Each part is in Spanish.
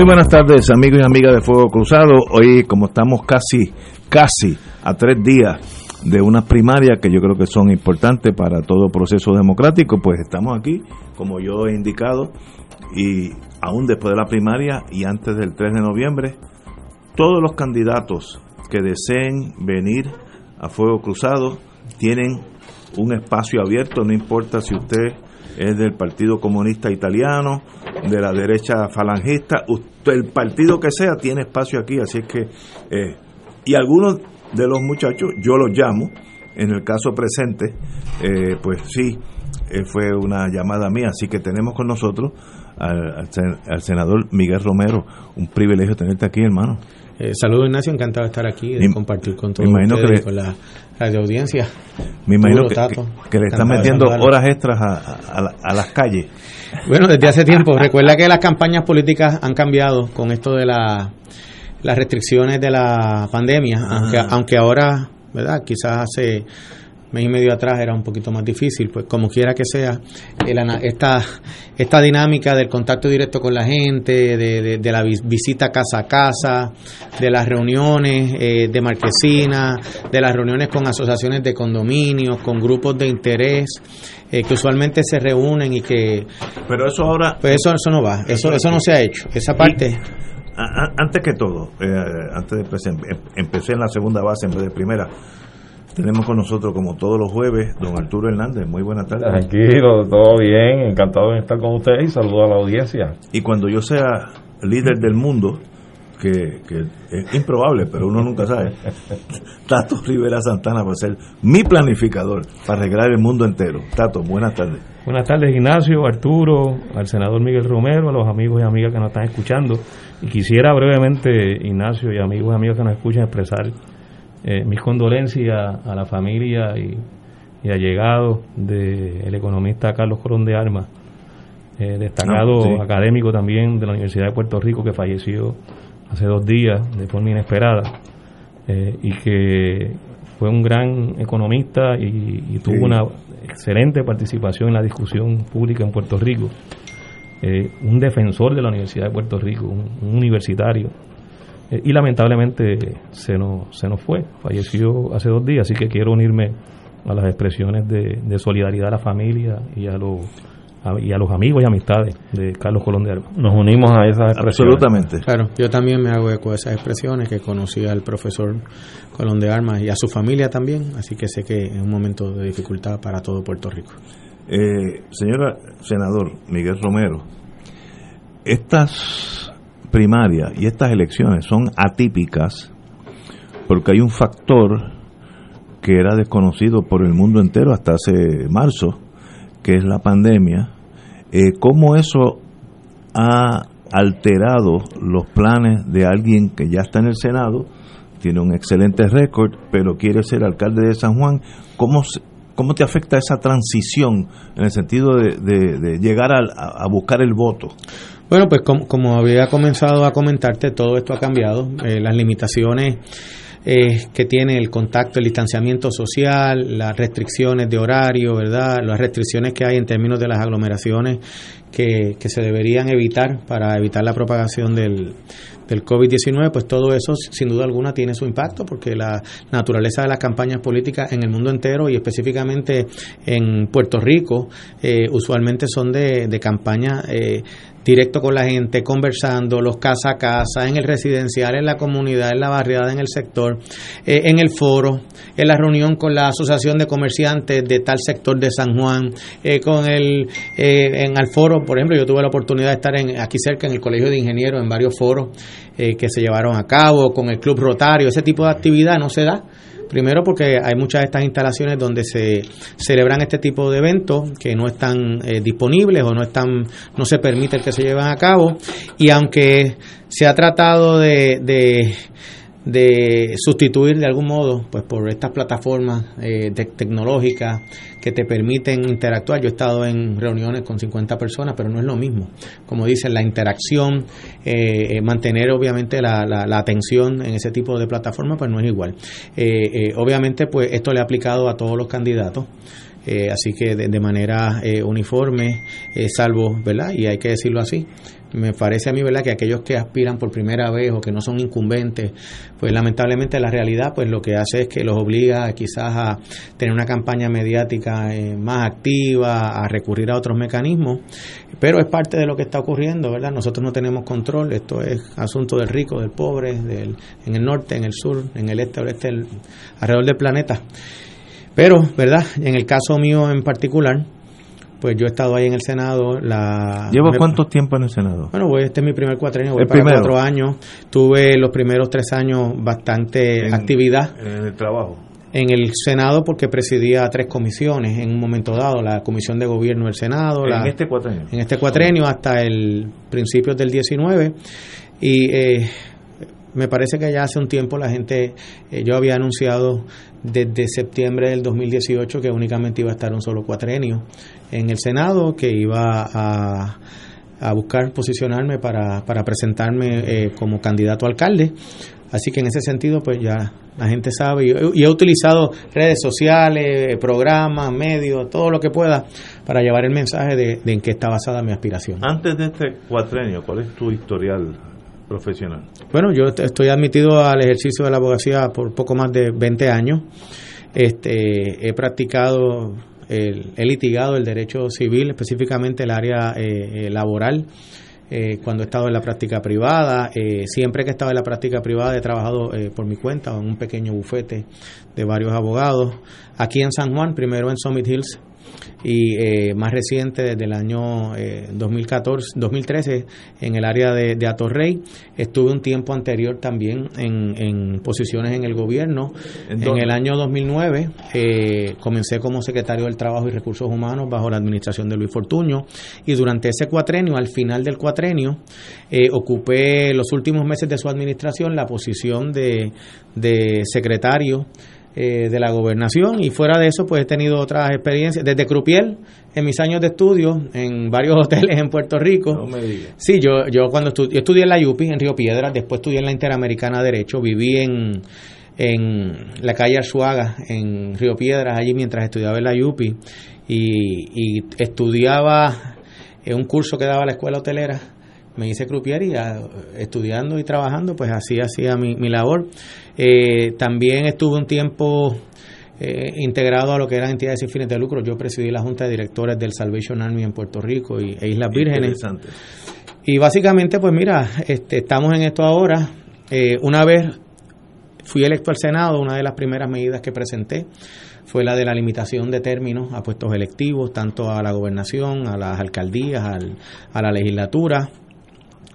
Muy buenas tardes, amigos y amigas de Fuego Cruzado. Hoy, como estamos casi, casi a tres días de unas primarias que yo creo que son importantes para todo proceso democrático, pues estamos aquí, como yo he indicado, y aún después de la primaria y antes del 3 de noviembre, todos los candidatos que deseen venir a Fuego Cruzado tienen un espacio abierto, no importa si usted es del Partido Comunista Italiano, de la derecha falangista, el partido que sea tiene espacio aquí, así es que, eh, y algunos de los muchachos, yo los llamo, en el caso presente, eh, pues sí, eh, fue una llamada mía, así que tenemos con nosotros al, al, senador Miguel Romero, un privilegio tenerte aquí, hermano. Eh, saludos Ignacio, encantado de estar aquí, de compartir con todos ustedes con la radio audiencia. Me imagino que, que, le están metiendo horas extras a, a, las calles. Bueno, desde hace tiempo. Recuerda que las campañas políticas han cambiado con esto de la, las restricciones de la pandemia, aunque, aunque ahora, ¿verdad? Quizás hace mes y medio atrás era un poquito más difícil, pues como quiera que sea, esta, esta dinámica del contacto directo con la gente, de, de, la visita casa a casa, de las reuniones eh, de marquesina, de las reuniones con asociaciones de condominios, con grupos de interés, eh, que usualmente se reúnen y que... Pero eso ahora... Pues eso, eso no va, eso, eso no se ha hecho, esa parte... antes que todo, eh, antes de em, empecé en la segunda base en vez de primera, tenemos con nosotros, como todos los jueves, don Arturo Hernández. Muy buenas tardes. Tranquilo, todo bien. Encantado de estar con ustedes y saludo a la audiencia. Y cuando yo sea líder del mundo, que, es improbable, pero uno nunca sabe, Tato Rivera Santana va a ser mi planificador para arreglar el mundo entero. Tato, buenas tardes. Buenas tardes, Ignacio, Arturo, al senador Miguel Romero, a los amigos y amigas que nos están escuchando. Y quisiera brevemente, Ignacio y amigos y amigas que nos escuchan, expresar eh, mis condolencias a la familia y, y allegados del economista Carlos Colón de Armas, eh, destacado académico también de la Universidad de Puerto Rico que falleció hace dos días de forma inesperada eh, y que fue un gran economista y, tuvo una excelente participación en la discusión pública en Puerto Rico. un defensor de la Universidad de Puerto Rico, un universitario eh, y lamentablemente se nos, se nos fue, falleció hace dos días, así que quiero unirme a las expresiones de, solidaridad a la familia y a los y a los amigos y amistades de Carlos Colón de Armas. Nos unimos a esas expresiones. Absolutamente. Claro, yo también me hago eco de esas expresiones que conocí al profesor Colón de Armas y a su familia también, así que sé que es un momento de dificultad para todo Puerto Rico. Eh, señora senador Miguel Romero, estas primaria y estas elecciones son atípicas porque hay un factor que era desconocido por el mundo entero hasta hace marzo, que es la pandemia. Eh, ¿Cómo eso ha alterado los planes de alguien que ya está en el Senado, tiene un excelente récord, pero quiere ser alcalde de San Juan? ¿Cómo, cómo te afecta esa transición en el sentido de, llegar a buscar el voto? Bueno, pues como, había comenzado a comentarte, todo esto ha cambiado. Eh, las limitaciones eh, que tiene el contacto, el distanciamiento social, las restricciones de horario, ¿verdad? Las restricciones que hay en términos de las aglomeraciones que, que se deberían evitar para evitar la propagación del, del COVID-19, pues todo eso sin duda alguna tiene su impacto porque la naturaleza de las campañas políticas en el mundo entero y específicamente en Puerto Rico eh, usualmente son de, de campañas eh, directo con la gente, conversando, los casa a casa, en el residencial, en la comunidad, en la barriada, en el sector, eh, en el foro, en la reunión con la Asociación de Comerciantes de tal sector de San Juan, eh, con el, eh, en el foro, por ejemplo, yo tuve la oportunidad de estar en, aquí cerca en el Colegio de Ingenieros, en varios foros que se llevaron a cabo, con el Club Rotario, ese tipo de actividad no se da Primero porque hay muchas de estas instalaciones donde se celebran este tipo de eventos que no están eh, disponibles o no están no se permite que se lleven a cabo. Y aunque se ha tratado de, de sustituir de algún modo pues por estas plataformas eh, tecnológicas que te permiten interactuar. Yo he estado en reuniones con 50 personas, pero no es lo mismo. Como dicen, la interacción, eh, eh, mantener obviamente la, la, atención en ese tipo de plataformas, pues no es igual. obviamente, pues esto le ha aplicado a todos los candidatos. Así que de, manera uniforme, salvo, ¿verdad? Y hay que decirlo así, me parece a mí, ¿verdad?, que aquellos que aspiran por primera vez o que no son incumbentes, pues lamentablemente la realidad, pues lo que hace es que los obliga quizás a tener una campaña mediática eh, más activa, a recurrir a otros mecanismos, pero es parte de lo que está ocurriendo, ¿verdad? Nosotros no tenemos control, esto es asunto del rico, del pobre, del, en el norte, en el sur, en el este, oeste, alrededor del planeta. Pero, ¿verdad? En el caso mío en particular, pues yo he estado ahí en el Senado. La, ¿Llevo cuánto tiempo en el Senado? Bueno, pues este es mi primer cuatrenio, voy para cuatro años. Tuve los primeros tres años bastante actividad. En el trabajo. En el Senado porque presidía tres comisiones en un momento dado, la Comisión de Gobierno del Senado. ¿En este cuatrenio? En este cuatrenio hasta el principio del 19. Y eh, me parece que ya hace un tiempo la gente, eh, yo había anunciado desde septiembre del 2018 que únicamente iba a estar un solo cuatrenio en el Senado, que iba a, buscar posicionarme para, para presentarme eh, como candidato a alcalde. Así que en ese sentido, pues ya la gente sabe. Y, he utilizado redes sociales, programas, medios, todo lo que pueda para llevar el mensaje de, de en qué está basada mi aspiración. Antes de este cuatrenio, ¿cuál es tu historial profesional? Bueno, yo estoy admitido al ejercicio de la abogacía por poco más de 20 años. Este, he practicado, el, he litigado el derecho civil, específicamente el área eh, eh, laboral. Eh, cuando he estado en la práctica privada, siempre que he estado en la práctica privada he trabajado por mi cuenta en un pequeño bufete de varios abogados. Aquí en San Juan, primero en Summit Hills, y eh, más reciente desde el año 2014, eh, 2013 en el área de, de, Atorrey. Estuve un tiempo anterior también en, en posiciones en el gobierno. ¿En, el año 2009 eh, comencé como secretario del Trabajo y Recursos Humanos bajo la administración de Luis Fortuño y durante ese cuatrenio, al final del cuatrenio, ocupé los últimos meses de su administración la posición de, de secretario eh, de la gobernación. Y fuera de eso pues he tenido otras experiencias. Desde Crupiel en mis años de estudio en varios hoteles en Puerto Rico. No me digas. sí yo yo cuando estudié, estudié en la UPI en Río Piedras después estudié en la Interamericana de Derecho. Viví en en la calle Arzuaga en Río Piedras allí mientras estudiaba en la UPI y, y estudiaba en un curso que daba la escuela hotelera me hice croupier y estudiando y trabajando, pues así hacía mi, mi labor. Eh, también estuve un tiempo eh, integrado a lo que eran entidades sin fines de lucro. Yo presidí la Junta de Directores del Salvation Army en Puerto Rico y, e Islas Vírgenes. Y básicamente, pues mira, este, estamos en esto ahora. Eh, una vez fui electo al Senado, una de las primeras medidas que presenté fue la de la limitación de términos a puestos electivos, tanto a la gobernación, a las alcaldías, al, a la legislatura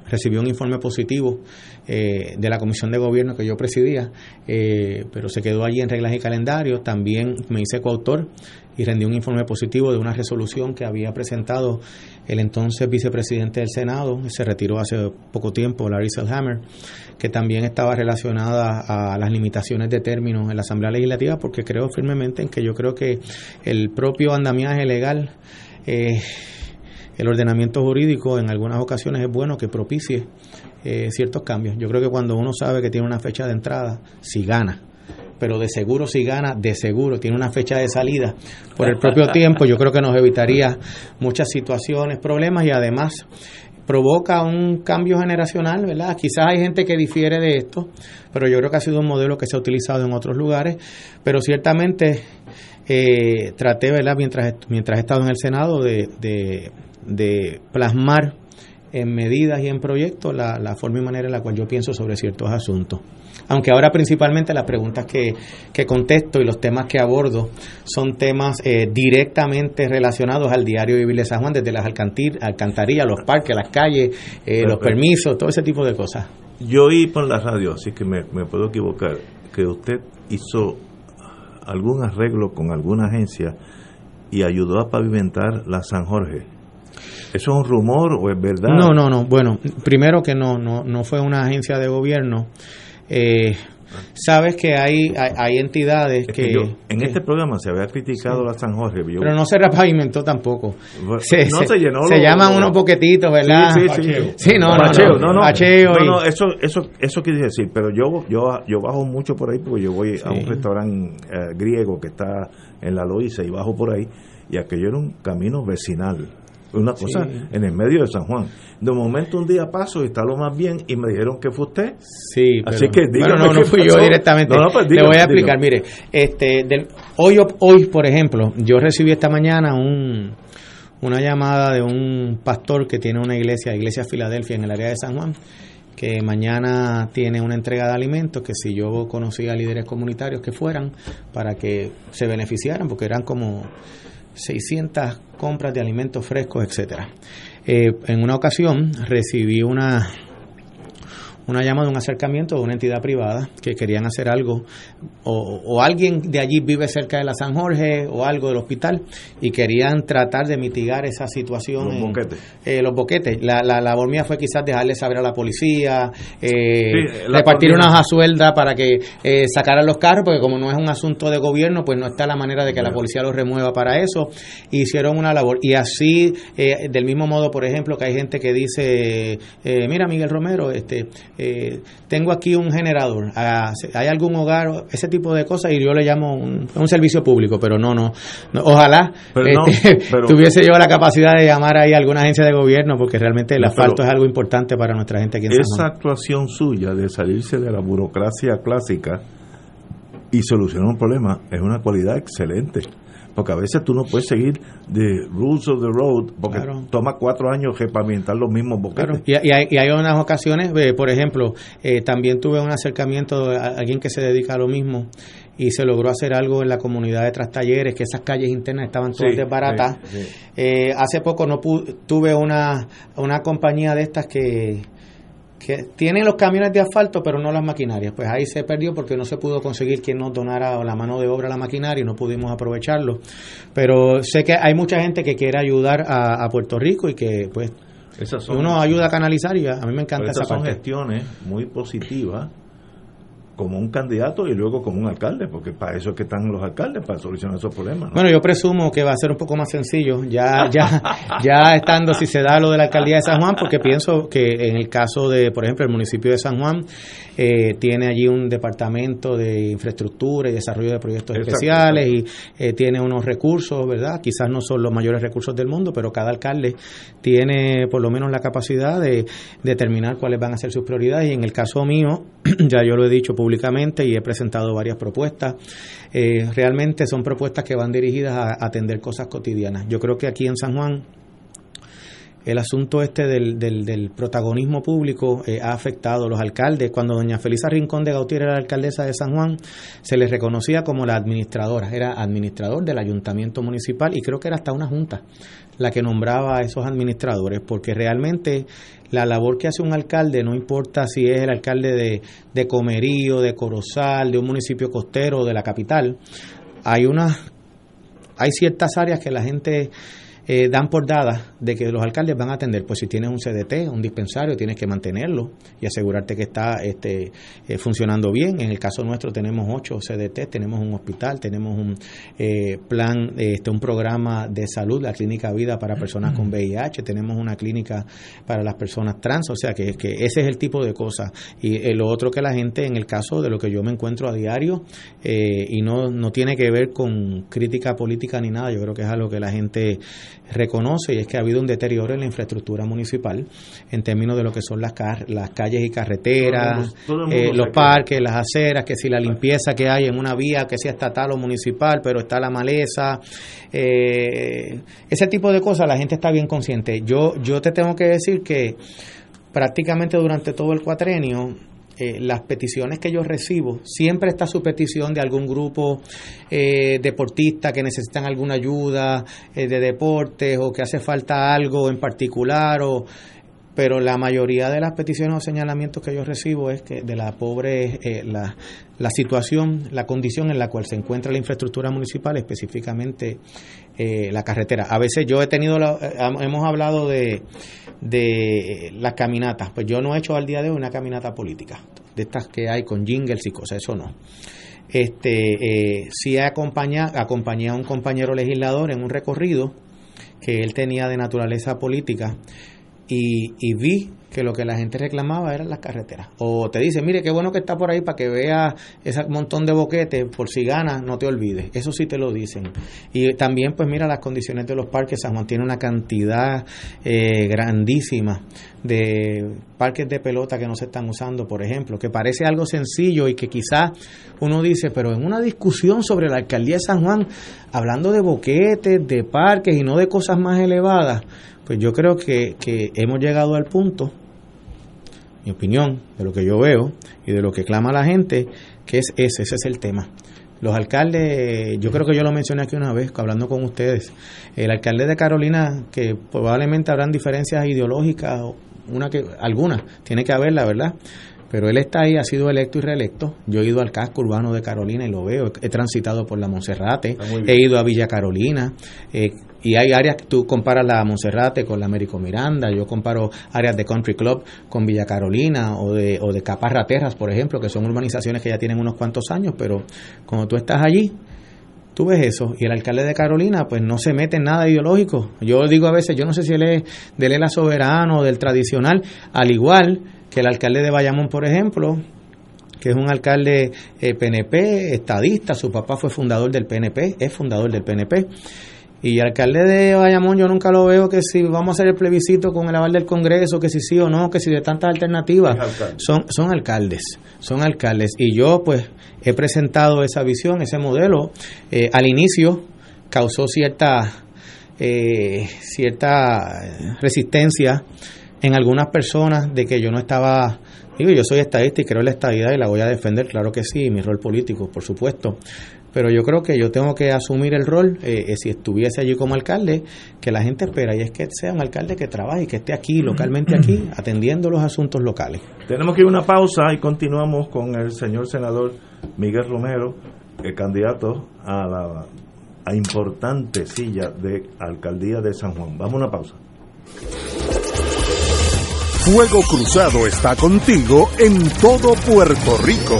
recibió un informe positivo eh, de la comisión de gobierno que yo presidía, eh, pero se quedó allí en reglas y calendarios. También me hice coautor y rendí un informe positivo de una resolución que había presentado el entonces vicepresidente del Senado, se retiró hace poco tiempo, Larry Selhammer, que también estaba relacionada a las limitaciones de términos en la Asamblea Legislativa, porque creo firmemente en que yo creo que el propio andamiaje legal eh, el ordenamiento jurídico en algunas ocasiones es bueno que propicie eh, ciertos cambios. Yo creo que cuando uno sabe que tiene una fecha de entrada, si gana, pero de seguro si gana, de seguro tiene una fecha de salida por el propio tiempo, yo creo que nos evitaría muchas situaciones, problemas y además provoca un cambio generacional, ¿verdad? Quizás hay gente que difiere de esto, pero yo creo que ha sido un modelo que se ha utilizado en otros lugares, pero ciertamente eh, traté, ¿verdad? Mientras, mientras he estado en el Senado de de plasmar en medidas y en proyectos la, la, forma y manera en la cual yo pienso sobre ciertos asuntos. Aunque ahora principalmente las preguntas que, que contesto y los temas que abordo son temas eh, directamente relacionados al diario vivir de San Juan, desde las alcantarillas, los parques, las calles, eh, los permisos, todo ese tipo de cosas. Yo oí por la radio, así que me, me puedo equivocar, que usted hizo algún arreglo con alguna agencia y ayudó a pavimentar la San Jorge. ¿Eso es un rumor o es verdad? No, no, no. Bueno, primero que no, no, no fue una agencia de gobierno. Eh, Sabes que hay, hay, entidades que, En este programa se había criticado la San Jorge. pero no se repavimentó tampoco. Se, no se, llenó. Se llaman unos boquetitos, ¿verdad? Sí, sí, sí. sí no, no, no, no, eso, eso, eso quiere decir. Pero yo, yo, yo bajo mucho por ahí porque yo voy a un restaurante eh, griego que está en la Loíza y bajo por ahí. Y aquello era un camino vecinal una cosa en el medio de San Juan. De momento un día paso y está lo más bien y me dijeron que fue usted. Sí, así que dígame no, no fui yo directamente. Pues Le voy a explicar, mire, este del, hoy hoy por ejemplo, yo recibí esta mañana un una llamada de un pastor que tiene una iglesia, Iglesia Filadelfia en el área de San Juan que mañana tiene una entrega de alimentos, que si yo conocía líderes comunitarios que fueran para que se beneficiaran, porque eran como 600 compras de alimentos frescos, etcétera. Eh, en una ocasión recibí una una llamada, un acercamiento de una entidad privada que querían hacer algo, o, alguien de allí vive cerca de la San Jorge o algo del hospital y querían tratar de mitigar esa situación. Los boquetes. Eh, los boquetes. La, la labor mía fue quizás dejarle saber a la policía, eh, repartir una suelda para que eh, sacaran los carros, porque como no es un asunto de gobierno, pues no está la manera de que la policía los remueva para eso. Hicieron una labor. Y así, eh, del mismo modo, por ejemplo, que hay gente que dice, mira, Miguel Romero, este eh, tengo aquí un generador, ah, hay algún hogar, ese tipo de cosas, y yo le llamo un, servicio público, pero no, no, ojalá este, tuviese yo la capacidad de llamar ahí a alguna agencia de gobierno, porque realmente el asfalto es algo importante para nuestra gente aquí en Esa actuación suya de salirse de la burocracia clásica y solucionar un problema es una cualidad excelente porque a veces tú no puedes seguir the rules of the road, porque toma cuatro años repavimentar los mismos boquetes. Y, hay, y, hay, unas ocasiones, eh, por ejemplo, eh, también tuve un acercamiento de alguien que se dedica a lo mismo y se logró hacer algo en la comunidad de Trastalleres, que esas calles internas estaban todas desbaratas. Eh, hace poco no tuve una, una compañía de estas que que tienen los camiones de asfalto pero no las maquinarias. Pues ahí se perdió porque no se pudo conseguir quien nos donara la mano de obra a la maquinaria y no pudimos aprovecharlo. Pero sé que hay mucha gente que quiere ayudar a, Puerto Rico y que pues uno ayuda a canalizar y a, mí me encanta esa son gestiones muy positivas como un candidato y luego como un alcalde, porque para eso es que están los alcaldes, para solucionar esos problemas. Bueno, yo presumo que va a ser un poco más sencillo, ya, ya, ya estando si se da lo de la alcaldía de San Juan, porque pienso que en el caso de, por ejemplo, el municipio de San Juan, eh, tiene allí un departamento de infraestructura y desarrollo de proyectos especiales y eh, tiene unos recursos, ¿verdad? Quizás no son los mayores recursos del mundo, pero cada alcalde tiene por lo menos la capacidad de determinar cuáles van a ser sus prioridades y en el caso mío, ya yo lo he dicho públicamente y he presentado varias propuestas, eh, realmente son propuestas que van dirigidas a atender cosas cotidianas. Yo creo que aquí en San Juan el asunto este del, del, protagonismo público eh, ha afectado a los alcaldes. Cuando doña Felisa Rincón de Gautier era la alcaldesa de San Juan, se le reconocía como la administradora, era administrador del ayuntamiento municipal y creo que era hasta una junta la que nombraba a esos administradores, porque realmente la labor que hace un alcalde, no importa si es el alcalde de, de Comerío, de Corozal, de un municipio costero de la capital, hay una hay ciertas áreas que la gente eh, dan por dada de que los alcaldes van a atender. Pues si tienes un CDT, un dispensario, tienes que mantenerlo y asegurarte que está este, eh, funcionando bien. En el caso nuestro tenemos ocho CDT, tenemos un hospital, tenemos un eh, plan, este, un programa de salud, la clínica vida para personas con VIH, tenemos una clínica para las personas trans, o sea que, que ese es el tipo de cosas. Y lo otro que la gente, en el caso de lo que yo me encuentro a diario, y no, no tiene que ver con crítica política ni nada, yo creo que es algo que la gente reconoce y es que ha habido un deterioro en la infraestructura municipal en términos de lo que son las, las calles y carreteras, eh, los parques, las aceras, que si la limpieza que hay en una vía, que sea estatal o municipal, pero está la maleza, eh, ese tipo de cosas la gente está bien consciente. Yo, yo te tengo que decir que prácticamente durante todo el cuatrenio eh, las peticiones que yo recibo, siempre está su petición de algún grupo eh, deportista que necesitan alguna ayuda eh, de deportes o que hace falta algo en particular o pero la mayoría de las peticiones o señalamientos que yo recibo es que de la pobre, eh, la, la, situación, la condición en la cual se encuentra la infraestructura municipal, específicamente eh, la carretera. A veces yo he tenido, la, eh, hemos hablado de, de las caminatas, pues yo no he hecho al día de hoy una caminata política, de estas que hay con jingles y cosas, eso no. Este, eh, sí acompaña, acompañé a un compañero legislador en un recorrido que él tenía de naturaleza política y, y vi que lo que la gente reclamaba eran las carreteras. O te dice, mire, qué bueno que está por ahí para que vea ese montón de boquetes, por si ganas, no te olvides. Eso sí te lo dicen. Y también, pues mira las condiciones de los parques. San Juan tiene una cantidad eh, grandísima de parques de pelota que no se están usando, por ejemplo, que parece algo sencillo y que quizás uno dice, pero en una discusión sobre la alcaldía de San Juan, hablando de boquetes, de parques y no de cosas más elevadas, pues yo creo que, que hemos llegado al punto mi opinión, de lo que yo veo y de lo que clama la gente, que es ese, ese es el tema. Los alcaldes, yo creo que yo lo mencioné aquí una vez, hablando con ustedes, el alcalde de Carolina, que probablemente habrán diferencias ideológicas, una que, algunas, tiene que haberla, ¿verdad? pero él está ahí, ha sido electo y reelecto. Yo he ido al casco urbano de Carolina y lo veo. He transitado por la Monserrate, he ido a Villa Carolina. Eh, y hay áreas que tú comparas la Monserrate con la Américo Miranda, yo comparo áreas de Country Club con Villa Carolina o de, o de Caparra Terras, por ejemplo, que son urbanizaciones que ya tienen unos cuantos años, pero cuando tú estás allí, tú ves eso. Y el alcalde de Carolina, pues no se mete en nada ideológico. Yo digo a veces, yo no sé si él es del ELA soberano o del tradicional, al igual que el alcalde de Bayamón, por ejemplo, que es un alcalde PNP, eh, estadista, su papá fue fundador del PNP, es fundador del PNP. Y el alcalde de Bayamón yo nunca lo veo que si vamos a hacer el plebiscito con el aval del Congreso, que si sí o no, que si de tantas alternativas. Son, son alcaldes, son alcaldes. Y yo pues he presentado esa visión, ese modelo. Eh, al inicio causó cierta, eh, cierta resistencia en algunas personas de que yo no estaba Digo, yo soy estadista y creo en la estadidad y la voy a defender, claro que sí, mi rol político, por supuesto pero yo creo que yo tengo que asumir el rol, eh, eh, si estuviese allí como alcalde, que la gente espera, y es que sea un alcalde que trabaje y que esté aquí, localmente aquí, atendiendo los asuntos locales. Tenemos que ir a una pausa y continuamos con el señor senador Miguel Romero, el candidato a la a importante silla de alcaldía de San Juan. Vamos a una pausa. Fuego Cruzado está contigo en todo Puerto Rico.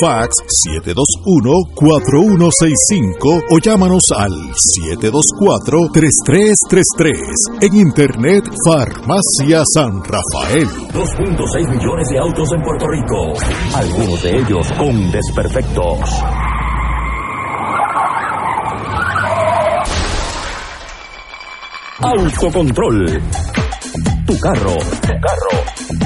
Fax 721-4165 o llámanos al 724-3333. En Internet, Farmacia San Rafael. 2.6 millones de autos en Puerto Rico, algunos de ellos con desperfectos. Autocontrol. Tu carro. Tu carro.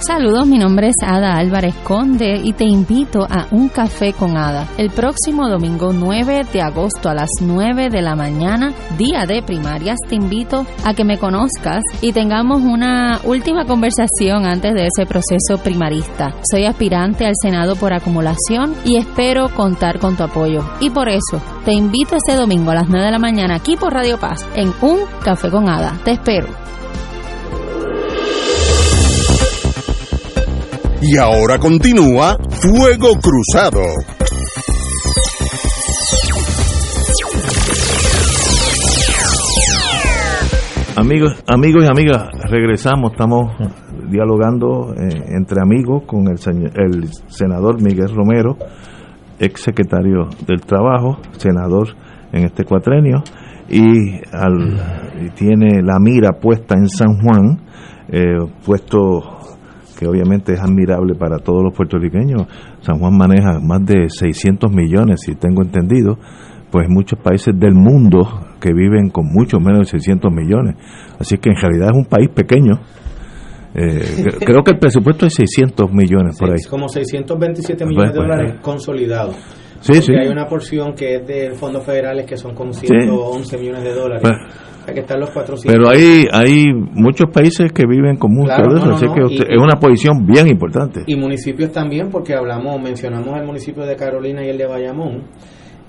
Saludos, mi nombre es Ada Álvarez Conde y te invito a Un Café con Ada. El próximo domingo 9 de agosto a las 9 de la mañana, día de primarias, te invito a que me conozcas y tengamos una última conversación antes de ese proceso primarista. Soy aspirante al Senado por acumulación y espero contar con tu apoyo. Y por eso, te invito este domingo a las 9 de la mañana aquí por Radio Paz en Un Café con Ada. Te espero. Y ahora continúa Fuego Cruzado. Amigos, amigos y amigas, regresamos, estamos dialogando eh, entre amigos con el, señor, el senador Miguel Romero, ex secretario del Trabajo, senador en este cuatrenio, y, tiene la mira puesta en San Juan, eh, puesto que obviamente es admirable para todos los puertorriqueños. San Juan maneja más de 600 millones, si tengo entendido, pues muchos países del mundo que viven con mucho menos de 600 millones. Así que en realidad es un país pequeño. Eh, creo que el presupuesto es 600 millones por ahí. Como 627 millones de pues, dólares pues, consolidados. Sí, sí. Hay una porción que es de fondos federales que son como 111 millones de dólares. Pues, que están los 400. Pero hay, hay muchos países que viven con mucho de eso, así que es una posición bien importante. Y municipios también, porque hablamos, mencionamos el municipio de Carolina y el de Bayamón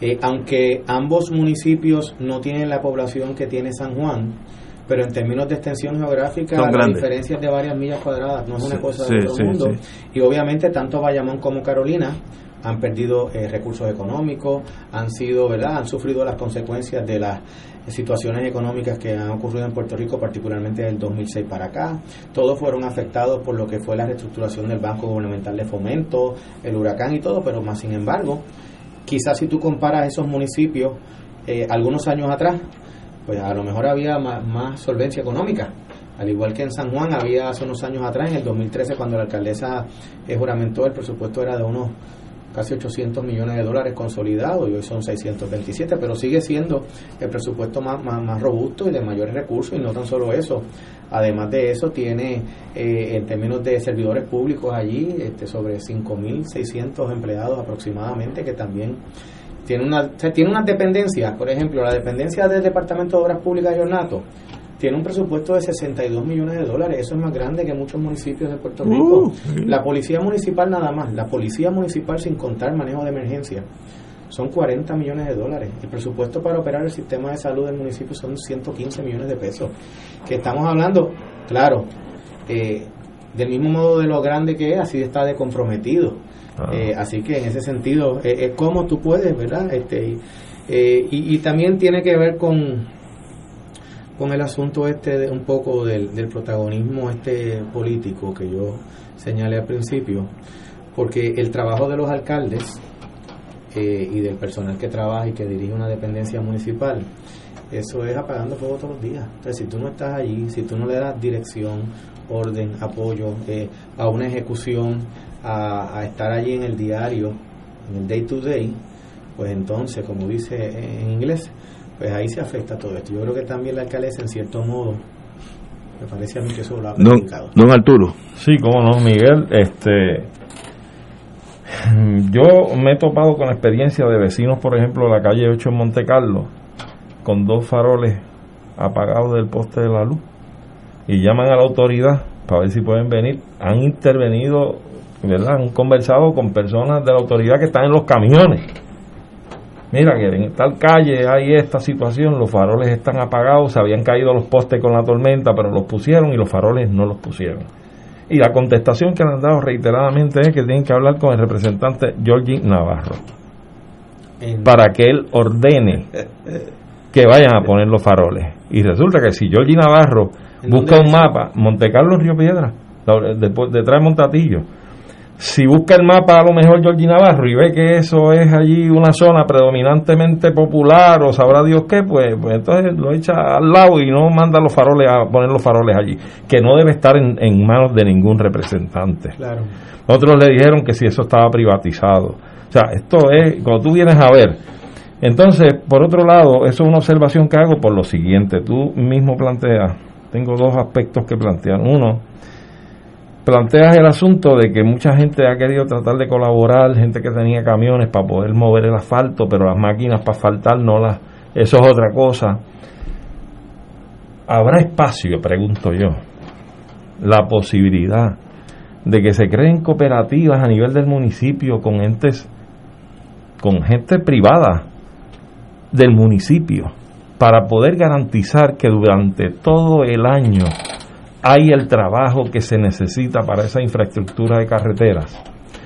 eh, aunque ambos municipios no tienen la población que tiene San Juan, pero en términos de extensión geográfica, la diferencia de varias millas cuadradas, no es una cosa de otro mundo. Y obviamente tanto Bayamón como Carolina han perdido eh, recursos económicos, han sido, ¿verdad? Han sufrido las consecuencias de las situaciones económicas que han ocurrido en Puerto Rico, particularmente del 2006 para acá. Todos fueron afectados por lo que fue la reestructuración del Banco Gubernamental de Fomento, el huracán y todo, pero más sin embargo, quizás si tú comparas esos municipios eh, algunos años atrás, pues a lo mejor había más, solvencia económica. Al igual que en San Juan había hace unos años atrás, en el 2013, cuando la alcaldesa eh, juramentó, el presupuesto era de unos casi 800 millones de dólares consolidados y hoy son 627, pero sigue siendo el presupuesto más, más, robusto y de mayores recursos y no tan solo eso. Además de eso, tiene eh, en términos de servidores públicos allí este, sobre 5.600 empleados aproximadamente que también tiene una, tiene unas dependencias, por ejemplo, la dependencia del Departamento de Obras Públicas de Ornato tiene un presupuesto de 62 millones de dólares. Eso es más grande que muchos municipios de Puerto Rico. Uh, la policía municipal nada más, la policía municipal sin contar manejo de emergencia, son 40 millones de dólares. El presupuesto para operar el sistema de salud del municipio son 115 millones de pesos. Que estamos hablando, claro, eh, del mismo modo de lo grande que es, así está de comprometido. Ah. Eh, así que en ese sentido, eh, es como tú puedes, ¿verdad? Este, y, y también tiene que ver con con el asunto este de un poco del, del protagonismo este político que yo señalé al principio, porque el trabajo de los alcaldes eh, y del personal que trabaja y que dirige una dependencia municipal, eso es apagando fuego todos los días. Entonces, si tú no estás allí, si tú no le das dirección, orden, apoyo eh, a una ejecución, a, a, estar allí en el diario, en el day to day, pues entonces, como dice en inglés, pues ahí se afecta todo esto. Yo creo que también la alcaldesa, en cierto modo, me parece a mí que eso lo ha complicado. Don, Arturo. Sí, cómo no, Miguel. Este, yo me he topado con la experiencia de vecinos, por ejemplo, de la calle 8 en Monte Carlo, con dos faroles apagados del poste de la luz, y llaman a la autoridad para ver si pueden venir. Han intervenido, ¿verdad? Han conversado con personas de la autoridad que están en los camiones mira que en tal calle hay esta situación, los faroles están apagados, se habían caído los postes con la tormenta, pero los pusieron y los faroles no los pusieron. Y la contestación que le han dado reiteradamente es que tienen que hablar con el representante Georgie Navarro para que él ordene que vayan a poner los faroles. Y resulta que si Georgie Navarro busca un mapa, Montecarlo en Río Piedra, detrás de Montatillo, si busca el mapa a lo mejor Georgie Navarro y ve que eso es allí una zona predominantemente popular o sabrá Dios qué, pues, pues entonces lo echa al lado y no manda los faroles a poner los faroles allí, que no debe estar en, en manos de ningún representante. Claro. Otros le dijeron que si eso estaba privatizado. O sea, esto es, cuando tú vienes a ver, entonces, por otro lado, eso es una observación que hago por lo siguiente, tú mismo planteas, tengo dos aspectos que plantear. Uno, planteas el asunto de que mucha gente ha querido tratar de colaborar, gente que tenía camiones para poder mover el asfalto, pero las máquinas para asfaltar no las... Eso es otra cosa. ¿Habrá espacio, pregunto yo, la posibilidad de que se creen cooperativas a nivel del municipio con entes, con gente privada del municipio, para poder garantizar que durante todo el año hay el trabajo que se necesita para esa infraestructura de carreteras?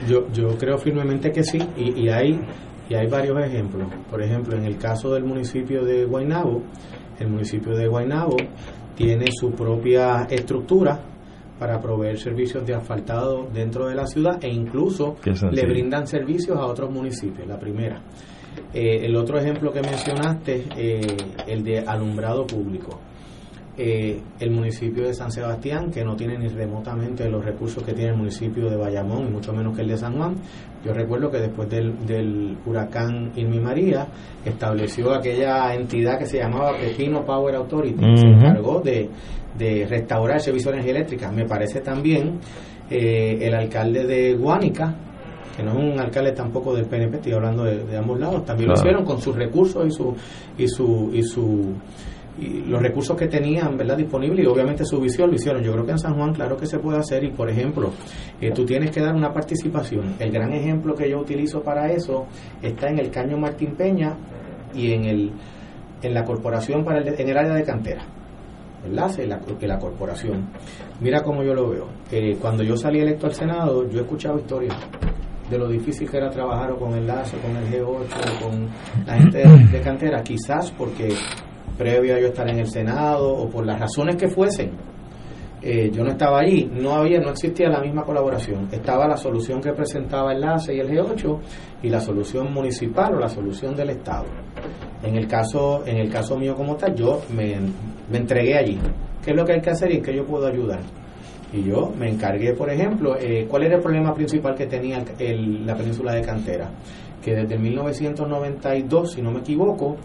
Yo, yo creo firmemente que sí, y, hay, y hay varios ejemplos. Por ejemplo, en el caso del municipio de Guaynabo, el municipio de Guaynabo tiene su propia estructura para proveer servicios de asfaltado dentro de la ciudad e incluso le brindan servicios a otros municipios, la primera. Eh, el otro ejemplo que mencionaste, eh, el de alumbrado público. Eh, el municipio de San Sebastián, que no tiene ni remotamente los recursos que tiene el municipio de Bayamón, y mucho menos que el de San Juan. Yo recuerdo que después del, del huracán Irma y María, estableció aquella entidad que se llamaba Pepino Power Authority, que se encargó de, de restaurar el servicio de energía eléctrica. Me parece también eh, el alcalde de Guánica, que no es un alcalde tampoco del PNP, estoy hablando de, de ambos lados, también lo hicieron con sus recursos y su y su y su y los recursos que tenían verdad disponibles y obviamente su visión lo hicieron. Yo creo que en San Juan claro que se puede hacer y por ejemplo eh, tú tienes que dar una participación. El gran ejemplo que yo utilizo para eso está en el caño Martín Peña y en el en la corporación para el, en el área de cantera ¿verdad? En la, la corporación. Mira cómo yo lo veo. Eh, cuando yo salí electo al Senado yo he escuchado historias de lo difícil que era trabajar o con el con el G8, o con la gente de cantera, quizás porque previo a yo estar en el Senado o por las razones que fuesen, eh, yo no estaba allí, no había, no existía la misma colaboración. Estaba la solución que presentaba el LACE y el G8 y la solución municipal o la solución del Estado. En el caso, en el caso mío como tal, yo me, me entregué allí. ¿Qué es lo que hay que hacer y en qué yo puedo ayudar? Y yo me encargué, por ejemplo, eh, ¿cuál era el problema principal que tenía el- la península de Cantera? Que desde 1992, si no me equivoco,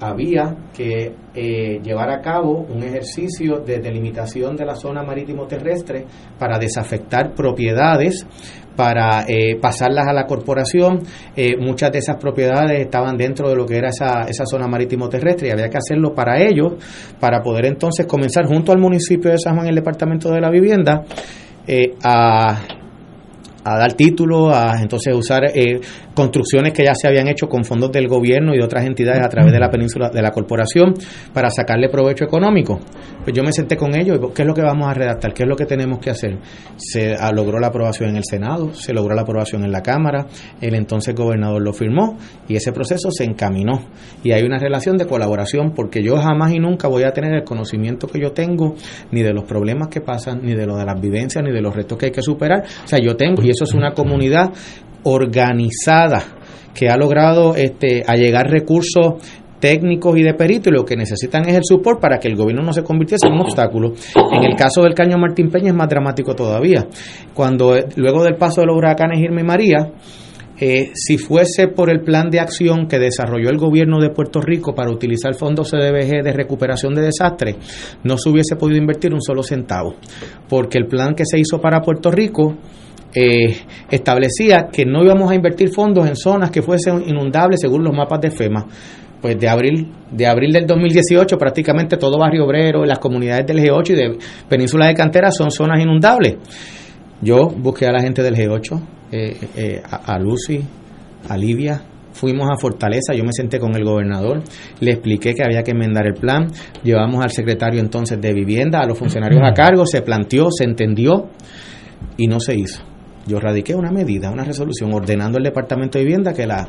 había que eh, llevar a cabo un ejercicio de delimitación de la zona marítimo terrestre para desafectar propiedades para eh, pasarlas a la corporación. Eh, muchas de esas propiedades estaban dentro de lo que era esa, esa zona marítimo terrestre y había que hacerlo para ellos, para poder entonces comenzar junto al municipio de San Juan, el Departamento de la Vivienda, a a dar título, a entonces usar eh, construcciones que ya se habían hecho con fondos del gobierno y de otras entidades a través de la península de la corporación para sacarle provecho económico. Pues yo me senté con ellos y ¿qué es lo que vamos a redactar? ¿Qué es lo que tenemos que hacer? Se ah, logró la aprobación en el Senado, se logró la aprobación en la Cámara, el entonces gobernador lo firmó y ese proceso se encaminó. Y hay una relación de colaboración porque yo jamás y nunca voy a tener el conocimiento que yo tengo ni de los problemas que pasan, ni de lo de las vivencias, ni de los retos que hay que superar. O sea, yo tengo, eso es una comunidad organizada que ha logrado este, allegar recursos técnicos y de perito y lo que necesitan es el support para que el gobierno no se convirtiese en un obstáculo. En el caso del caño Martín Peña es más dramático todavía. Cuando eh, luego del paso de los huracanes Irma y María, eh, si fuese por el plan de acción que desarrolló el gobierno de Puerto Rico para utilizar fondos CDBG de recuperación de desastres, no se hubiese podido invertir un solo centavo, porque el plan que se hizo para Puerto Rico eh, establecía que no íbamos a invertir fondos en zonas que fuesen inundables según los mapas de FEMA. Pues de abril, de abril del 2018 prácticamente todo Barrio Obrero, las comunidades del G8 y de Península de Cantera son zonas inundables. Yo busqué a la gente del G8, eh, eh, a, a Lucy, a Livia, fuimos a Fortaleza, yo me senté con el gobernador, le expliqué que había que enmendar el plan, llevamos al secretario entonces de vivienda, a los funcionarios a cargo, se planteó, se entendió y no se hizo. Yo radiqué una medida, una resolución ordenando al Departamento de Vivienda que la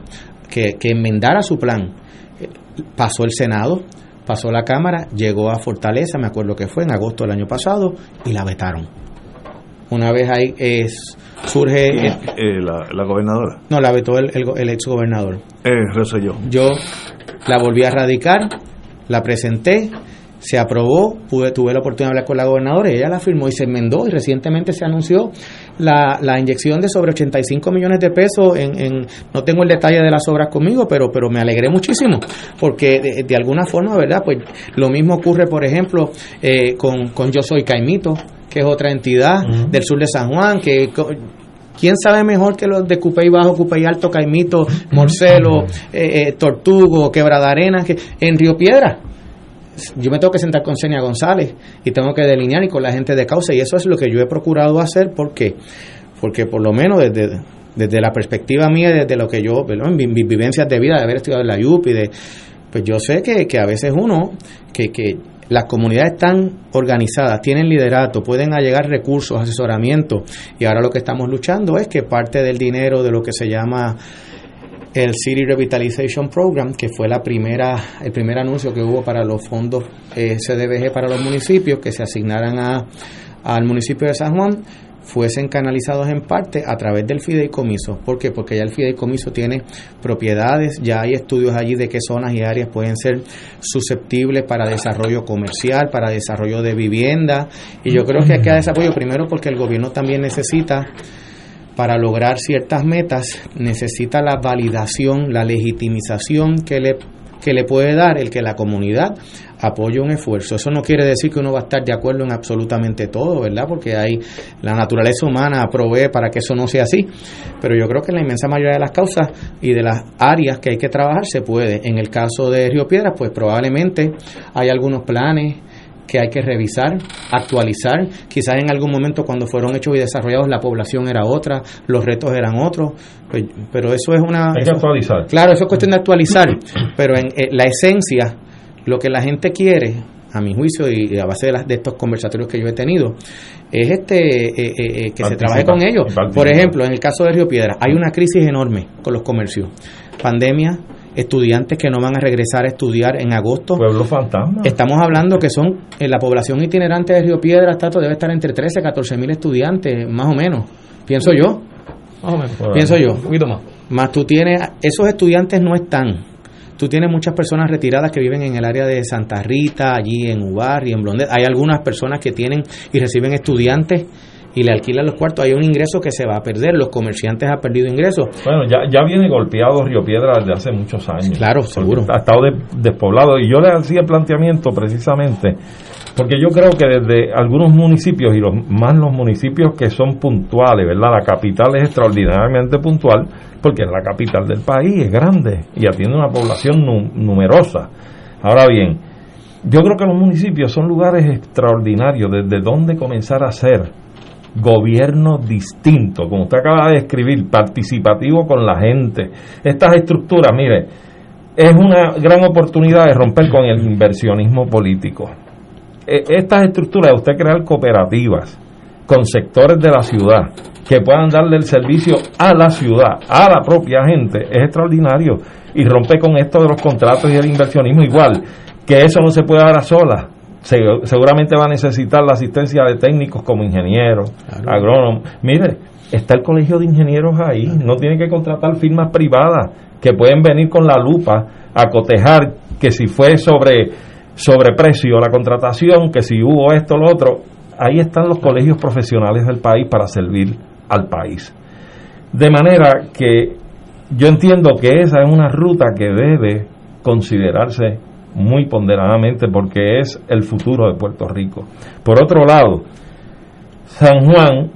que, que enmendara su plan. Pasó el Senado, pasó la Cámara, llegó a Fortaleza, me acuerdo que fue en agosto del año pasado, y la vetaron. Una vez ahí es, surge, eh, Eh, la, la gobernadora, no, la vetó el, el, el ex gobernador. eh, Rosselló. Yo la volví a radicar, la presenté, se aprobó, pude, tuve la oportunidad de hablar con la gobernadora y ella la firmó y se enmendó y recientemente se anunció la, la inyección de sobre 85 millones de pesos en, en- no tengo el detalle de las obras conmigo, pero, pero me alegré muchísimo porque de, de alguna forma, ¿verdad? Pues lo mismo ocurre, por ejemplo, eh, con, con Yo Soy Caimito, que es otra entidad del sur de San Juan, que... ¿Quién sabe mejor que los de Cupey Bajo, Cupey Alto, Caimito, Morcelo, eh, eh, Tortugo, Quebrada Arena, que en Río Piedra? Yo me tengo que sentar con Senia González y tengo que delinear y con la gente de causa y eso es lo que yo he procurado hacer porque porque por lo menos desde, desde la perspectiva mía, desde lo que yo, en mi- mis vivencias de vida, de haber estudiado en la UP y de, pues yo sé que, que a veces uno, que, que las comunidades están organizadas, tienen liderato, pueden allegar recursos, asesoramiento y ahora lo que estamos luchando es que parte del dinero de lo que se llama el City Revitalization Program, que fue la primera, el primer anuncio que hubo para los fondos eh, CDBG para los municipios que se asignaran a, al municipio de San Juan, fuesen canalizados en parte a través del fideicomiso. ¿Por qué? Porque ya el fideicomiso tiene propiedades, ya hay estudios allí de qué zonas y áreas pueden ser susceptibles para desarrollo comercial, para desarrollo de vivienda. Y yo creo que hay que dar ese apoyo primero porque el gobierno también necesita para lograr ciertas metas necesita la validación, la legitimización que le, que le puede dar el que la comunidad apoye un esfuerzo. Eso no quiere decir que uno va a estar de acuerdo en absolutamente todo, ¿verdad? Porque hay la naturaleza humana provee para que eso no sea así. Pero yo creo que en la inmensa mayoría de las causas y de las áreas que hay que trabajar se puede. En el caso de Río Piedras, pues probablemente hay algunos planes que hay que revisar, actualizar. Quizás en algún momento cuando fueron hechos y desarrollados la población era otra, los retos eran otros, pues, pero eso es una... Hay que eso- actualizar. Claro, eso es cuestión de actualizar, pero en eh, la esencia, lo que la gente quiere, a mi juicio y a base de, las, de estos conversatorios que yo he tenido, es este eh, eh, eh, que se trabaje con ellos. Por ejemplo, en el caso de Río Piedra, hay una crisis enorme con los comercios. Pandemia, estudiantes que no van a regresar a estudiar en agosto. Pueblo fantasma. Estamos hablando que son, en la población itinerante de Río Piedra, Tato, debe estar entre 13 y 14 mil estudiantes, más o menos, pienso yo, Más o menos. Pienso yo. Un poquito más. Más tú tienes, esos estudiantes no están. Tú tienes muchas personas retiradas que viven en el área de Santa Rita, allí en Ubar y en Blondet. Hay algunas personas que tienen y reciben estudiantes y le alquilan los cuartos. Hay un ingreso que se va a perder. Los comerciantes han perdido ingresos. Bueno, ya, ya viene golpeado Río Piedra desde hace muchos años. Claro, seguro. Ha estado de- despoblado. Y yo le hacía el planteamiento precisamente porque yo creo que desde algunos municipios, y los más los municipios que son puntuales, ¿verdad? La capital es extraordinariamente puntual porque es la capital del país, es grande y atiende una población nu- numerosa. Ahora bien, yo creo que los municipios son lugares extraordinarios desde donde comenzar a hacer gobierno distinto, como usted acaba de describir, participativo con la gente. Estas estructuras, mire, es una gran oportunidad de romper con el inversionismo político. E- Estas estructuras de usted crear cooperativas con sectores de la ciudad que puedan darle el servicio a la ciudad, a la propia gente, es extraordinario. Y rompe con esto de los contratos y el inversionismo igual, que eso no se puede dar a solas. Se- seguramente va a necesitar la asistencia de técnicos como ingenieros, agrónomos. Mire, está el colegio de ingenieros ahí, no tiene que contratar firmas privadas que pueden venir con la lupa a cotejar que si fue sobre sobreprecio la contratación, que si hubo esto o lo otro. Ahí están los colegios profesionales del país para servir al país. De manera que yo entiendo que esa es una ruta que debe considerarse muy ponderadamente porque es el futuro de Puerto Rico. Por otro lado, San Juan,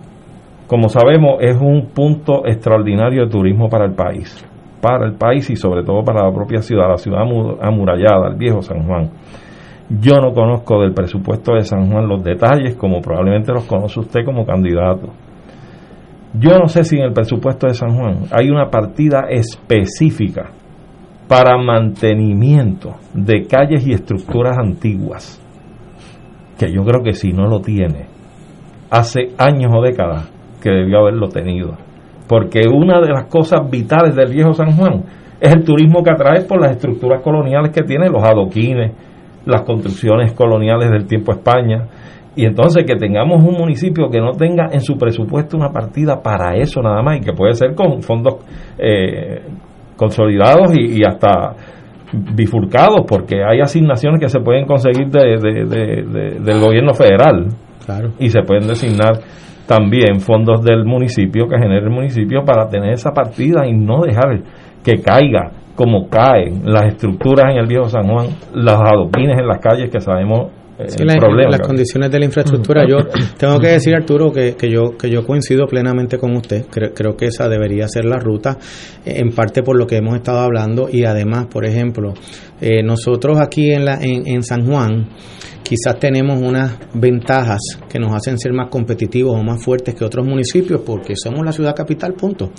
como sabemos, es un punto extraordinario de turismo para el país, para el país y sobre todo para la propia ciudad, la ciudad amu- amurallada, el viejo San Juan. Yo no conozco del presupuesto de San Juan los detalles, como probablemente los conoce usted como candidato. Yo no sé si en el presupuesto de San Juan hay una partida específica para mantenimiento de calles y estructuras antiguas, que yo creo que si no lo tiene, hace años o décadas que debió haberlo tenido. Porque una de las cosas vitales del viejo San Juan es el turismo que atrae por las estructuras coloniales que tiene, los adoquines, las construcciones coloniales del tiempo España. Y entonces que tengamos un municipio que no tenga en su presupuesto una partida para eso nada más y que puede ser con fondos eh, consolidados y, y hasta bifurcados, porque hay asignaciones que se pueden conseguir de- de- de- de- del gobierno federal Claro. y se pueden designar también fondos del municipio que genere el municipio para tener esa partida y no dejar que caiga como caen las estructuras en el viejo San Juan, los adoquines en las calles que sabemos Sí, el la- problema. las condiciones de la infraestructura. Yo tengo que decir, Arturo, que, que yo que yo coincido plenamente con usted. Creo, creo que esa debería ser la ruta, en parte por lo que hemos estado hablando y además, por ejemplo, eh, nosotros aquí en, la, en, en San Juan, quizás tenemos unas ventajas que nos hacen ser más competitivos o más fuertes que otros municipios porque somos la ciudad capital, punto.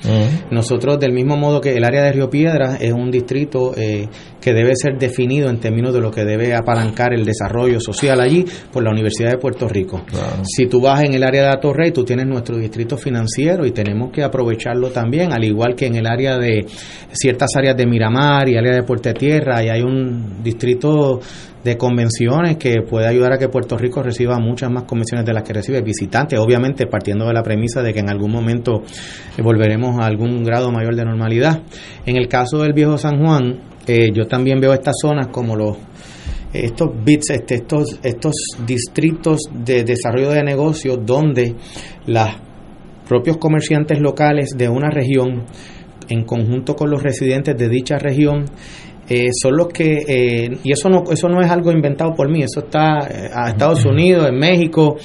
Nosotros, del mismo modo que el área de Río Piedras es un distrito eh, que debe ser definido en términos de lo que debe apalancar el desarrollo social allí por la Universidad de Puerto Rico. Si tú vas en el área de Atorrey, tú tienes nuestro distrito financiero y tenemos que aprovecharlo también, al igual que en el área de ciertas áreas de Miramar y área de Puerto Tierra, y hay un distrito de convenciones que puede ayudar a que Puerto Rico reciba muchas más convenciones de las que recibe visitantes, obviamente partiendo de la premisa de que en algún momento volveremos a algún grado mayor de normalidad. En el caso del viejo San Juan, eh, yo también veo estas zonas como los estos bits, este, estos, estos distritos de desarrollo de negocios donde los propios comerciantes locales de una región, en conjunto con los residentes de dicha región, eh, son los que eh, y eso no eso no es algo inventado por mí eso está eh, a Estados Unidos en México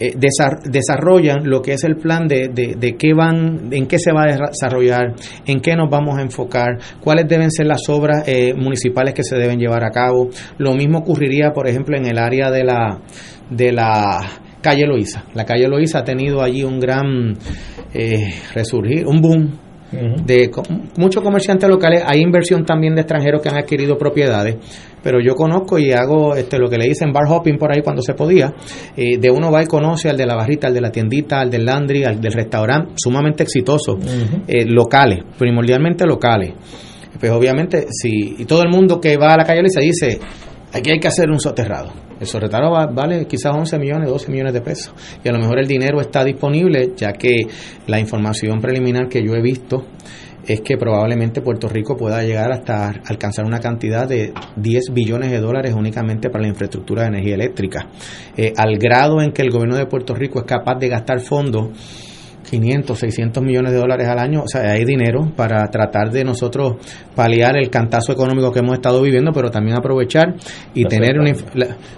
eh, desarrollan lo que es el plan de, de, qué van, en qué se va a desarrollar, en qué nos vamos a enfocar, cuáles deben ser las obras eh, municipales que se deben llevar a cabo. Lo mismo ocurriría, por ejemplo, en el área de la, de la calle Loíza. La calle Loíza ha tenido allí un gran eh, resurgir, un boom de muchos comerciantes locales, hay inversión también de extranjeros que han adquirido propiedades, pero yo conozco y hago este lo que le dicen bar hopping por ahí cuando se podía, eh, de uno va y conoce al de la barrita, al de la tiendita, al del landry, al del restaurante, sumamente exitosos, eh, locales, primordialmente locales. Pues obviamente, si y todo el mundo que va a la calle se dice, aquí hay que hacer un soterrado el soterrado vale quizás 11 millones, 12 millones de pesos. Y a lo mejor el dinero está disponible, ya que la información preliminar que yo he visto es que probablemente Puerto Rico pueda llegar hasta alcanzar una cantidad de 10 billones de dólares únicamente para la infraestructura de energía eléctrica. Eh, al grado en que el gobierno de Puerto Rico es capaz de gastar fondos 500, 600 millones de dólares al año, o sea, hay dinero para tratar de nosotros paliar el cantazo económico que hemos estado viviendo, pero también aprovechar y tener una...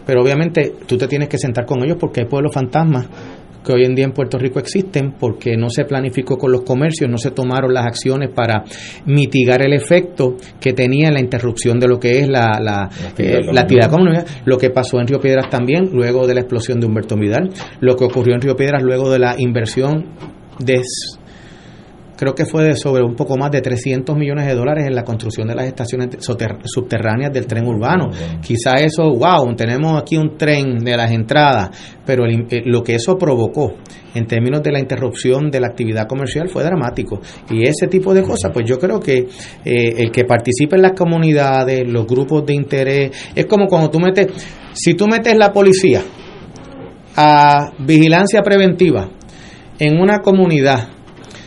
Pero obviamente tú te tienes que sentar con ellos porque hay pueblos fantasmas que hoy en día en Puerto Rico existen porque no se planificó con los comercios, no se tomaron las acciones para mitigar el efecto que tenía la interrupción de lo que es la, la, la actividad, económica. Lo que pasó en Río Piedras también, luego de la explosión de Humberto Vidal, lo que ocurrió en Río Piedras luego de la inversión des, creo que fue de sobre un poco más de 300 millones de dólares en la construcción de las estaciones subterráneas del tren urbano. Quizá eso, wow, tenemos aquí un tren de las entradas, pero eh, lo que eso provocó en términos de la interrupción de la actividad comercial fue dramático. Y ese tipo de cosas, pues yo creo que eh, el que participe en las comunidades, los grupos de interés, es como cuando tú metes, si tú metes la policía a vigilancia preventiva, en una comunidad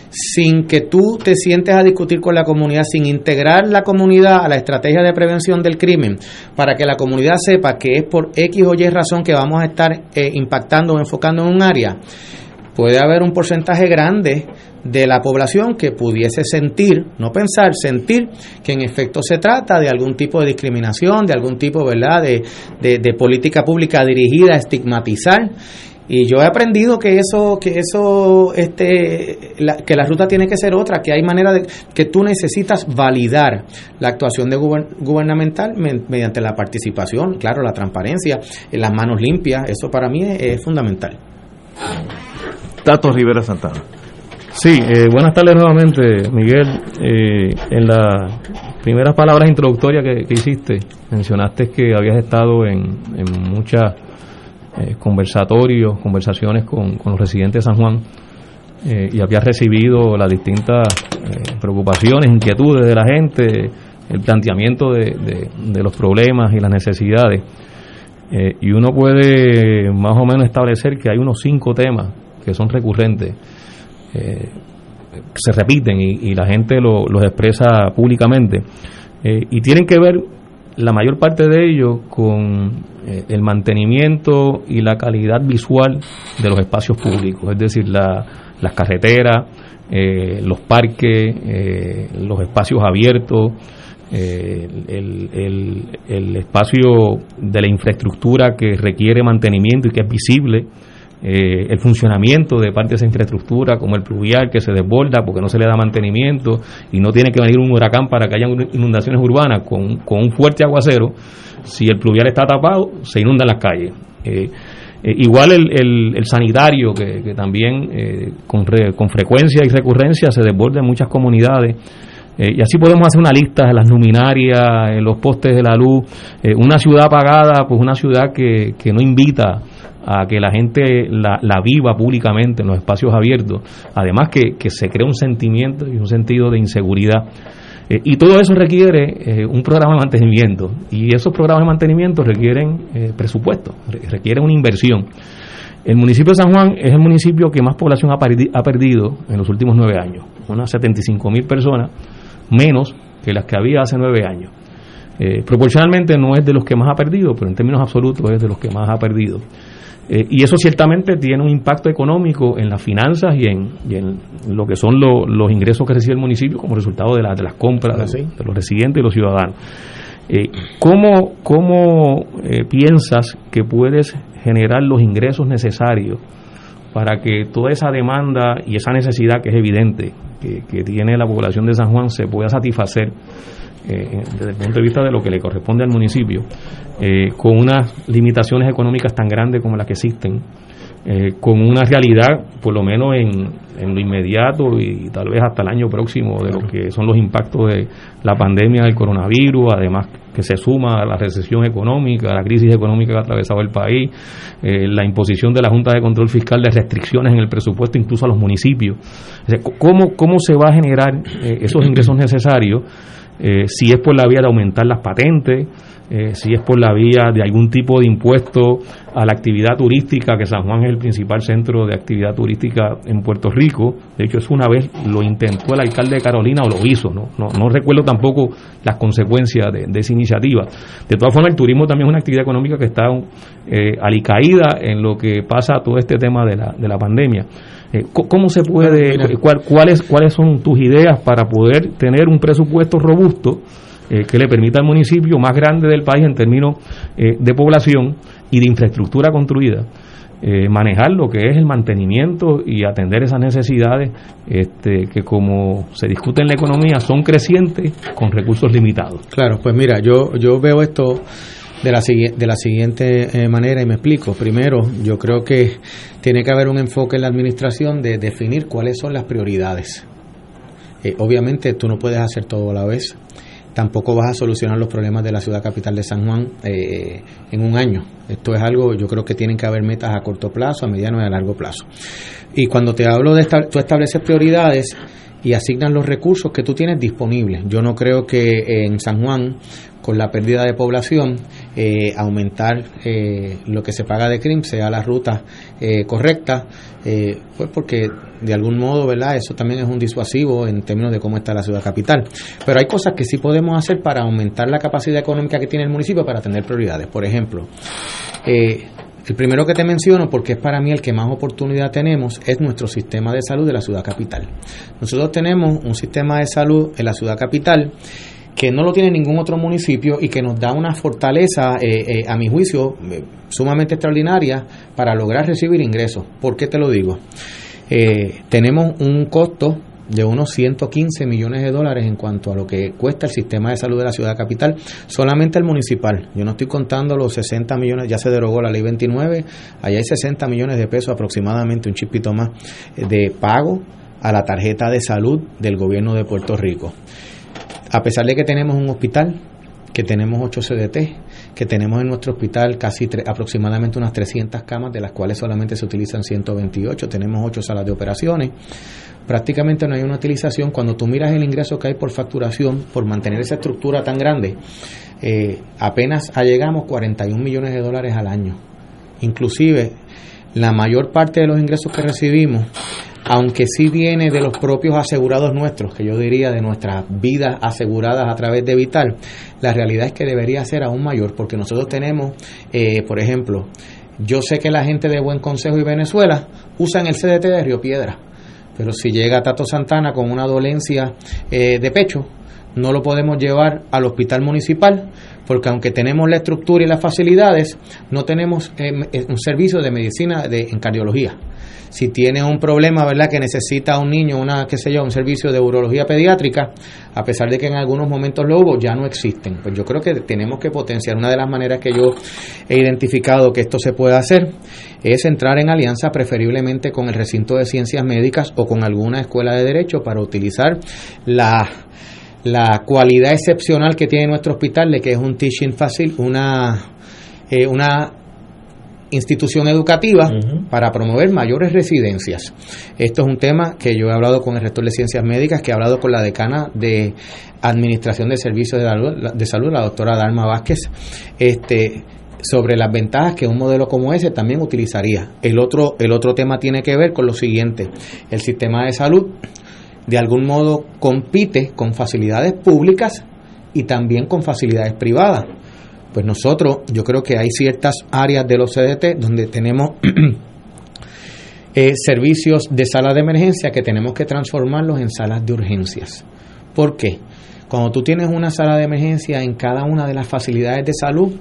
sin que tú te sientes a discutir con la comunidad, sin integrar la comunidad a la estrategia de prevención del crimen, para que la comunidad sepa que es por X o Y razón que vamos a estar eh, impactando o enfocando en un área, puede haber un porcentaje grande de la población que pudiese sentir, no pensar, sentir que en efecto se trata de algún tipo de discriminación, de algún tipo, ¿verdad?, de, de, de política pública dirigida a estigmatizar y yo he aprendido que eso, que eso, este, que la ruta tiene que ser otra, que hay manera de que tú necesitas validar la actuación de gubernamental mediante la participación, claro, la transparencia, las manos limpias, eso para mí es, fundamental. Tato Rivera Santana. Sí, eh, buenas tardes nuevamente, Miguel. Eh, en las primeras palabras introductorias que, hiciste, mencionaste que habías estado en, en muchas eh, conversatorios, conversaciones con, los residentes de San Juan eh, y había recibido las distintas eh, preocupaciones, inquietudes de la gente, el planteamiento de, los problemas y las necesidades. y uno puede más o menos establecer que hay unos cinco temas que son recurrentes, se repiten y, la gente los expresa públicamente y tienen que ver la mayor parte de ellos con eh, el mantenimiento y la calidad visual de los espacios públicos, es decir, las carreteras, eh, los parques, eh, los espacios abiertos, el, el, espacio de la infraestructura que requiere mantenimiento y que es visible eh, el funcionamiento de parte de esa infraestructura, como el pluvial que se desborda porque no se le da mantenimiento y no tiene que venir un huracán para que haya inundaciones urbanas con, con un fuerte aguacero, si el pluvial está tapado, se inundan las calles. Eh, eh, igual el, el, sanitario, que, también con, con frecuencia y recurrencia se desborda en muchas comunidades. y así podemos hacer una lista de las luminarias, en los postes de la luz. una ciudad apagada, pues una ciudad que, que no invita a que la gente la, la viva públicamente en los espacios abiertos. Además que, que se crea un sentimiento y un sentido de inseguridad. Eh, y todo eso requiere eh, un programa de mantenimiento. Y esos programas de mantenimiento requieren eh, presupuesto, requieren una inversión. El municipio de San Juan es el municipio que más población ha, perdido en los últimos nueve años. Unas 75 mil personas menos que las que había hace nueve años. proporcionalmente no es de los que más ha perdido, pero en términos absolutos es de los que más ha perdido. Eh, y eso ciertamente tiene un impacto económico en las finanzas y en, lo que son los ingresos que recibe el municipio como resultado de, de las compras ah, de, los residentes y los ciudadanos. Eh, ¿Cómo, cómo eh, piensas que puedes generar los ingresos necesarios para que toda esa demanda y esa necesidad que es evidente que, que tiene la población de San Juan se pueda satisfacer? Eh, desde el punto de vista de lo que le corresponde al municipio, eh, con unas limitaciones económicas tan grandes como las que existen, eh, con una realidad, por lo menos en, en, lo inmediato y tal vez hasta el año próximo, de lo que son los impactos de la pandemia del coronavirus, además que se suma a la recesión económica, a la crisis económica que ha atravesado el país, la imposición de la Junta de Control Fiscal de restricciones en el presupuesto, incluso a los municipios. ¿cómo, ¿Cómo se va a generar esos ingresos necesarios? Eh, si es por la vía de aumentar las patentes, eh, si es por la vía de algún tipo de impuesto a la actividad turística, que San Juan es el principal centro de actividad turística en Puerto Rico. De hecho, es una vez lo intentó el alcalde de Carolina o lo hizo, no, no, recuerdo tampoco las consecuencias de, esa iniciativa. De todas formas, el turismo también es una actividad económica que está eh, alicaída en lo que pasa todo este tema de la, de la pandemia. Eh, ¿Cómo se puede, cuáles, cuáles son tus ideas para poder tener un presupuesto robusto eh, que le permita al municipio más grande del país en términos eh, de población y de infraestructura construida? manejar lo que es el mantenimiento y atender esas necesidades este, que como se discute en la economía son crecientes con recursos limitados. Claro, pues mira, yo, yo veo esto de la, de la siguiente eh, manera y me explico. Primero, yo creo que tiene que haber un enfoque en la administración de definir cuáles son las prioridades. Eh, obviamente tú no puedes hacer todo a la vez. Tampoco vas a solucionar los problemas de la ciudad capital de San Juan eh, en un año. Esto es algo, yo creo que tienen que haber metas a corto plazo, a mediano y a largo plazo. Y cuando te hablo de esta, tú estableces prioridades, y asignan los recursos que tú tienes disponibles. Yo no creo que en San Juan con la pérdida de población, eh, aumentar eh, lo que se paga de CRIM sea la ruta eh, correcta, pues porque de algún modo, ¿verdad? Eso también es un disuasivo en términos de cómo está la ciudad capital. Pero hay cosas que sí podemos hacer para aumentar la capacidad económica que tiene el municipio para tener prioridades. Por ejemplo, el primero que te menciono, porque es para mí el que más oportunidad tenemos, es nuestro sistema de salud de la ciudad capital. Nosotros tenemos un sistema de salud en la ciudad capital que no lo tiene ningún otro municipio y que nos da una fortaleza, eh, eh, a mi juicio, eh, sumamente extraordinaria para lograr recibir ingresos. ¿Por qué te lo digo? tenemos un costo de unos 115 millones de dólares en cuanto a lo que cuesta el sistema de salud de la ciudad capital, solamente el municipal. Yo no estoy contando los 60 millones, ya se derogó la ley 29, allá hay 60 millones de pesos aproximadamente, un chipito más, de pago a la tarjeta de salud del gobierno de Puerto Rico. A pesar de que tenemos un hospital, que tenemos 8 CDT, que tenemos en nuestro hospital casi aproximadamente unas 300 camas, de las cuales solamente se utilizan 128, tenemos 8 salas de operaciones, prácticamente no hay una utilización. Cuando tú miras el ingreso que hay por facturación, por mantener esa estructura tan grande, eh, apenas llegamos 41 millones de dólares al año. Inclusive, la mayor parte de los ingresos que recibimos aunque sí viene de los propios asegurados nuestros, que yo diría de nuestras vidas aseguradas a través de Vital, la realidad es que debería ser aún mayor, porque nosotros tenemos, eh, por ejemplo, yo sé que la gente de Buen Consejo y Venezuela usan el CDT de Río Piedra, pero si llega Tato Santana con una dolencia eh, de pecho, no lo podemos llevar al hospital municipal porque aunque tenemos la estructura y las facilidades, no tenemos eh, eh, un servicio de medicina de, en cardiología. Si tiene un problema, ¿verdad?, que necesita un niño, una, qué sé yo, un servicio de urología pediátrica, a pesar de que en algunos momentos lo hubo, ya no existen. Pues yo creo que tenemos que potenciar. Una de las maneras que yo he identificado que esto se puede hacer es entrar en alianza preferiblemente con el recinto de ciencias médicas o con alguna escuela de derecho para utilizar la la cualidad excepcional que tiene nuestro hospital de que es un teaching fácil, una, eh, una institución educativa para promover mayores residencias. Esto es un tema que yo he hablado con el rector de ciencias médicas, que he hablado con la decana de Administración de Servicios de Salud, de salud la doctora Dalma Vázquez, este, sobre las ventajas que un modelo como ese también utilizaría. El otro, el otro tema tiene que ver con lo siguiente, el sistema de salud de algún modo compite con facilidades públicas y también con facilidades privadas. Pues nosotros, yo creo que hay ciertas áreas de los CDT donde tenemos eh, servicios de sala de emergencia que tenemos que transformarlos en salas de urgencias. ¿Por qué? Cuando tú tienes una sala de emergencia en cada una de las facilidades de salud,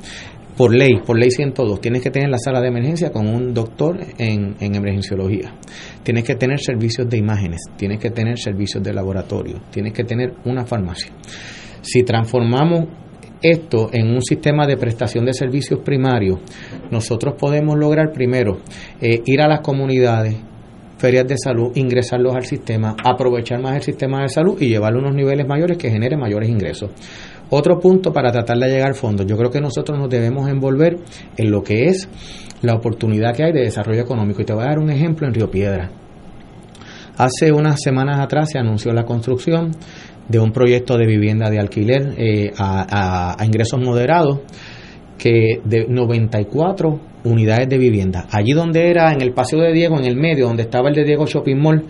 por ley, por ley 102, tienes que tener la sala de emergencia con un doctor en, en emergenciología. Tienes que tener servicios de imágenes, tienes que tener servicios de laboratorio, tienes que tener una farmacia. Si transformamos esto en un sistema de prestación de servicios primarios, nosotros podemos lograr primero eh, ir a las comunidades, ferias de salud, ingresarlos al sistema, aprovechar más el sistema de salud y llevarlo a unos niveles mayores que genere mayores ingresos. Otro punto para tratar de llegar al fondo, yo creo que nosotros nos debemos envolver en lo que es la oportunidad que hay de desarrollo económico. Y te voy a dar un ejemplo en Río Piedra. Hace unas semanas atrás se anunció la construcción de un proyecto de vivienda de alquiler eh, a, a ingresos moderados que de 94 unidades de vivienda. Allí donde era, en el Paseo de Diego, en el medio, donde estaba el de Diego Shopping Mall,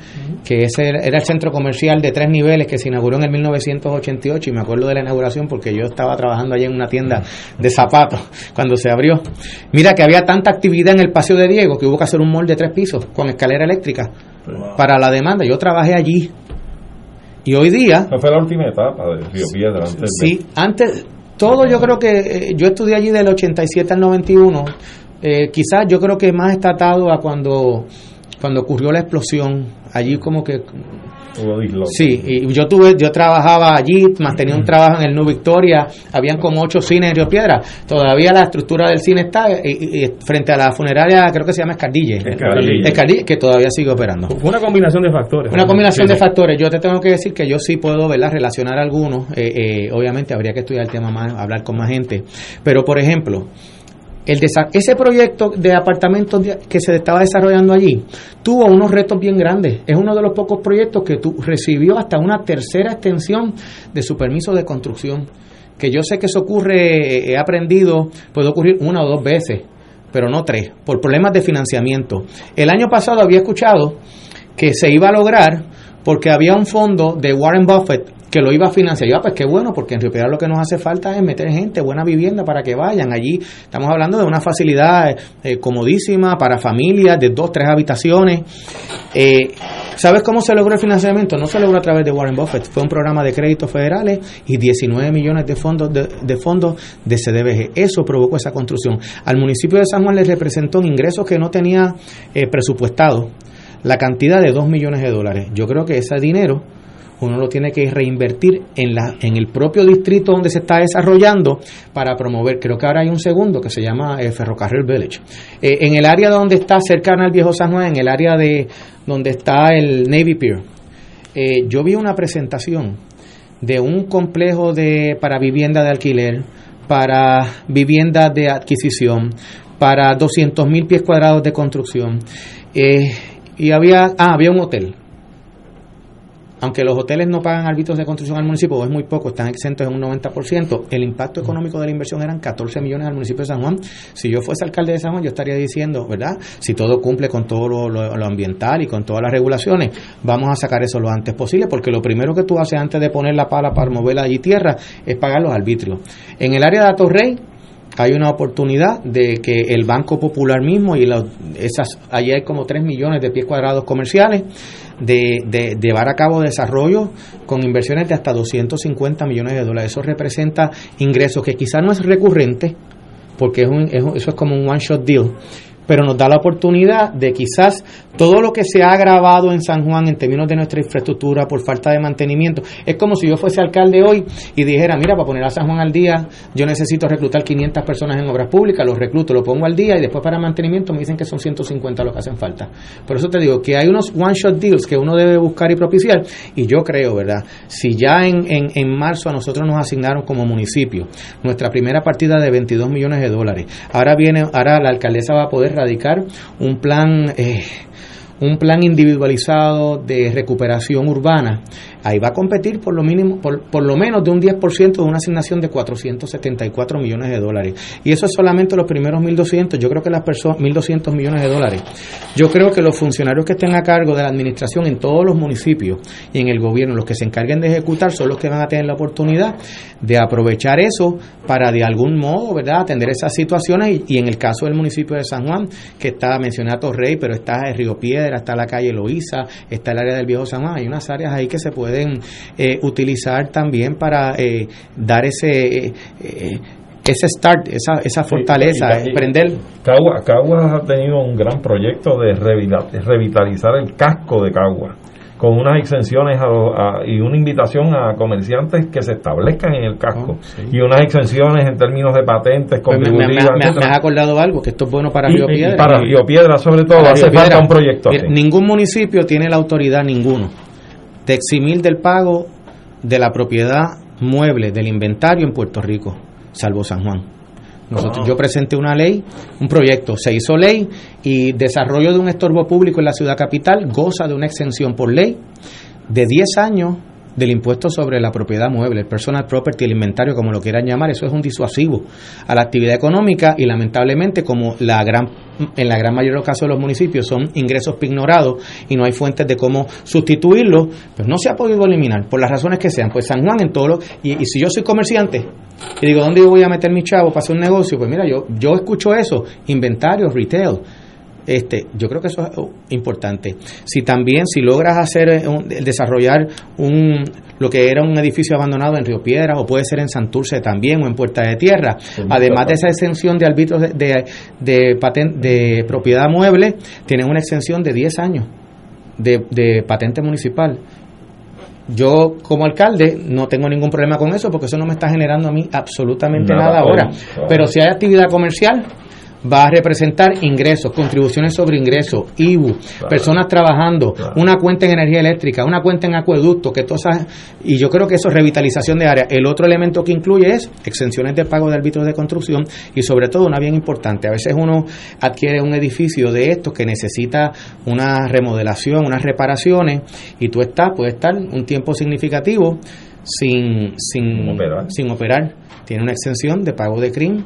que ese era el centro comercial de tres niveles que se inauguró en el 1988, y me acuerdo de la inauguración porque yo estaba trabajando allí en una tienda de zapatos cuando se abrió. Mira que había tanta actividad en el Paseo de Diego que hubo que hacer un mall de tres pisos con escalera eléctrica para la demanda. Yo trabajé allí. Y hoy día... Esa fue la última etapa de Río Piedra. Antes sí, antes todo yo creo que eh, yo estudié allí del 87 al 91. Eh, quizás yo creo que más está atado a cuando, cuando ocurrió la explosión. Allí como que Sí, y yo tuve, yo trabajaba allí, mantenía un trabajo en el New Victoria, habían como ocho cines en Río Piedra, todavía la estructura del cine está y, frente a la funeraria, creo que se llama Escardille, Escardille, que todavía sigue operando. Una combinación de factores. Una combinación de factores. Yo te tengo que decir que yo sí puedo ¿verdad? relacionar algunos, eh, eh, obviamente habría que estudiar el tema más, hablar con más gente, pero por ejemplo, ese proyecto de apartamentos que se estaba desarrollando allí tuvo unos retos bien grandes. Es uno de los pocos proyectos que tu, recibió hasta una tercera extensión de su permiso de construcción. Que yo sé que eso ocurre, he aprendido, puede ocurrir una o dos veces, pero no tres, por problemas de financiamiento. El año pasado había escuchado que se iba a lograr porque había un fondo de Warren Buffett que lo iba a financiar. Yo, pues qué bueno, porque en Río lo que nos hace falta es meter gente, buena vivienda para que vayan. Allí estamos hablando de una facilidad eh, comodísima para familias de dos, tres habitaciones. Eh, ¿Sabes cómo se logró el financiamiento? No se logró a través de Warren Buffett, fue un programa de créditos federales y 19 millones de fondos de, fondos de CDBG. Eso provocó esa construcción. Al municipio de San Juan le representó un ingreso que no tenía eh, presupuestado la cantidad de 2 millones de dólares. Yo creo que ese dinero uno lo tiene que reinvertir en, la, en el propio distrito donde se está desarrollando para promover. Creo que ahora hay un segundo que se llama eh, Ferrocarril Village. Eh, en el área donde está cercana al Viejo San Juan, en el área de donde está el Navy Pier, eh, yo vi una presentación de un complejo de para vivienda de alquiler, para vivienda de adquisición, para 200 mil pies cuadrados de construcción. y había, ah, había un hotel aunque los hoteles no pagan árbitros de construcción al municipio, es muy poco, están exentos en un 90%, el impacto económico de la inversión eran 14 millones al municipio de San Juan. Si yo fuese alcalde de San Juan, yo estaría diciendo, ¿verdad? Si todo cumple con todo lo, ambiental y con todas las regulaciones, vamos a sacar eso lo antes posible, porque lo primero que tú haces antes de poner la pala para mover allí tierra es pagar los arbitrios. En el área de Atorrey, hay una oportunidad de que el Banco Popular mismo y los, esas, allí hay como 3 millones de pies cuadrados comerciales, de, de, llevar a cabo desarrollo con inversiones de hasta 250 millones de dólares. Eso representa ingresos que quizás no es recurrente, porque es un, es eso es como un one-shot deal, pero nos da la oportunidad de quizás todo lo que se ha agravado en San Juan en términos de nuestra infraestructura por falta de mantenimiento, es como si yo fuese alcalde hoy y dijera, mira, para poner a San Juan al día, yo necesito reclutar 500 personas en obras públicas, los recluto, lo pongo al día y después para mantenimiento me dicen que son 150 lo que hacen falta. Por eso te digo que hay unos one-shot deals que uno debe buscar y propiciar y yo creo, ¿verdad? Si ya en, en, en marzo a nosotros nos asignaron como municipio nuestra primera partida de 22 millones de dólares, ahora viene, ahora la alcaldesa va a poder radicar un plan... Eh, un plan individualizado de recuperación urbana, ahí va a competir por lo mínimo por, por lo menos de un 10% de una asignación de 474 millones de dólares. Y eso es solamente los primeros 1200, yo creo que las personas 1200 millones de dólares. Yo creo que los funcionarios que estén a cargo de la administración en todos los municipios y en el gobierno, los que se encarguen de ejecutar son los que van a tener la oportunidad de aprovechar eso para de algún modo, ¿verdad?, atender esas situaciones y, en el caso del municipio de San Juan, que está mencionado Rey, pero está el Río Piedra, está la calle Loíza, está el área del Viejo San Juan, hay unas áreas ahí que se pueden eh, utilizar también para eh, dar ese eh, ese start, esa, esa fortaleza, Sí, y- y- prender. Caguas ha tenido un gran proyecto de revita- de revitalizar el casco de Caguas con unas exenciones a a- y una invitación a comerciantes que se establezcan en el casco y unas exenciones en términos de patentes Pues me, has acordado algo, que esto es bueno para Río y Piedra. para Río Piedra sobre todo hace Río falta Piedra. un proyecto así. Ningún municipio tiene la autoridad, ninguno, de eximir del pago de la propiedad mueble del inventario en Puerto Rico, salvo San Juan. Nosotros, Yo presenté una ley, un proyecto, se hizo ley y desarrollo de un estorbo público en la ciudad capital goza de una exención por ley de 10 años del impuesto sobre la propiedad mueble, el personal property, el inventario, como lo quieran llamar, eso es un disuasivo a la actividad económica y lamentablemente como la gran en la gran mayoría de los casos de los municipios son ingresos ignorados y no hay fuentes de cómo sustituirlos, pues no se ha podido eliminar por las razones que sean. Pues San Juan en todo lo, y, y si yo soy comerciante y digo, ¿dónde yo voy a meter mi chavo para hacer un negocio? Pues mira, yo yo escucho eso, inventario, retail, este, yo creo que eso es oh, importante. Si también, si logras hacer, eh, un- desarrollar un, lo que era un edificio abandonado en Río Piedras, o puede ser en Santurce también, o en Puerta de Tierra, además de esa exención de arbitros de, de, de, de propiedad mueble, tienen una exención de 10 años de, de patente municipal. Yo como alcalde no tengo ningún problema con eso porque eso no me está generando a mí absolutamente Nada, nada, ahora. claro. Pero si hay actividad comercial, va a representar ingresos, contribuciones sobre ingresos, IBU, personas trabajando, Claro. una cuenta en energía eléctrica, una cuenta en acueducto, que todas y yo creo que eso es revitalización de área. El otro elemento que incluye es exenciones de pago de árbitros de construcción y sobre todo una bien importante, a veces uno adquiere un edificio de estos que necesita una remodelación, unas reparaciones y tú estás, puedes estar un tiempo significativo sin sin Sin operar. sin operar. Tiene una exención de pago de CRIM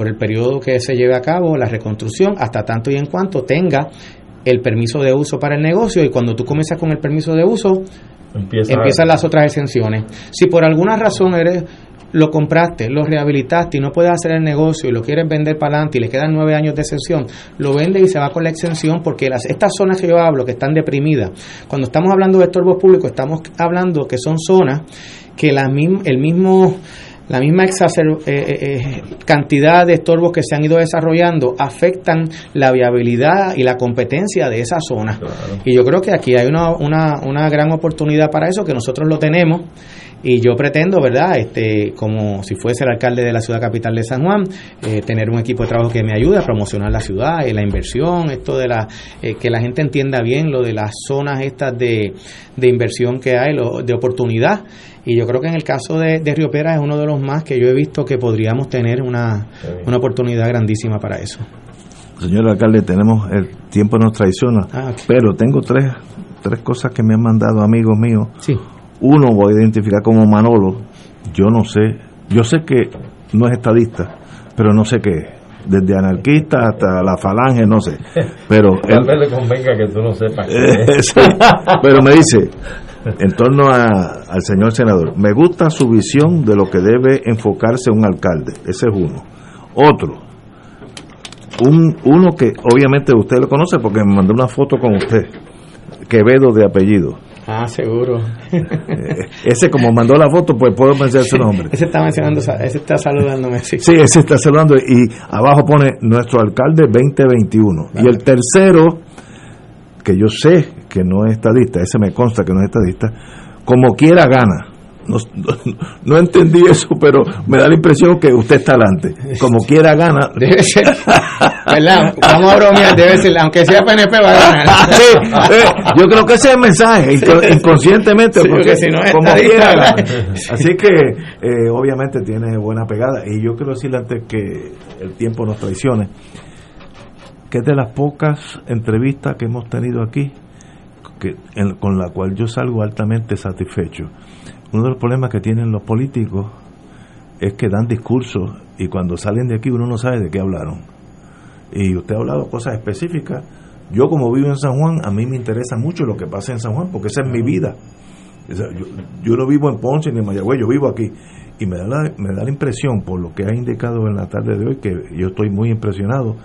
por el periodo que se lleve a cabo la reconstrucción hasta tanto y en cuanto tenga el permiso de uso para el negocio y cuando tú comienzas con el permiso de uso Empieza empiezan las otras exenciones. Si por alguna razón eres lo compraste, lo rehabilitaste y no puedes hacer el negocio y lo quieres vender para adelante y le quedan nueve años de exención, lo vende y se va con la exención porque las, estas zonas que yo hablo, que están deprimidas, cuando estamos hablando de estorbos públicos, estamos hablando que son zonas que la, el mismo la misma exacer- eh, eh, eh, cantidad de estorbos que se han ido desarrollando afectan la viabilidad y la competencia de esa zona. Claro. Y yo creo que aquí hay una, una, una gran oportunidad para eso, que nosotros lo tenemos. Y yo pretendo, ¿verdad? Este, como si fuese el alcalde de la ciudad capital de San Juan, eh, tener un equipo de trabajo que me ayude a promocionar la ciudad la inversión, esto de la, eh, que la gente entienda bien lo de las zonas estas de, de inversión que hay, lo, de oportunidad. Y yo creo que en el caso de, de Río Piedras es uno de los más que yo he visto que podríamos tener una, una oportunidad grandísima para eso. Señor alcalde, tenemos el tiempo nos traiciona, Ah, pero tengo tres, tres cosas que me han mandado amigos míos. Sí. Uno voy a identificar como Manolo. Yo no sé, yo sé que no es estadista, pero no sé qué es. Desde anarquista hasta la falange, no sé. Pero Tal vez le convenga que tú no sepas qué Eh, es. pero me dice, en torno a- al señor senador, me gusta su visión de lo que debe enfocarse un alcalde, ese es uno. Otro, un, uno que obviamente usted lo conoce porque me mandó una foto con usted, Quevedo de apellido. Ah, seguro. Eh, ese como mandó la foto, pues puedo mencionar su nombre. Ese está mencionando, ese está saludándome, sí. Sí, ese está saludando y abajo pone nuestro alcalde 2021. Y el tercero, que yo sé que no es estadista, ese me consta que no es estadista, como quiera gana. No, entendí eso, pero me da la impresión que usted está adelante. Como quiera gana. Debe ser, ¿verdad? Vamos a bromear, debe ser, aunque sea PNP va a ganar. Sí, eh, yo creo que ese es el mensaje, inco- inconscientemente, Sí, porque porque si no es como quiera gana. Así que eh, obviamente tiene buena pegada y yo quiero decirle antes que el tiempo nos traicione, que es de las pocas entrevistas que hemos tenido aquí que, en- con la cual yo salgo altamente satisfecho. Uno de los problemas que tienen los políticos es que dan discursos y cuando salen de aquí uno no sabe de qué hablaron. Y usted ha hablado cosas específicas. Yo como vivo en San Juan, a mí me interesa mucho lo que pasa en San Juan, porque esa es mi vida. Yo, yo no vivo en Ponce ni en Mayagüez, yo vivo aquí. Y me da, la, me da la impresión, por lo que ha indicado en la tarde de hoy, que yo estoy muy impresionado,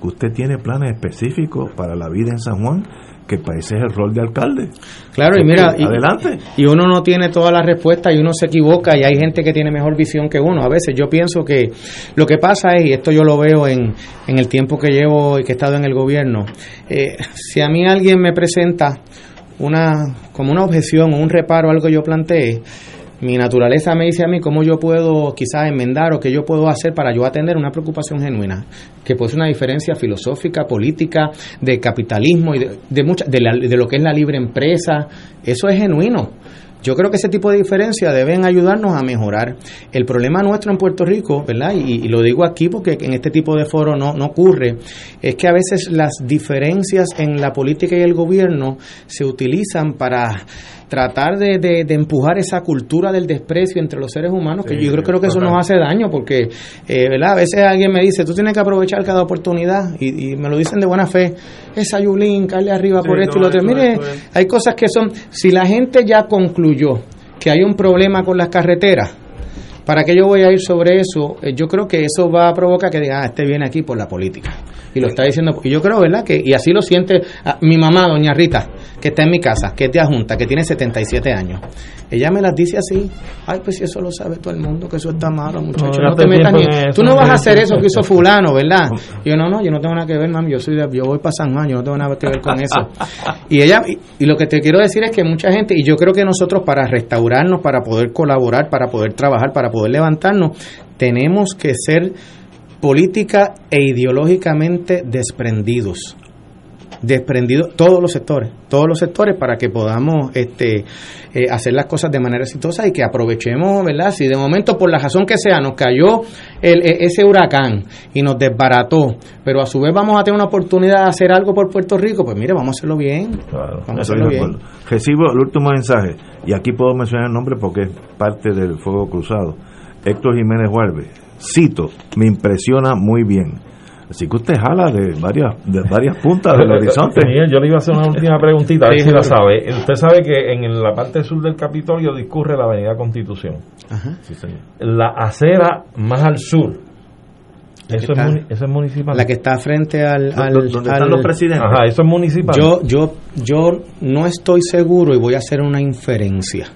que usted tiene planes específicos para la vida en San Juan, que ese es el rol de alcalde. Claro, y mira, y, Adelante. y uno no tiene todas las respuestas y uno se equivoca y hay gente que tiene mejor visión que uno. A veces yo pienso que lo que pasa es, y esto yo lo veo en, en el tiempo que llevo y que he estado en el gobierno, eh, si a mí alguien me presenta una como una objeción o un reparo algo que yo planteé, mi naturaleza me dice a mí cómo yo puedo quizás enmendar o qué yo puedo hacer para yo atender una preocupación genuina, que puede ser una diferencia filosófica, política, de capitalismo y de, de, mucha- de, la- de lo que es la libre empresa. Eso es genuino. Yo creo que ese tipo de diferencias deben ayudarnos a mejorar. El problema nuestro en Puerto Rico, ¿verdad? Y, y lo digo aquí porque en este tipo de foro no, no ocurre, es que a veces las diferencias en la política y el gobierno se utilizan para tratar de, de- de empujar esa cultura del desprecio entre los seres humanos, que Sí, yo creo, creo que eso nos hace daño, porque, eh, ¿verdad? A veces alguien me dice, tú tienes que aprovechar cada oportunidad, y, y me lo dicen de buena fe, esa Yulín, caerle arriba por Sí, esto y lo otro. Mire, es. hay cosas que son, si la gente ya concluyó que hay un problema con las carreteras, ¿para qué yo voy a ir sobre eso? Eh, yo creo que eso va a provocar que diga, ah, este viene aquí por la política. Y lo está diciendo, y yo creo, ¿verdad? que Y así lo siente ah, mi mamá, doña Rita, que está en mi casa, que es de Ajunta, que tiene 77 años. Ella me las dice así, ay, pues si eso lo sabe todo el mundo, que eso está malo, muchacho, No, no, te metas ni... eso, Tú no vas a hacer eso que hizo fulano, ¿verdad? Y yo, no, no, yo no tengo nada que ver, mami, yo soy de, yo voy para San Juan, yo no tengo nada que ver con eso. Y ella, y, y lo que te quiero decir es que mucha gente, y yo creo que nosotros para restaurarnos, para poder colaborar, para poder trabajar, para poder levantarnos, tenemos que ser política e ideológicamente desprendidos. Desprendidos, todos los sectores, todos los sectores para que podamos este, eh, hacer las cosas de manera exitosa y que aprovechemos, ¿verdad? Si de momento, por la razón que sea, nos cayó el, e- ese huracán y nos desbarató, pero a su vez vamos a tener una oportunidad de hacer algo por Puerto Rico, pues mire, vamos a hacerlo bien. Claro. Vamos a hacerlo bien. Recibo el último mensaje, y aquí puedo mencionar el nombre porque es parte del Fuego Cruzado. Héctor Jiménez Huerve, cito, me impresiona muy bien. Así que usted jala de varias, de varias puntas del horizonte. Miguel, yo le iba a hacer una última preguntita, a ver si la sabe. Usted sabe que en la parte sur del Capitolio discurre la Avenida Constitución. Ajá. Sí, señor. La acera más al sur, eso es, está- muni- eso es municipal. La que está frente al... al- ¿Dó- ¿Dónde están al- los presidentes? Ajá, eso es municipal. Yo, yo, yo no estoy seguro y voy a hacer una inferencia.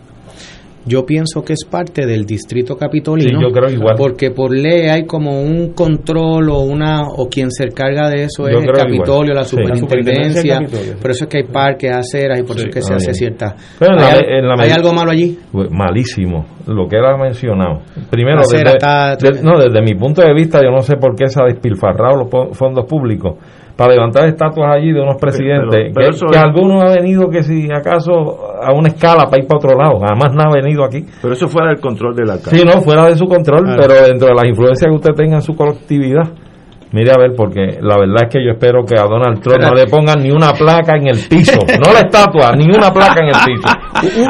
Yo pienso que es parte del distrito capitolino. Sí, yo creo igual. Porque por ley hay como un control o una o quien se encarga de eso Yo es el Capitolio, la Sí. superintendencia. La superintendencia del Capitolio, sí. Por eso es que hay parques, aceras y por eso es que se hace cierta. Pero en la- ¿Hay, en la hay medida- algo malo allí? Pues, Malísimo, lo que era mencionado. Primero, La acera desde, está- de- no, desde mi punto de vista, yo no sé por qué se ha despilfarrado los fondos públicos para levantar estatuas allí de unos presidentes, pero- pero que, que es- alguno ha venido que si acaso a una escala para ir para otro lado, jamás nada ha venido aquí. Pero eso fuera del control del alcalde. Sí, no, fuera de su control, Claro. pero dentro de las influencias que usted tenga en su colectividad. Mire a ver, porque la verdad es que yo espero que a Donald Trump no le pongan ni una placa en el piso, no la estatua, ni una placa en el piso.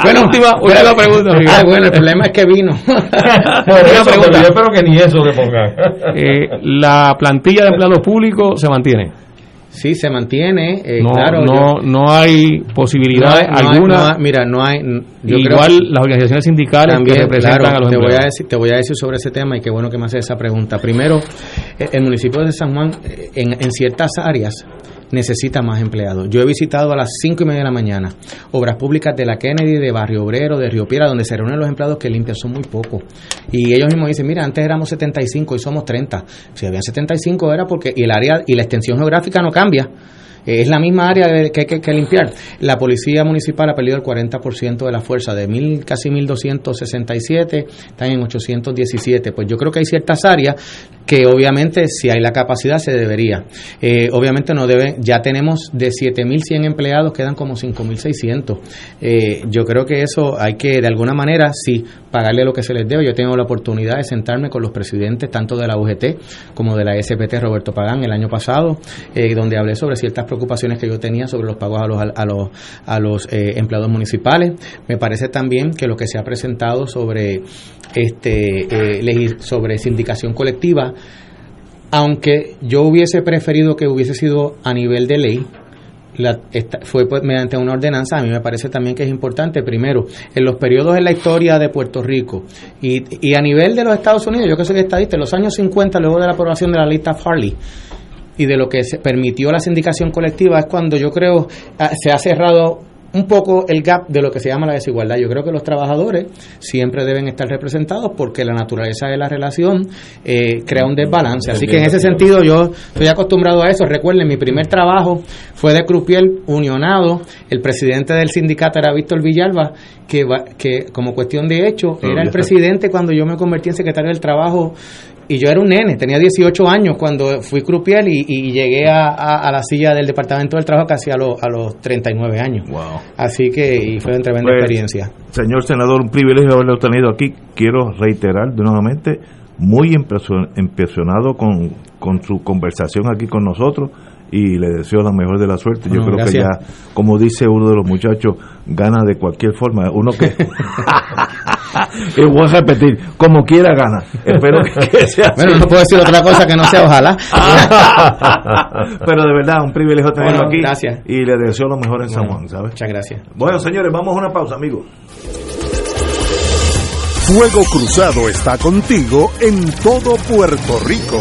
Bueno, última, última pregunta. Ah, bueno, el problema es que vino. Por eso, pregunta. yo espero que ni eso le pongan. Eh, la plantilla de empleados públicos se mantiene. Sí, se mantiene. eh, no, claro, no, yo- no hay posibilidad no hay- alguna. no hay- mira, no hay. Yo creo igual que- las organizaciones sindicales También, que representan claro, a los te voy a empleados. decir, te voy a decir sobre ese tema y qué bueno que me haces esa pregunta. Primero, eh, el municipio de San Juan, eh, en, en ciertas áreas, necesita más empleados. Yo he visitado a las cinco y media de la mañana obras públicas de la Kennedy, de Barrio Obrero, de Río Piedra, donde se reúnen los empleados que limpian, son muy pocos. Y ellos mismos dicen, mira, antes éramos 75 y somos 30. Si habían 75 era porque y el área y la extensión geográfica no cambia. Eh, Es la misma área que hay que, limpiar. La policía municipal ha perdido el 40% de la fuerza, de mil, casi 1.267, están en 817. Pues yo creo que hay ciertas áreas que obviamente si hay la capacidad se debería. Eh, obviamente no debe, ya tenemos de 7.100 empleados, quedan como 5.600. Eh, yo creo que eso hay que de alguna manera sí pagarle lo que se les debe. Yo tengo la oportunidad de sentarme con los presidentes tanto de la UGT como de la SPT Roberto Pagán el año pasado, eh, donde hablé sobre ciertas preocupaciones que yo tenía sobre los pagos a los, a los, a los eh, empleados municipales. Me parece también que lo que se ha presentado sobre, este, eh, sobre sindicación colectiva, aunque yo hubiese preferido que hubiese sido a nivel de ley, la- esta- fue pues, mediante una ordenanza, a mí me parece también que es importante, primero, en los periodos en la historia de Puerto Rico y, y a nivel de los Estados Unidos, yo que soy estadista, en los años 50, luego de la aprobación de la lista Farley, y de lo que se permitió la sindicación colectiva es cuando yo creo ah, se ha cerrado un poco el gap de lo que se llama la desigualdad. Yo creo que los trabajadores siempre deben estar representados porque la naturaleza de la relación eh, crea un desbalance. Así que en ese sentido yo estoy acostumbrado a eso. Recuerden, mi primer trabajo fue de crupiel unionado. El presidente del sindicato era Víctor Villalba, que, va- que como cuestión de hecho era el presidente cuando yo me convertí en secretario del trabajo y yo era un nene, tenía 18 años cuando fui crupiel y, y llegué a, a- a la silla del Departamento del Trabajo casi a, los a los 39 años. Wow. Así que y fue una tremenda Pues, experiencia. Señor senador, un privilegio haberlo tenido aquí. Quiero reiterar de nuevamente, muy impresio- impresionado con, con su conversación aquí con nosotros y le deseo la mejor de la suerte. Yo No, creo gracias. que ya, como dice uno de los muchachos, gana de cualquier forma. Uno que... y voy a repetir, como quiera gana. Espero que, sea así. Bueno, no puedo decir otra cosa que no sea ojalá. Pero de verdad, un privilegio tenerlo Bueno, aquí. gracias. Y le deseo lo mejor en San Juan, ¿sabes? Muchas gracias. Bueno, señores, vamos a una pausa, amigos. Fuego Cruzado está contigo en todo Puerto Rico.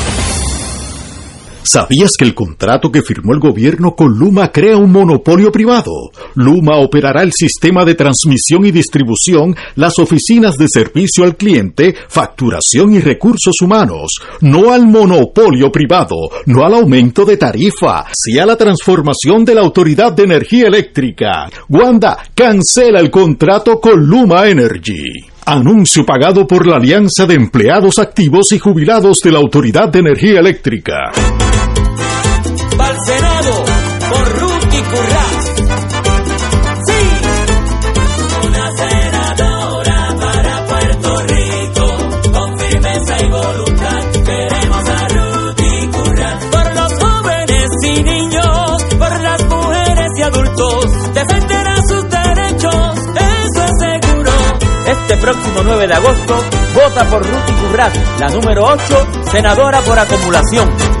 ¿Sabías que el contrato que firmó el gobierno con Luma crea un monopolio privado? Luma operará el sistema de transmisión y distribución, las oficinas de servicio al cliente, facturación y recursos humanos, no al monopolio privado, no al aumento de tarifa, sí a la transformación de la Autoridad de Energía Eléctrica. Wanda, cancela el contrato con Luma Energy. Anuncio pagado por la Alianza de Empleados Activos y Jubilados de la Autoridad de Energía Eléctrica. Este próximo 9 de agosto, vota por Ruth y Currás, la número 8, senadora por acumulación.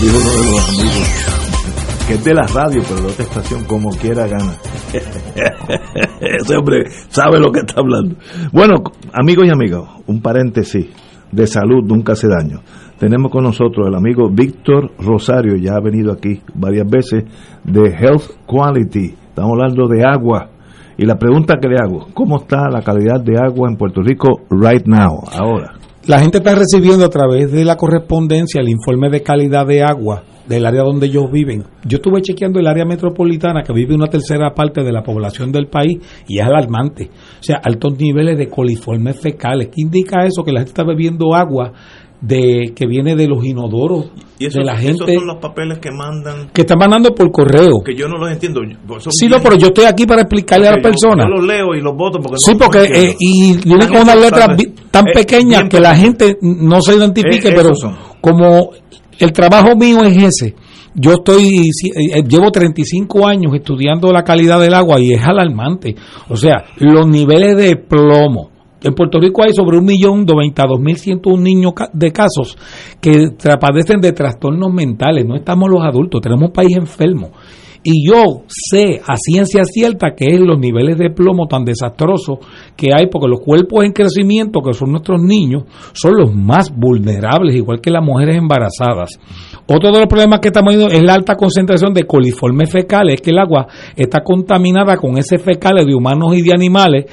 Dijo uno de los amigos, que es de la radio, pero de otra estación, como quiera gana. Ese hombre sabe lo que está hablando. Bueno, amigos y amigas, un paréntesis de salud nunca hace daño. Tenemos con nosotros el amigo Víctor Rosario, ya ha venido aquí varias veces, de Health Quality. Estamos hablando de agua. Y la pregunta que le hago, ¿cómo está la calidad de agua en Puerto Rico right now, ahora? La gente está recibiendo a través de la correspondencia el informe de calidad de agua del área donde ellos viven. Yo estuve chequeando el área metropolitana que vive una tercera parte de la población del país y es alarmante. O sea, altos niveles de coliformes fecales. ¿Qué indica eso? Que la gente está bebiendo agua de que viene de los inodoros Y esos, de la esos gente son los papeles que mandan, que están mandando por correo. que yo no los entiendo. Son Sí, no, pero yo estoy aquí para explicarle a la persona. Yo, los leo y los voto porque Sí, no- porque no eh, y vienen con unas letras tan Eh, pequeñas que la gente no se identifique, Eh, pero esos son. como el trabajo mío es ese, yo estoy si- eh, llevo 35 años estudiando la calidad del agua y es alarmante. O sea, los niveles de plomo. En Puerto Rico hay sobre un millón noventa dos mil ciento un niños ca- de casos que padecen de trastornos mentales. No estamos los adultos, tenemos un país enfermo. Y yo sé a ciencia cierta que es los niveles de plomo tan desastrosos que hay, porque los cuerpos en crecimiento, que son nuestros niños, son los más vulnerables, igual que las mujeres embarazadas. Otro de los problemas que estamos viendo es la alta concentración de coliformes fecales, es que el agua está contaminada con ese fecales de humanos y de animales.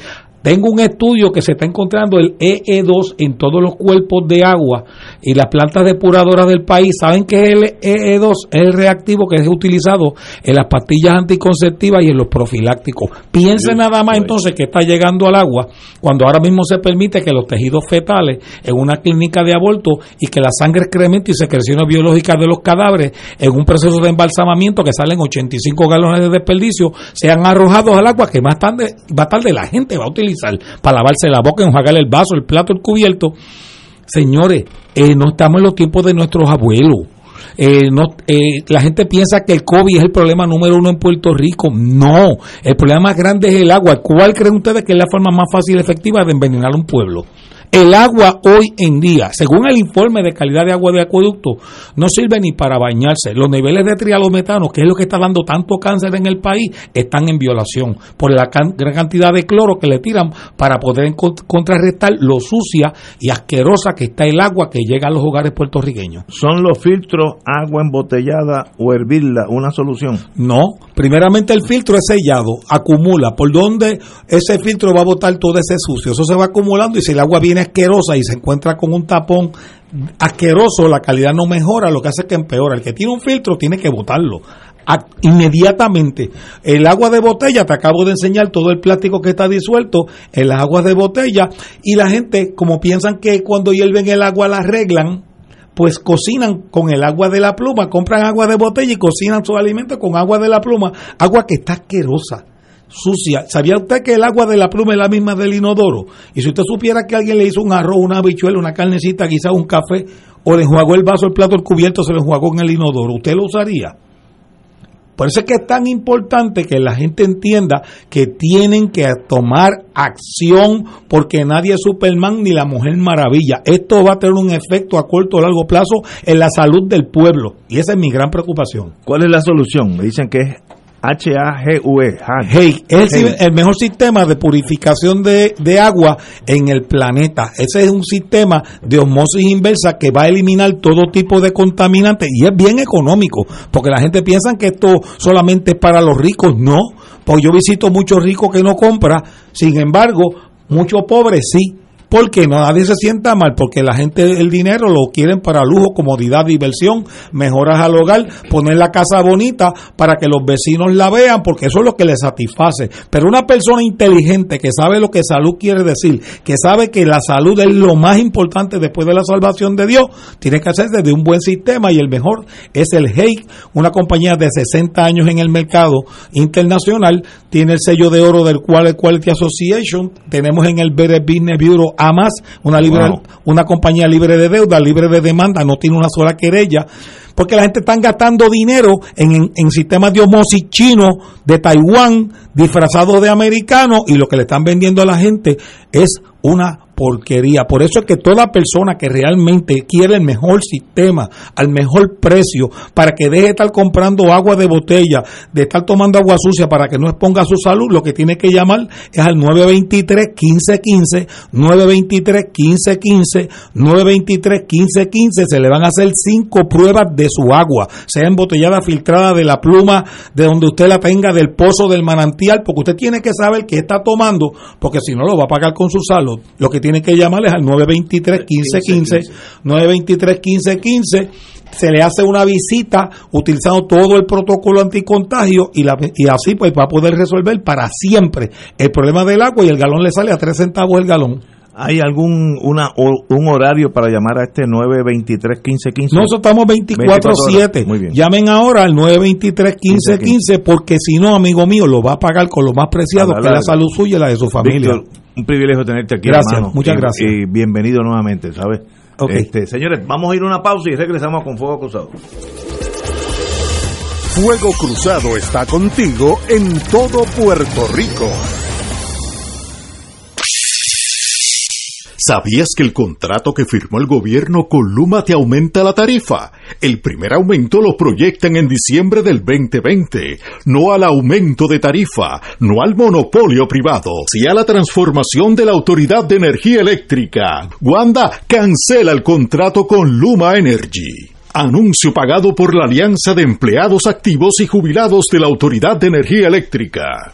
Tengo un estudio que se está encontrando el EE2 en todos los cuerpos de agua y las plantas depuradoras del país. ¿Saben qué es el EE2? Es el reactivo que es utilizado en las pastillas anticonceptivas y en los profilácticos. Piensen nada más entonces que está llegando al agua cuando ahora mismo se permite que los tejidos fetales en una clínica de aborto y que la sangre, excremento y secreciones biológicas de los cadáveres en un proceso de embalsamamiento que salen 85 galones de desperdicio sean arrojados al agua que más tarde, más tarde la gente va a utilizar para lavarse la boca, enjuagar el vaso, el plato, el cubierto. Señores, eh, no estamos en los tiempos de nuestros abuelos. Eh, eh, la gente piensa que el COVID es el problema número uno en Puerto Rico. No, el problema más grande es el agua. ¿Cuál creen ustedes que es la forma más fácil y efectiva de envenenar un pueblo? El agua hoy en día, según el informe de calidad de agua de acueducto, no sirve ni para bañarse. Los niveles de trialometano, que es lo que está dando tanto cáncer en el país, están en violación por la gran cantidad de cloro que le tiran para poder contrarrestar lo sucia y asquerosa que está el agua que llega a los hogares puertorriqueños. ¿Son los filtros agua embotellada o hervirla una solución? No, primeramente el filtro es sellado, acumula. ¿Por donde ese filtro va a botar todo ese sucio? Eso se va acumulando y si el agua viene asquerosa y se encuentra con un tapón asqueroso, la calidad no mejora, lo que hace es que empeora. El que tiene un filtro tiene que botarlo inmediatamente. El agua de botella, te acabo de enseñar todo el plástico que está disuelto en las aguas de botella y la gente, como piensan que cuando hierven el agua la arreglan, pues cocinan con el agua de la pluma, compran agua de botella y cocinan sus alimentos con agua de la pluma, agua que está asquerosa sucia. ¿Sabía usted que el agua de la pluma es la misma del inodoro? Y si usted supiera que alguien le hizo un arroz, una habichuela, una carnecita, quizás un café, o le enjuagó el vaso, el plato, el cubierto, se lo enjuagó en el inodoro, ¿usted lo usaría? Por eso es que es tan importante que la gente entienda que tienen que tomar acción porque nadie es Superman ni la Mujer Maravilla. Esto va a tener un efecto a corto o largo plazo en la salud del pueblo y esa es mi gran preocupación. ¿Cuál es la solución? Me dicen que es H-A-G-U-E. Hey, es el, mejor sistema de purificación de, de, agua en el planeta. Ese es un sistema de osmosis inversa que va a eliminar todo tipo de contaminantes y es bien económico, porque la gente piensa que esto solamente es para los ricos. No, pues yo visito muchos ricos que no compran, sin embargo, muchos pobres sí porque nadie se sienta mal, porque la gente el dinero lo quieren para lujo, comodidad, diversión, mejoras al hogar, poner la casa bonita para que los vecinos la vean, porque eso es lo que les satisface. Pero una persona inteligente que sabe lo que salud quiere decir, que sabe que la salud es lo más importante después de la salvación de Dios, tiene que hacer desde un buen sistema y el mejor es el Hake, una compañía de 60 años en el mercado internacional, tiene el sello de oro del Quality Association, tenemos en el Better Business Bureau a más, una, libre, una compañía libre de deuda, libre de demanda, no tiene una sola querella, porque la gente está gastando dinero en, en, sistemas de homosis chino de Taiwán, disfrazados de americanos, y lo que le están vendiendo a la gente es una porquería. Por eso es que toda persona que realmente quiere el mejor sistema, al mejor precio, para que deje de estar comprando agua de botella, de estar tomando agua sucia para que no exponga su salud, lo que tiene que llamar es al 923-1515, 923-1515, 923-1515. Se le van a hacer cinco pruebas de su agua, sea embotellada, filtrada de la pluma, de donde usted la tenga, del pozo, del manantial, porque usted tiene que saber qué está tomando, porque si no lo va a pagar con su salud. Lo que tiene que llamarles al 923-1515, 923-1515, se le hace una visita utilizando todo el protocolo anticontagio y, la, y así pues va a poder resolver para siempre el problema del agua y el galón le sale a 3 centavos el galón. ¿Hay algún una, un horario para llamar a este 923-1515? Nosotros estamos 24-7. Llamen ahora al 923-1515 porque si no, amigo mío, lo va a pagar con lo más preciado que es la salud suya y la de su familia. un privilegio tenerte aquí. Gracias, muchas gracias. Y bienvenido nuevamente, ¿sabes? Este, señores, vamos a ir a una pausa y regresamos con Fuego Cruzado. Fuego Cruzado está contigo en todo Puerto Rico. ¿Sabías que el contrato que firmó el gobierno con Luma te aumenta la tarifa? El primer aumento lo proyectan en diciembre del 2020. No al aumento de tarifa, no al monopolio privado, sí a la transformación de la Autoridad de Energía Eléctrica. Wanda cancela el contrato con Luma Energy. Anuncio pagado por la Alianza de Empleados Activos y Jubilados de la Autoridad de Energía Eléctrica.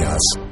Us.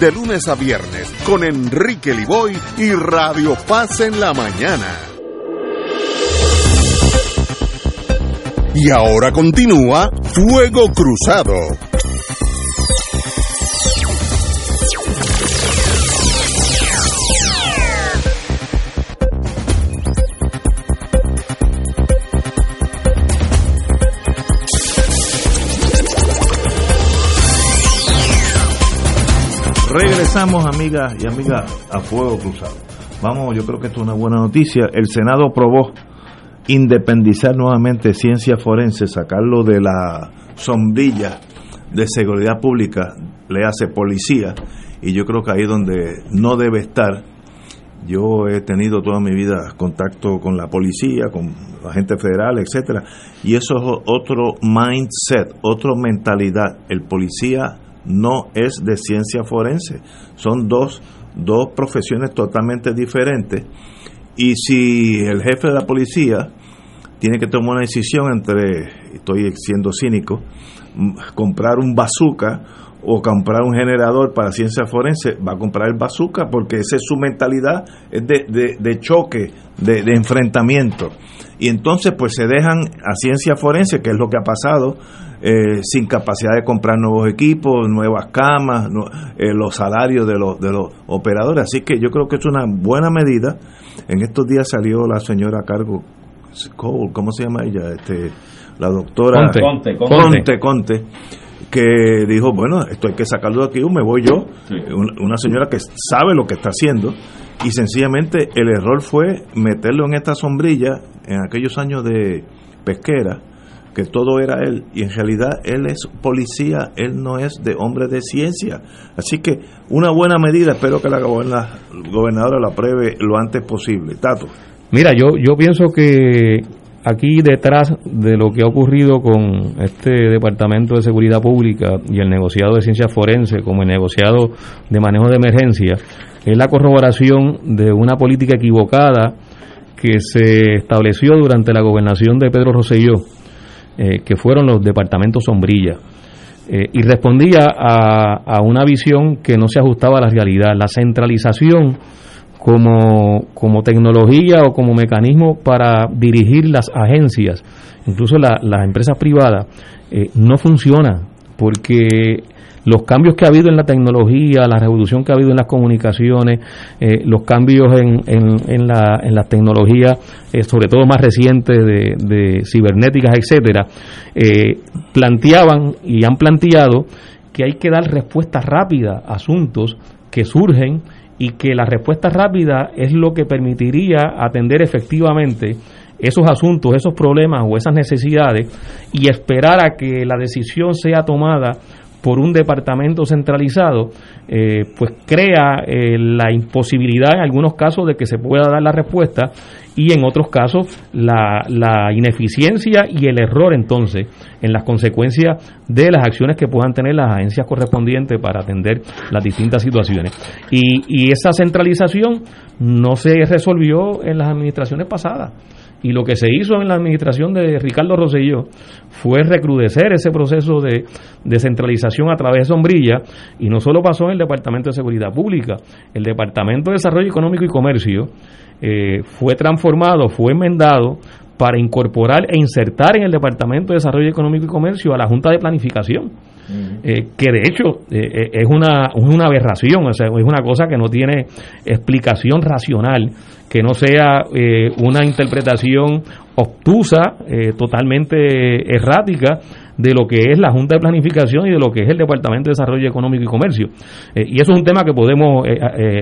de lunes a viernes con Enrique Liboy y Radio Paz en la mañana. Y ahora continúa Fuego Cruzado. Regresamos, amigas y amigas, a Fuego Cruzado. Vamos, yo creo que esto es una buena noticia. El Senado aprobó independizar nuevamente ciencia forense, sacarlo de la sombrilla de seguridad pública, le hace policía, y yo creo que ahí donde no debe estar. Yo he tenido toda mi vida contacto con la policía, con la gente federal, etcétera, y eso es otro mindset, otra mentalidad. El policía no es de ciencia forense. Son dos, dos profesiones totalmente diferentes. Y si el jefe de la policía tiene que tomar una decisión entre, estoy siendo cínico, comprar un bazooka o comprar un generador para ciencia forense, va a comprar el bazooka porque esa es su mentalidad, es de, de, choque, de, de, enfrentamiento. Y entonces pues se dejan a ciencia forense, que es lo que ha pasado, eh, sin capacidad de comprar nuevos equipos, nuevas camas, eh, los salarios de los, de los operadores. Así que yo creo que es una buena medida. En estos días salió la señora a cargo, Cole, ¿cómo se llama ella? Este, la doctora Conte, Conte, Conte, que dijo, bueno, esto hay que sacarlo de aquí, me voy yo. Una señora que sabe lo que está haciendo y sencillamente el error fue meterlo en esta sombrilla en aquellos años de pesquera que todo era él y en realidad él es policía, él no es de hombre de ciencia. Así que una buena medida, espero que la gobernadora la apruebe lo antes posible. Tato. Mira, yo, yo pienso que aquí detrás de lo que ha ocurrido con este Departamento de Seguridad Pública y el negociado de ciencias forense como el negociado de manejo de emergencia es la corroboración de una política equivocada que se estableció durante la gobernación de Pedro Rosselló eh, que fueron los departamentos sombrilla. Eh, y respondía a, a, una visión que no se ajustaba a la realidad, la centralización como, como tecnología o como mecanismo para dirigir las agencias, incluso las empresas privadas, eh, no funciona porque los cambios que ha habido en la tecnología, la revolución que ha habido en las comunicaciones, eh, los cambios en, en, la, en las tecnologías, eh, sobre todo más recientes de, cibernéticas, etcétera, eh, planteaban y han planteado que hay que dar respuestas rápidas a asuntos que surgen y que la respuesta rápida es lo que permitiría atender efectivamente esos asuntos, esos problemas o esas necesidades y esperar a que la decisión sea tomada por un departamento centralizado, eh, pues crea eh, la imposibilidad en algunos casos de que se pueda dar la respuesta y en otros casos la, la ineficiencia y el error entonces en las consecuencias de las acciones que puedan tener las agencias correspondientes para atender las distintas situaciones. Y, y esa centralización no se resolvió en las administraciones pasadas. Y lo que se hizo en la administración de Ricardo Rosselló fue recrudecer ese proceso de descentralización a través de sombrilla. Y no solo pasó en el Departamento de Seguridad Pública, el Departamento de Desarrollo Económico y Comercio eh, fue transformado, fue enmendado para incorporar e insertar en el Departamento de Desarrollo Económico y Comercio a la Junta de Planificación, eh, que de hecho eh, es, una, una aberración, o sea, es una cosa que no tiene explicación racional, que no sea eh, una interpretación obtusa, totalmente errática de lo que es la Junta de Planificación y de lo que es el Departamento de Desarrollo Económico y Comercio. y eso es un tema que podemos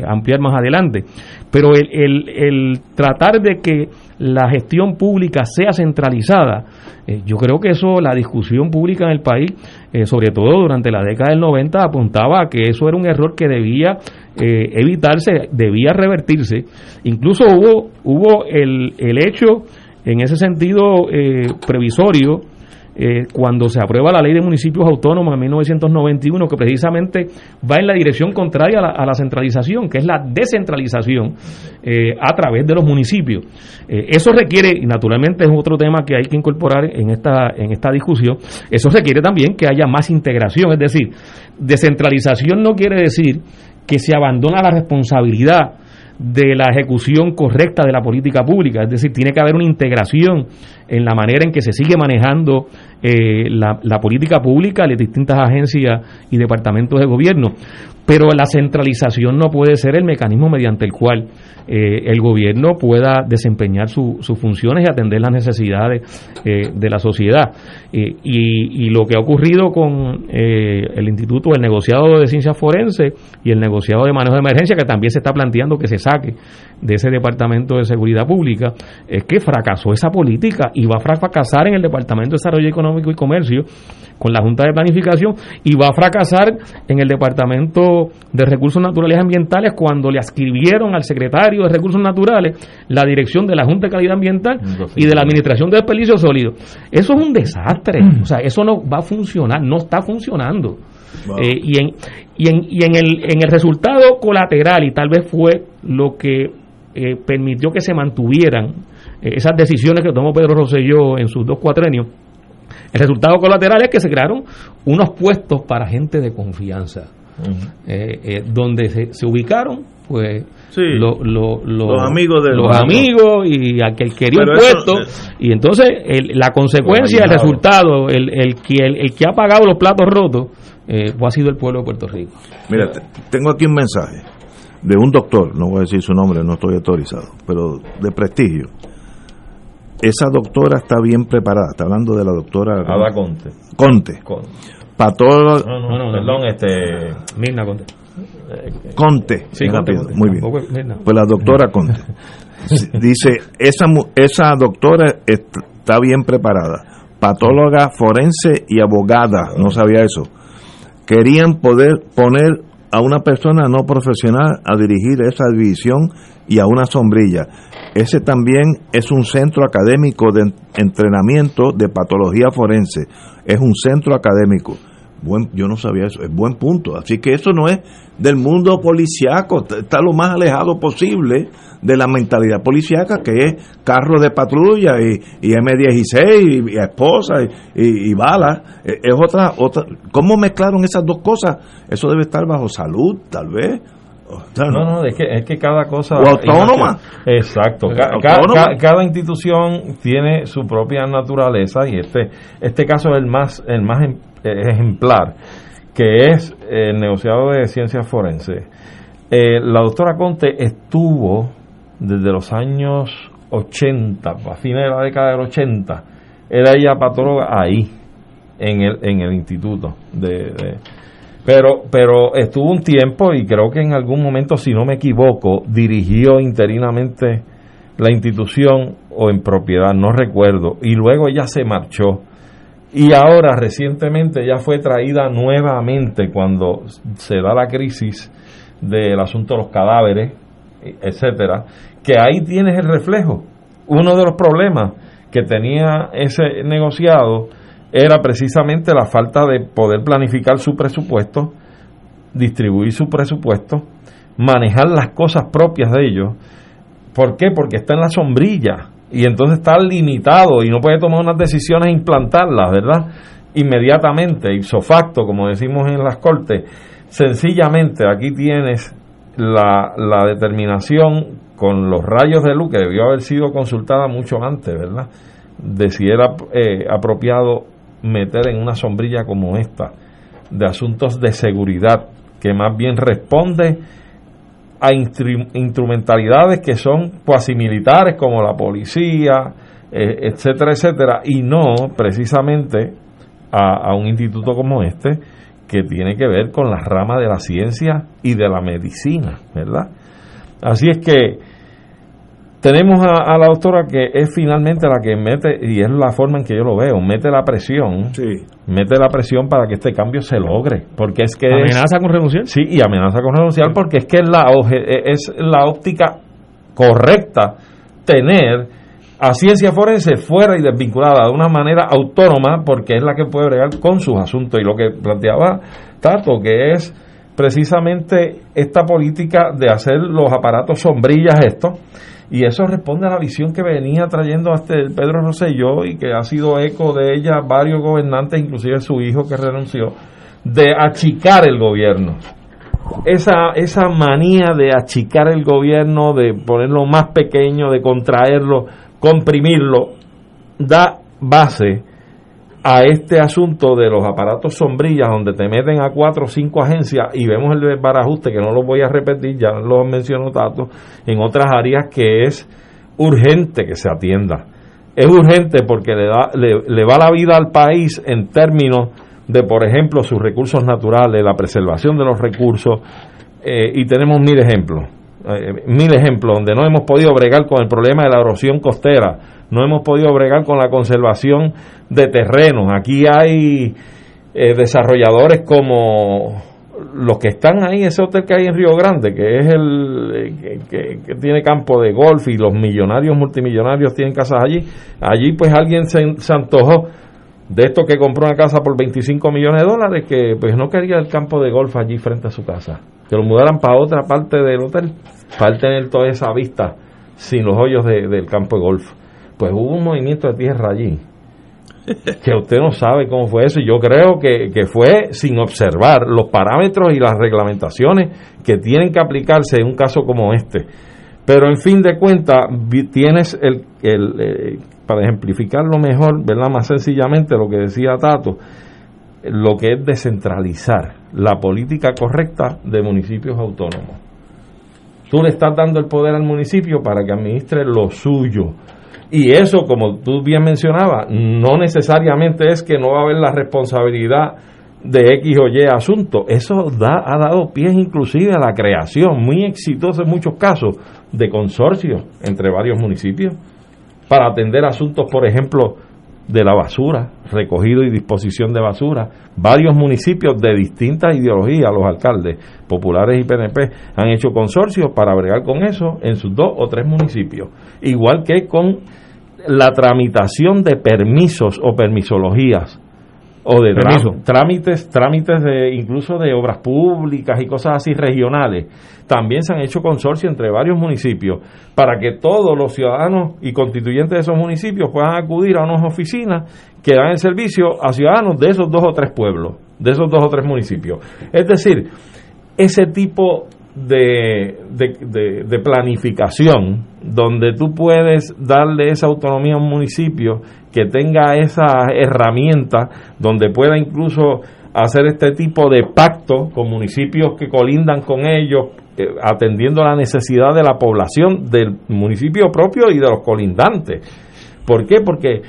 ampliar más adelante. Pero el, el tratar de que la gestión pública sea centralizada, eh, yo creo que eso, la discusión pública en el país, eh, sobre todo durante la década del 90, apuntaba a que eso era un error que debía eh, evitarse, debía revertirse. Incluso hubo, hubo el, el hecho, en ese sentido previsorio, eh, cuando se aprueba la ley de municipios autónomos en 1991, que precisamente va en la dirección contraria a la, centralización, que es la descentralización eh, a través de los municipios. Eh, eso requiere, y naturalmente es otro tema que hay que incorporar en esta, en esta discusión, eso requiere también que haya más integración, es decir, descentralización no quiere decir que se abandona la responsabilidad de la ejecución correcta de la política pública, es decir, tiene que haber una integración en la manera en que se sigue manejando eh, la, política pública, las distintas agencias y departamentos de gobierno. Pero la centralización no puede ser el mecanismo mediante el cual eh, el gobierno pueda desempeñar sus funciones y atender las necesidades eh, de la sociedad. y, lo que ha ocurrido con el Instituto del Negociado de Ciencias Forenses y el Negociado de Manejo de Emergencia, que también se está planteando que se saque de ese Departamento de Seguridad Pública, es que fracasó esa política y va a fracasar en el Departamento de Desarrollo Económico y Comercio con la Junta de Planificación y va a fracasar en el Departamento de Recursos Naturales y Ambientales cuando le escribieron al secretario de Recursos Naturales la dirección de la Junta de Calidad Ambiental y de la Administración de Desperdicios Sólidos. Eso es un desastre, o sea, eso no va a funcionar, no está funcionando. Eh, y en, y, en, y en, el, en el resultado colateral, y tal vez fue lo que eh, permitió que se mantuvieran esas decisiones que tomó Pedro Rosselló en sus dos cuatrenios, el resultado colateral es que se crearon unos puestos para gente de confianza, eh, eh, donde se, ubicaron pues los amigos de los, amigos y aquel quería un puesto. y entonces la consecuencia el resultado el, el, que el, que ha pagado los platos rotos pues ha sido el pueblo de Puerto Rico. Mira tengo aquí un mensaje de un doctor no voy a decir su nombre no estoy autorizado pero de prestigio esa doctora está bien preparada. Está hablando de la doctora. Ada Conte. Conte. Para todo. No, no, no, perdón, este. Mirna Conte. Conte. Sí, Conte, Muy bien. Pues la doctora Conte. Dice: esa, esa doctora está bien preparada. Patóloga forense y abogada. No sabía eso. Querían poder poner a una persona no profesional a dirigir esa división y a una sombrilla. Ese también es un centro académico de entrenamiento de patología forense. Es un centro académico. Buen, yo no sabía eso, es buen punto. Así que eso no es del mundo policiaco, está lo más alejado posible de la mentalidad policiaca que es carro de patrulla y, M16 y, esposa y, y balas. E, es otra, otra. ¿Cómo mezclaron esas dos cosas? Eso debe estar bajo salud, tal vez no, no, es que, es que cada cosa... autónoma. Exacto. cada institución tiene su propia naturaleza y este, este caso es el más, el más em, ejemplar, que es el negociado de ciencias forenses. Eh, la doctora Conte estuvo desde los años 80, a fines de la década del 80, era ella patóloga ahí, en el, en el instituto de pero, pero estuvo un tiempo y creo que en algún momento, si no me equivoco, dirigió interinamente la institución o en propiedad, no recuerdo. Y luego ella se marchó. Y ahora recientemente ya fue traída nuevamente cuando se da la crisis del asunto de los cadáveres, etcétera, que ahí tienes el reflejo. Uno de los problemas que tenía ese negociado era precisamente la falta de poder planificar su presupuesto, distribuir su presupuesto, manejar las cosas propias de ellos. ¿Por qué? Porque está en la sombrilla. y entonces está limitado y no puede tomar unas decisiones e implantarlas, ¿verdad? Inmediatamente, ipso facto, como decimos en las cortes. Sencillamente, aquí tienes la, la determinación con los rayos de luz que debió haber sido consultada mucho antes, ¿verdad? De si era eh, apropiado meter en una sombrilla como esta de asuntos de seguridad, que más bien responde a instrumentalidades que son cuasi militares como la policía, eh, etcétera, etcétera, y no precisamente a, a, un instituto como este que tiene que ver con la rama de la ciencia y de la medicina, ¿verdad? Así es que tenemos a, la doctora que es finalmente la que mete, y es la forma en que yo lo veo, mete la presión, mete la presión para que este cambio se logre, porque es que... ¿Amenaza con renunciar? Sí, y amenaza con renunciar porque es que es la, es la óptica correcta tener a ciencia forense fuera y desvinculada de una manera autónoma porque es la que puede bregar con sus asuntos y lo que planteaba Tato que es precisamente esta política de hacer los aparatos sombrillas esto y eso responde a la visión que venía trayendo hasta Pedro Rosselló y que ha sido eco de ella varios gobernantes, inclusive su hijo que renunció, de achicar el gobierno. Esa, esa manía de achicar el gobierno, de ponerlo más pequeño, de contraerlo, comprimirlo, da base a este asunto de los aparatos sombrillas donde te meten a cuatro o cinco agencias y vemos el desbarajuste que no lo voy a repetir, ya lo mencionó Tato, en otras áreas que es urgente que se atienda. Es urgente porque le, da, le, va la vida al país en términos de, por ejemplo, sus recursos naturales, la preservación de los recursos, eh, y tenemos mil ejemplos, eh, mil ejemplos donde no hemos podido bregar con el problema de la erosión costera, no hemos podido bregar con la conservación de terrenos. Aquí hay eh, desarrolladores como los que están ahí, ese hotel que hay en Río Grande, que es el eh, que, tiene campo de golf y los millonarios multimillonarios tienen casas allí. Allí pues alguien se, se antojó de esto que compró una casa por 25 millones de dólares, que pues no quería el campo de golf allí frente a su casa, que lo mudaran para otra parte del hotel, para tener toda esa vista sin los hoyos del campo de golf pues hubo un movimiento de tierra allí que usted no sabe cómo fue eso. y Yo creo que, fue sin observar los parámetros y las reglamentaciones que tienen que aplicarse en un caso como este. Pero en fin de cuentas, tienes el, el eh, para ejemplificarlo mejor, ¿verdad? Más sencillamente lo que decía Tato, lo que es descentralizar la política correcta de municipios autónomos. Tú le estás dando el poder al municipio para que administre lo suyo y eso, como tú bien mencionabas, no necesariamente es que no va a haber la responsabilidad de X o Y asunto. Eso da, ha dado pie inclusive a la creación, muy exitosa en muchos casos, de consorcios entre varios municipios para atender asuntos, por ejemplo, de la basura, recogido y disposición de basura. Varios municipios de distintas ideologías, los alcaldes populares y PNP, han hecho consorcios para bregar con eso en sus dos o tres municipios. Igual que con la tramitación de permisos o permisologías o de trámites, trámites de incluso de obras públicas y cosas así regionales. También se han hecho consorcios entre varios municipios para que todos los ciudadanos y constituyentes de esos municipios puedan acudir a unas oficinas que dan el servicio a ciudadanos de esos dos o tres pueblos, de esos dos o tres municipios. Es decir, ese tipo de, de, planificación donde tú puedes darle esa autonomía a un municipio que tenga esa herramienta donde pueda incluso hacer este tipo de pacto con municipios que colindan con ellos eh, atendiendo la necesidad de la población del municipio propio y de los colindantes. ¿Por qué? Porque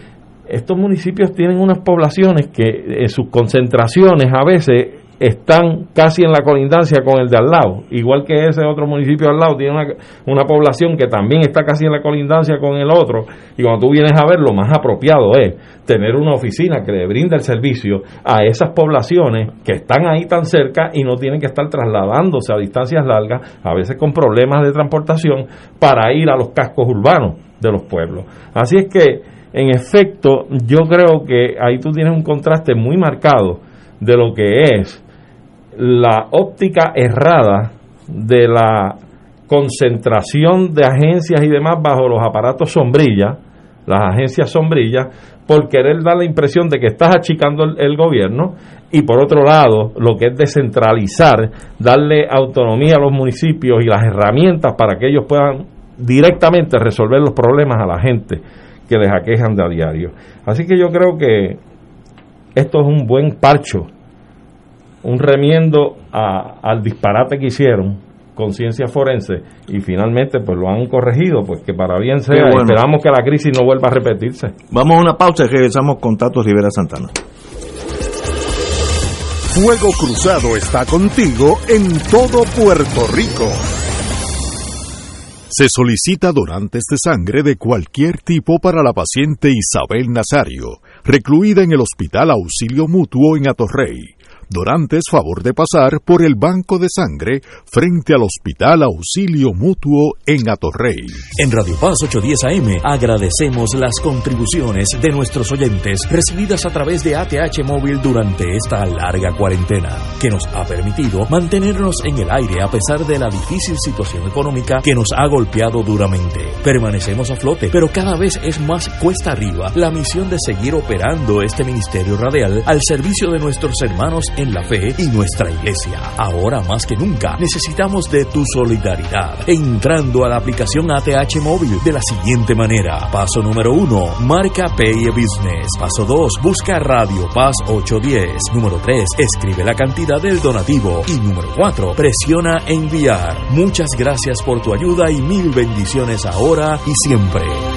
estos municipios tienen unas poblaciones que en sus concentraciones a veces están casi en la colindancia con el de al lado, igual que ese otro municipio al lado tiene una, una, población que también está casi en la colindancia con el otro, y cuando tú vienes a ver, lo más apropiado es tener una oficina que le brinda el servicio a esas poblaciones que están ahí tan cerca y no tienen que estar trasladándose a distancias largas, a veces con problemas de transportación, para ir a los cascos urbanos de los pueblos. Así es que, en efecto, yo creo que ahí tú tienes un contraste muy marcado de lo que es la óptica errada de la concentración de agencias y demás bajo los aparatos sombrilla, las agencias sombrillas, por querer dar la impresión de que estás achicando el, el gobierno y por otro lado, lo que es descentralizar, darle autonomía a los municipios y las herramientas para que ellos puedan directamente resolver los problemas a la gente que les aquejan de a diario. Así que yo creo que esto es un buen parcho, un remiendo a- al disparate que hicieron con ciencia forense y finalmente pues lo han corregido, pues que para bien sea, bueno. esperamos que la crisis no vuelva a repetirse. Vamos a una pausa y regresamos con Tato Rivera Santana. Fuego Cruzado está contigo en todo Puerto Rico. Se solicita donantes de sangre de cualquier tipo para la paciente Isabel Nazario, recluida en el Hospital Auxilio Mutuo en Atorrey. Donantes favor de pasar por el banco de sangre frente al Hospital Auxilio Mutuo en Atorrey. En Radio Paz 810 AM agradecemos las contribuciones de nuestros oyentes recibidas a través de ATH Móvil durante esta larga cuarentena, que nos ha permitido mantenernos en el aire a pesar de la difícil situación económica que nos ha golpeado duramente. Permanecemos a flote, pero cada vez es más cuesta arriba la misión de seguir operando este ministerio radial al servicio de nuestros hermanos en la fe y nuestra iglesia. Ahora más que nunca necesitamos de tu solidaridad. Entrando a la aplicación ATH móvil de la siguiente manera. Paso número uno, marca Pay Business. Paso 2, busca Radio Paz 810. Número 3, escribe la cantidad del donativo. Y número 4, presiona enviar. Muchas gracias por tu ayuda y mil bendiciones ahora y siempre.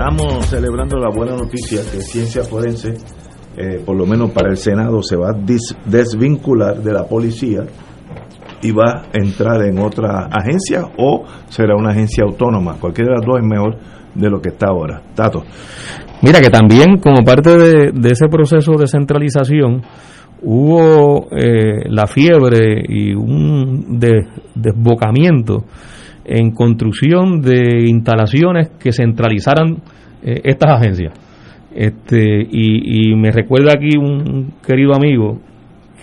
Estamos celebrando la buena noticia que ciencia forense, eh, por lo menos para el Senado, se va a desvincular de la policía y va a entrar en otra agencia o será una agencia autónoma. Cualquiera de las dos es mejor de lo que está ahora. Tato. Mira que también como parte de, ese proceso de centralización hubo eh, la fiebre y un de- desbocamiento en construcción de instalaciones que centralizaran eh, estas agencias. Este, y, me recuerda aquí un querido amigo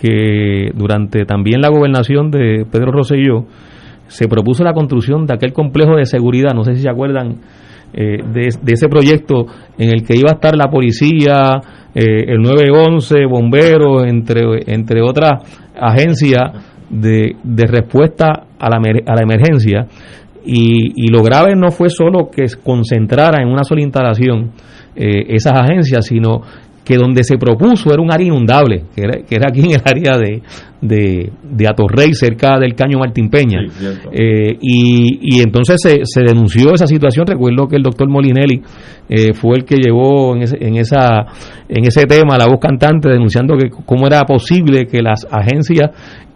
que durante también la gobernación de Pedro Rosselló se propuso la construcción de aquel complejo de seguridad, no sé si se acuerdan eh, de, de ese proyecto en el que iba a estar la policía, eh, el 911, bomberos, entre, entre otras agencias de, de respuesta a la, a la emergencia. Y, y lo grave no fue solo que concentrara en una sola instalación eh, esas agencias, sino que donde se propuso era un área inundable, que era, que era aquí en el área de, de, de Atorrey, cerca del Caño Martín Peña. Eh, y, y entonces se, se denunció esa situación. Recuerdo que el doctor Molinelli eh, fue el que llevó en ese, en, esa, en ese tema la voz cantante denunciando que cómo era posible que las agencias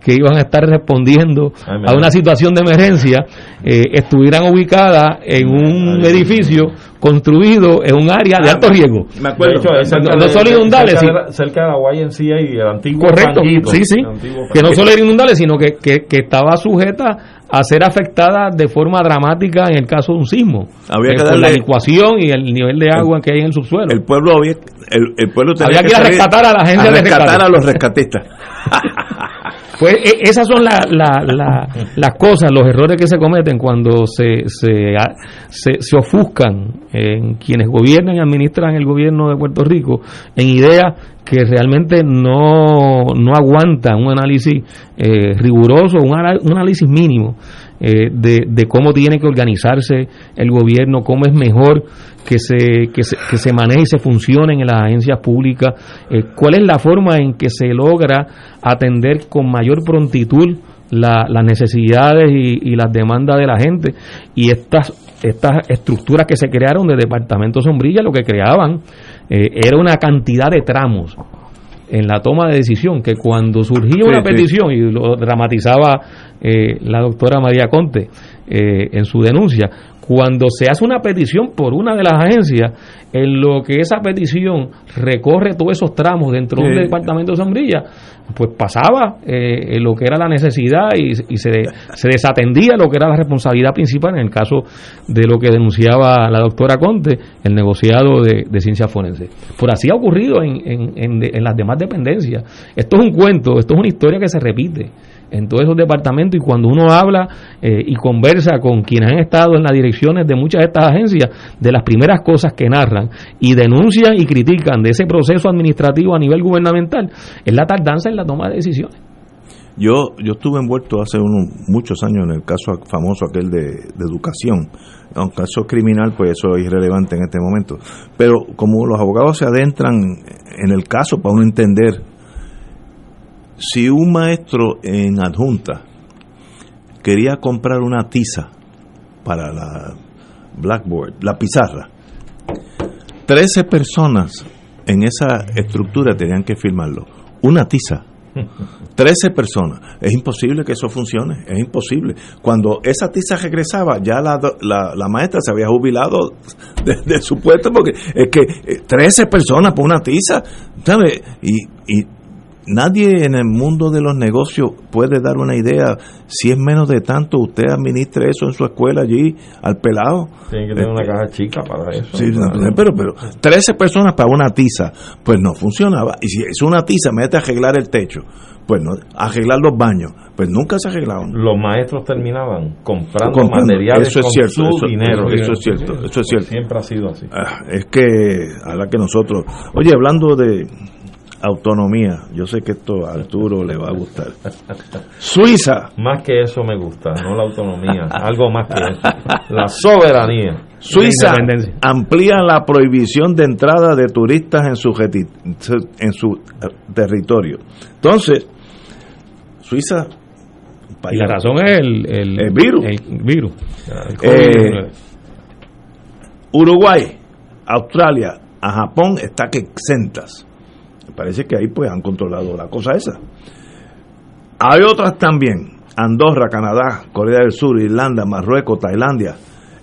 que iban a estar respondiendo Ay, a una situación de emergencia eh, estuvieran ubicadas en un edificio construido en un área de alto riesgo. Me acuerdo. De hecho, no, no de- solo inundables, cerca la- cerca de la YMCA y el antiguo Correcto, sí, sí. El antiguo Que no solo era inundable, sino que, que, que estaba sujeta a ser afectada de forma dramática en el caso de un sismo. Había Eh, que por la darle- licuación y el nivel de agua que hay en el subsuelo. El pueblo había, el, el pueblo tenía Había que ir a rescatar a la agencia a de rescatar rescate. a los rescatistas. Pues e- esas son la- la- la- las cosas, los errores que se cometen cuando se, se, se, ofuscan en quienes gobiernan y administran el gobierno de Puerto Rico en ideas que realmente no, no aguantan un análisis eh, riguroso, un análisis mínimo eh, de, de cómo tiene que organizarse el gobierno, cómo es mejor que se, que se, que se maneje y se funcione en las agencias públicas, eh, cuál es la forma en que se logra atender con mayor prontitud la- las necesidades y, las demandas de la gente. Y estas estas estructuras que se crearon de departamentos sombrilla lo que creaban eh, era una cantidad de tramos en la toma de decisión que cuando surgía una sí. petición y lo dramatizaba eh, la doctora María Conte eh, en su denuncia cuando se hace una petición por una de las agencias en lo que esa petición recorre todos esos tramos dentro de un Sí. departamento de sombrilla pues pasaba eh, lo que era la necesidad y, y se, se desatendía lo que era la responsabilidad principal en el caso de lo que denunciaba la doctora Conte, el negociado de, de ciencias forenses. Por así ha ocurrido en, en, en- en las demás dependencias. Esto es un cuento, esto es una historia que se repite en todos esos departamentos y cuando uno habla eh, y conversa con quienes han estado en las direcciones de muchas de estas agencias, de las primeras cosas que narran y denuncian y critican de ese proceso administrativo a nivel gubernamental, es la tardanza en la toma de decisiones. Yo, yo estuve envuelto hace unos muchos años en el caso famoso aquel de, educación. Aunque caso criminal, pues eso es irrelevante en este momento. Pero como los abogados se adentran en el caso para uno entender, si un maestro en adjunta quería comprar una tiza para la blackboard, la pizarra, 13 personas en esa estructura tenían que firmarlo. Una tiza. 13 personas. Es imposible que eso funcione, es imposible. Cuando esa tiza regresaba, ya la, la, maestra se había jubilado de, su puesto porque es que eh, 13 personas por una tiza, ¿sabe? Y, y nadie en el mundo de los negocios puede dar una idea si es menos de tanto, usted administre eso en su escuela allí al pelado. Tiene que tener una caja chica para eso. Sí, no, pero, pero 13 personas para una tiza, pues no funcionaba. Y si es una tiza, mete a arreglar el techo, pues no, arreglar los baños, pues nunca se arreglaban. Los maestros terminaban comprando, Comprando. materiales Eso es con cierto, su eso- dinero. eso es cierto, eso es cierto. Siempre ha sido así. Ah, es que, a la que nosotros. Oye, hablando de autonomía, yo sé que esto a Arturo le va a gustar. Suiza. Más que eso me gusta, no la autonomía, algo más que eso. La soberanía. Suiza amplía la prohibición de entrada de turistas en su, en su eh, territorio. Entonces, Suiza... país- Y la razón es el, el, El virus. el virus. El Eh, COVID-19. Uruguay, Australia, a Japón está que exentas. Parece que ahí pues han controlado la cosa esa. Hay otras también, Andorra, Canadá, Corea del Sur, Irlanda, Marruecos, Tailandia,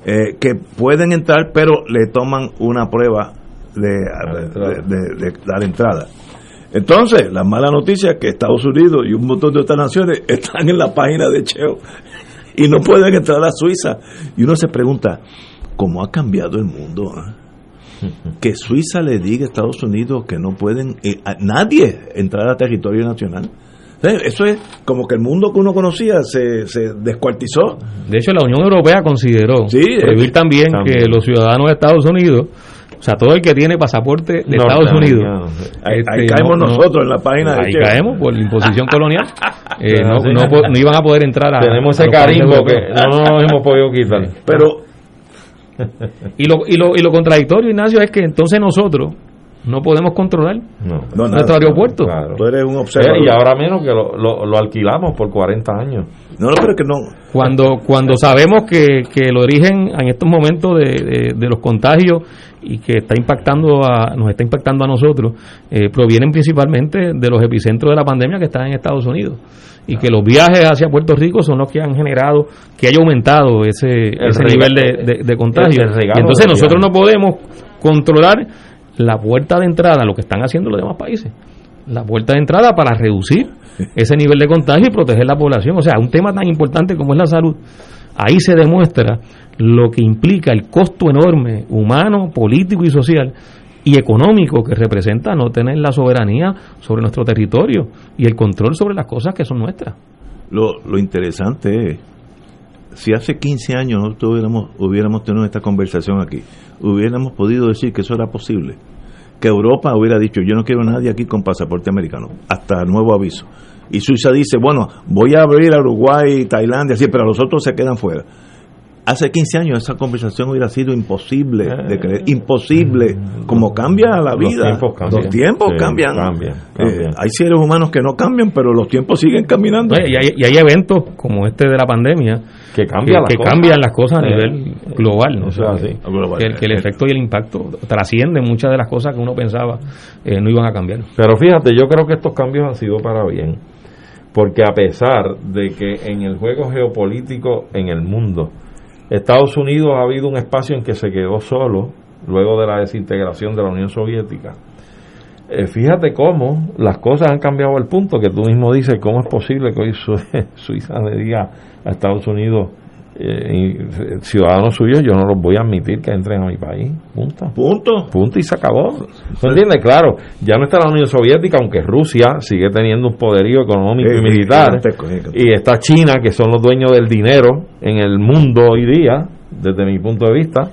eh, que pueden entrar pero le toman una prueba de, de, de- de dar entrada. Entonces, la mala noticia es que Estados Unidos y un montón de otras naciones están en la página de Cheo y no pueden entrar a Suiza. Y uno se pregunta, ¿cómo ha cambiado el mundo? eh? Que Suiza le diga a Estados Unidos que no pueden eh, a nadie entrar a territorio nacional. Eh, Eso es como que el mundo que uno conocía se, se descuartizó. De hecho, la Unión Europea consideró prohibir eh, también, también. que los ciudadanos de Estados Unidos, o sea, todo el que tiene pasaporte de Estados Unidos, Ahí- este, ahí caemos nosotros en la página de Ahí Che. caemos por la imposición colonial. Eh, no, Sí. no po- no iban a poder entrar a. Tenemos a ese carisma que no nos hemos podido quitar. Pero Y lo, y, lo, y lo contradictorio, Ignacio, es que entonces nosotros no podemos controlar nuestro aeropuerto. Tú eres un Eh, observador. y ahora menos que lo, lo, lo alquilamos por 40 años. No, no, pero que no. Cuando, cuando sabemos que, que el origen en estos momentos de, de- de los contagios y que está impactando a, nos está impactando a nosotros, eh, provienen principalmente de los epicentros de la pandemia que están en Estados Unidos. Y que los viajes hacia Puerto Rico son los que han generado que haya aumentado ese, ese nivel de, de- de contagio. Y entonces nosotros no podemos controlar la puerta de entrada, lo que están haciendo los demás países. La puerta de entrada para reducir ese nivel de contagio y proteger la población. O sea, un tema tan importante como es la salud. Ahí se demuestra lo que implica el costo enorme, humano, político y social y económico que representa no tener la soberanía sobre nuestro territorio y el control sobre las cosas que son nuestras. Lo, lo interesante es, si hace 15 años nosotros hubiéramos, hubiéramos tenido esta conversación aquí, hubiéramos podido decir que eso era posible. que Europa hubiera dicho, yo no quiero a nadie aquí con pasaporte americano, hasta nuevo aviso. Y Suiza dice, bueno, voy a abrir a Uruguay, Tailandia, sí, pero los otros se quedan fuera. Hace 15 años esa conversación hubiera sido imposible de creer, imposible, como cambia la Los vida. tiempos cambian. Los tiempos Sí, cambian. cambian, Eh, cambian. hay seres humanos que no cambian, pero los tiempos siguen caminando. Y, hay, y hay eventos como este de la pandemia que, cambian las que cosas. cambian las cosas a Eh, nivel global. ¿no? que, el- que el efecto y el impacto trascienden muchas de las cosas que uno pensaba eh, no iban a cambiar. Pero fíjate, yo creo que estos cambios han sido para bien. Porque a pesar de que en el juego geopolítico en el mundo, Estados Unidos ha habido un espacio en que se quedó solo luego de la desintegración de la Unión Soviética. Eh, fíjate cómo las cosas han cambiado al punto que tú mismo dices, ¿cómo es posible que hoy Su- Suiza le diga a Estados Unidos, eh, eh, ciudadanos suyos, yo no los voy a admitir que entren a mi país? Punto. Punto. Punto y se acabó. ¿tú entiendes? Claro, ya no está la Unión Soviética, aunque Rusia sigue teniendo un poderío económico Eh, y militar. Y está China, que son los dueños del dinero en el mundo hoy día, desde mi punto de vista.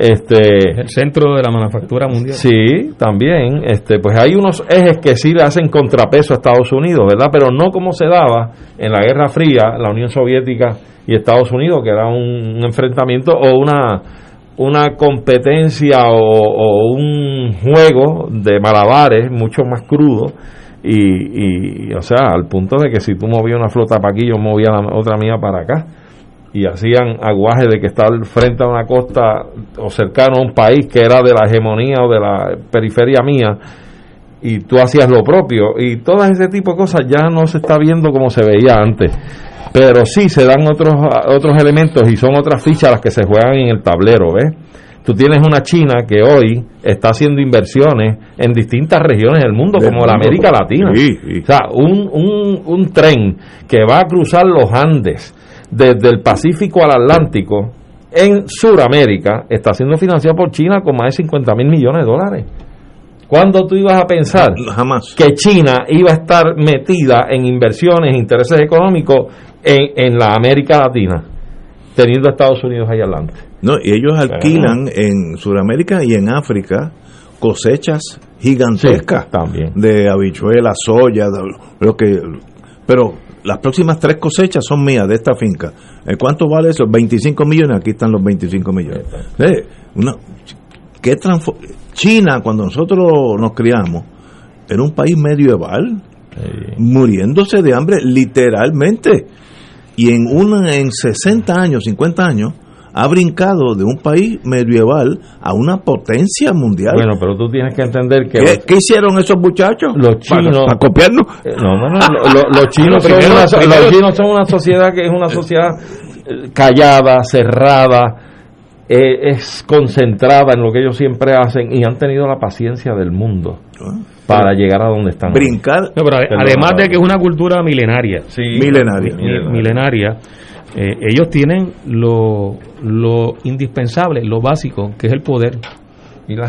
Este, El centro de la manufactura mundial. Sí, también. Este, pues hay unos ejes que sí le hacen contrapeso a Estados Unidos, ¿verdad? Pero no como se daba en la Guerra Fría, la Unión Soviética y Estados Unidos, que era un, un enfrentamiento o una una competencia o, o un juego de malabares mucho más crudo y, y, o sea al punto de que si tú movías una flota para aquí yo movía la otra mía para acá y hacían aguaje de que estar frente a una costa o cercano a un país que era de la hegemonía o de la periferia mía y tú hacías lo propio y todo ese tipo de cosas ya no se está viendo como se veía antes pero sí se dan otros otros elementos y son otras fichas las que se juegan en el tablero ¿ves? tú tienes una China que hoy está haciendo inversiones en distintas regiones del mundo Del como la. América Latina Sí, sí. o sea un, un, un tren que va a cruzar los Andes desde el Pacífico al Atlántico en Sudamérica está siendo financiado por China con más de 50 mil millones de dólares. ¿Cuándo tú ibas a pensar Jamás. que China iba a estar metida en inversiones, intereses económicos en, en la América Latina, teniendo a Estados Unidos ahí adelante? No, y ellos alquilan en Sudamérica y en África cosechas gigantescas Sí, también. de habichuelas, soya, de- lo que pero las próximas tres cosechas son mías de esta finca. ¿Eh, ¿Cuánto vale eso? 25 millones, aquí están los 25 millones. Eh, una- ¿qué China, cuando nosotros nos criamos, era un país medieval, muriéndose de hambre literalmente. Y en, una, en 60 años, 50 años, ha brincado de un país medieval a una potencia mundial. Bueno, pero tú tienes que entender que ¿Qué, los, qué hicieron esos muchachos? los chinos... para copiarnos. Eh, No, no, no, lo- lo- los, chinos son una, los chinos son una sociedad que es una sociedad eh, callada, cerrada, eh, es concentrada en lo que ellos siempre hacen y han tenido la paciencia del mundo para llegar a donde están. Brincar. No, pero además de que es una cultura milenaria, Sí, Milenaria. mi- milenaria, eh, ellos tienen lo, lo indispensable, lo básico, que es el poder.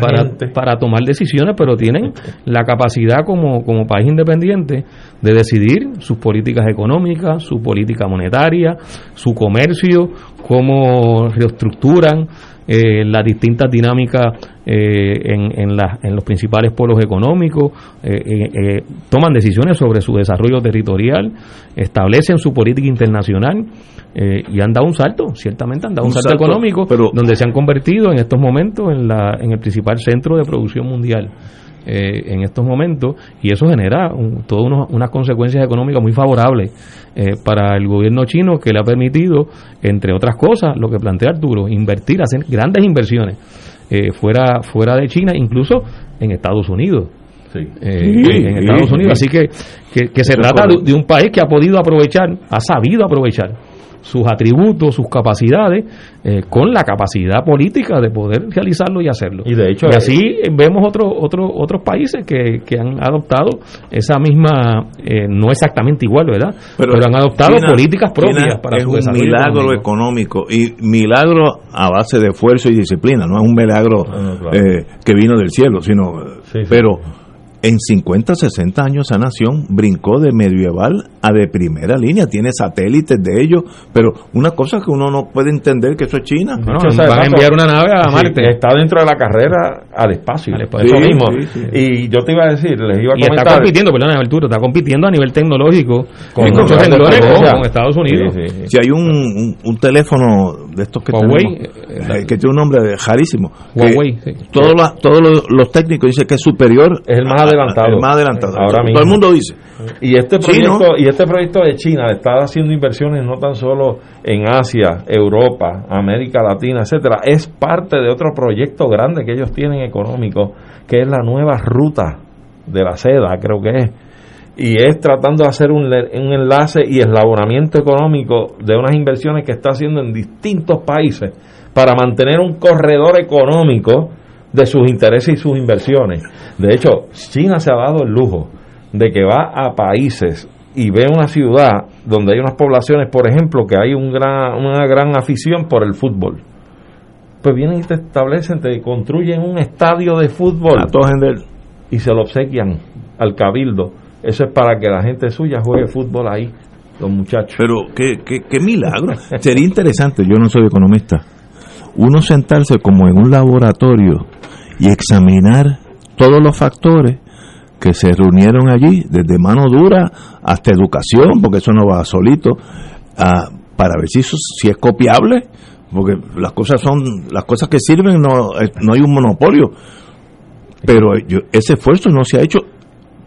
Para, para tomar decisiones, pero tienen la capacidad como, como país independiente de decidir sus políticas económicas, su política monetaria, su comercio, cómo reestructuran eh, las distintas dinámicas eh, en, en, las- en los principales polos económicos, eh, eh, eh, toman decisiones sobre su desarrollo territorial, establecen su política internacional eh, y han dado un salto, ciertamente han dado un, Un salto, salto, económico, pero- donde se han convertido en estos momentos en, la, en el principal centro de producción mundial. Eh, en estos momentos y eso genera un- todas unos- unas consecuencias económicas muy favorables eh, para el gobierno chino que le ha permitido, entre otras cosas, lo que plantea Arturo, invertir, hacer grandes inversiones eh, fuera, fuera de China, incluso en Estados Unidos. Sí. Eh, Sí, en Estados sí. Unidos. Así que, que, que se trata de un país que ha podido aprovechar, ha sabido aprovechar sus atributos, sus capacidades, eh, con la capacidad política de poder realizarlo y hacerlo. Y de hecho, y así eh, vemos otros otros otros países que, que han adoptado esa misma, eh, no exactamente igual, ¿verdad? Pero, han adoptado China- políticas propias China para es su un desarrollo milagro económico. económico. y milagro a base de esfuerzo y disciplina, no es un milagro Ah, no, claro. eh, que vino del cielo, sino Sí, sí. pero en 50, 60 años esa nación brincó de medieval a de primera línea, tiene satélites de ellos, pero una cosa que uno no puede entender que eso es China. No, van a enviar una nave a Sí, Marte. está dentro de la carrera al espacio. espacio. Eso Sí, mismo. sí, sí. Y yo te iba a decir, les iba a Y está comentar. compitiendo, perdón, Arturo, está compitiendo a nivel tecnológico Con muchos Estados Unidos. Sí, sí, Si hay un, un, un teléfono de estos que Huawei, tenemos, eh, que tiene un nombre rarísimo. Huawei, sí. Todos, los, todos los, los técnicos dicen que es superior. Es el más a- adelantado. El más adelantado. Ahora Todo mismo. el mundo dice. Y este Sí, proyecto, ¿no? y este proyecto de China está haciendo inversiones no tan solo en Asia, Europa, América Latina, etcétera, es parte de otro proyecto grande que ellos tienen económico, que es la nueva ruta de la seda, creo que es. Y es tratando de hacer un, un enlace y eslabonamiento económico de unas inversiones que está haciendo en distintos países para mantener un corredor económico de sus intereses y sus inversiones. De hecho, China se ha dado el lujo de que va a países y ve una ciudad donde hay unas poblaciones, por ejemplo, que hay un gran, una gran afición por el fútbol. Pues vienen y te establecen, te construyen un estadio de fútbol A todos en del- y se lo obsequian al cabildo. Eso es para que la gente suya juegue fútbol ahí, los muchachos. Pero qué, qué, qué milagro. Sería interesante, yo no soy economista, uno sentarse como en un laboratorio y examinar todos los factores que se reunieron allí, desde mano dura hasta educación, porque eso no va solito, ah, para ver si, eso, si es copiable, porque las cosas son, las cosas que sirven no, eh, no hay un monopolio. Pero yo- ese esfuerzo no se ha hecho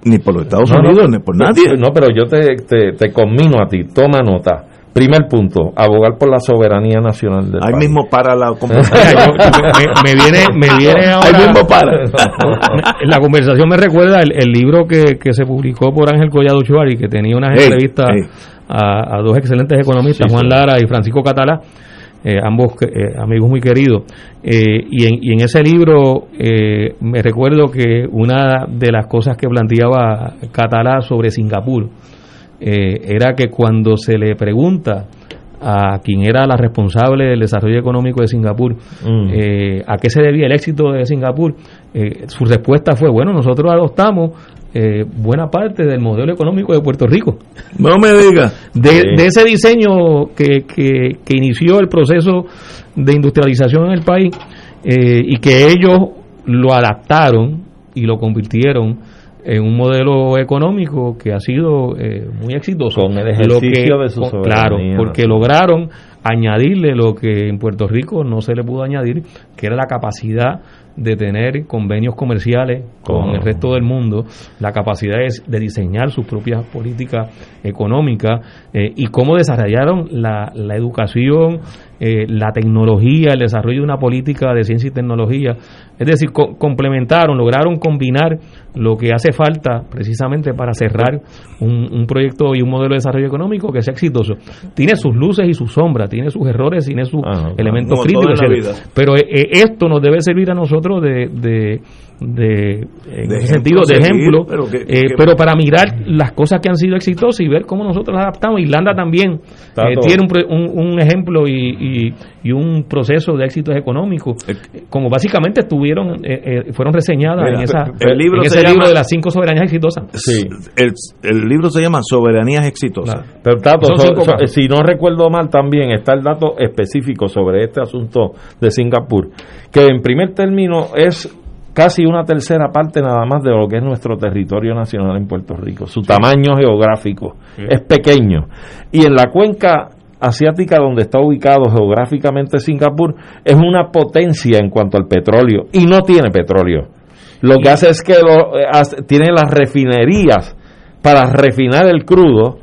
ni por los Estados No, no, Unidos ni por nadie. No, pero yo te, te, te conmino a ti, toma nota. Primer punto, abogar por la soberanía nacional del Ahí país. mismo para la yo- me, me viene, me viene ahora. Ahí mismo para. La conversación me recuerda el, el libro que, que se publicó por Ángel Collado Chuari, que tenía unas Ey, entrevistas a, a dos excelentes economistas, Sí, Juan. Lara y Francisco Catalá, eh, ambos eh, amigos muy queridos. Eh, y, en, y en ese libro eh, me recuerdo que una de las cosas que planteaba Catalá sobre Singapur eh, era que cuando se le pregunta a quien era la responsable del desarrollo económico de Singapur, Mm. eh, a qué se debía el éxito de Singapur, eh, su respuesta fue, bueno, nosotros adoptamos eh, buena parte del modelo económico de Puerto Rico. No me diga. De, Sí. de ese diseño que, que, que inició el proceso de industrialización en el país eh, y que ellos lo adaptaron y lo convirtieron en un modelo económico que ha sido eh, muy exitoso. Con el ejercicio de su con- Claro, porque lograron añadirle lo que en Puerto Rico no se le pudo añadir, que era la capacidad de tener convenios comerciales con Oh. el resto del mundo, la capacidad es de diseñar sus propias políticas económicas eh, y cómo desarrollaron la, la educación, eh, la tecnología, el desarrollo de una política de ciencia y tecnología. Es decir, co- complementaron, lograron combinar lo que hace falta precisamente para cerrar un, un proyecto y un modelo de desarrollo económico que sea exitoso. Tiene sus luces y sus sombras, tiene sus errores, tiene sus elementos Como todo críticos. Pero eh, eh, esto nos debe servir a nosotros de, de, de- en De ese ejemplo sentido de seguir, ejemplo, pero que- eh, que- pero para mirar las cosas que han sido exitosas y ver cómo nosotros las adaptamos. Irlanda también eh, tiene un, un, un ejemplo y, y, y un proceso de éxitos económicos, como básicamente estuvieron eh, eh, fueron reseñadas Mira, en, esa, el libro en se ese libro llama- de las cinco soberanías exitosas. Sí. El, el libro se llama Soberanías Exitosas. Pero Tato, so- so- si no recuerdo mal también está el dato específico sobre este asunto de Singapur, que en primer término es casi una tercera parte nada más de lo que es nuestro territorio nacional en Puerto Rico. Su tamaño geográfico es pequeño. Y en la cuenca asiática donde está ubicado geográficamente Singapur es una potencia en cuanto al petróleo y no tiene petróleo. Lo que hace es que lo, eh, hace- tiene las refinerías para refinar el crudo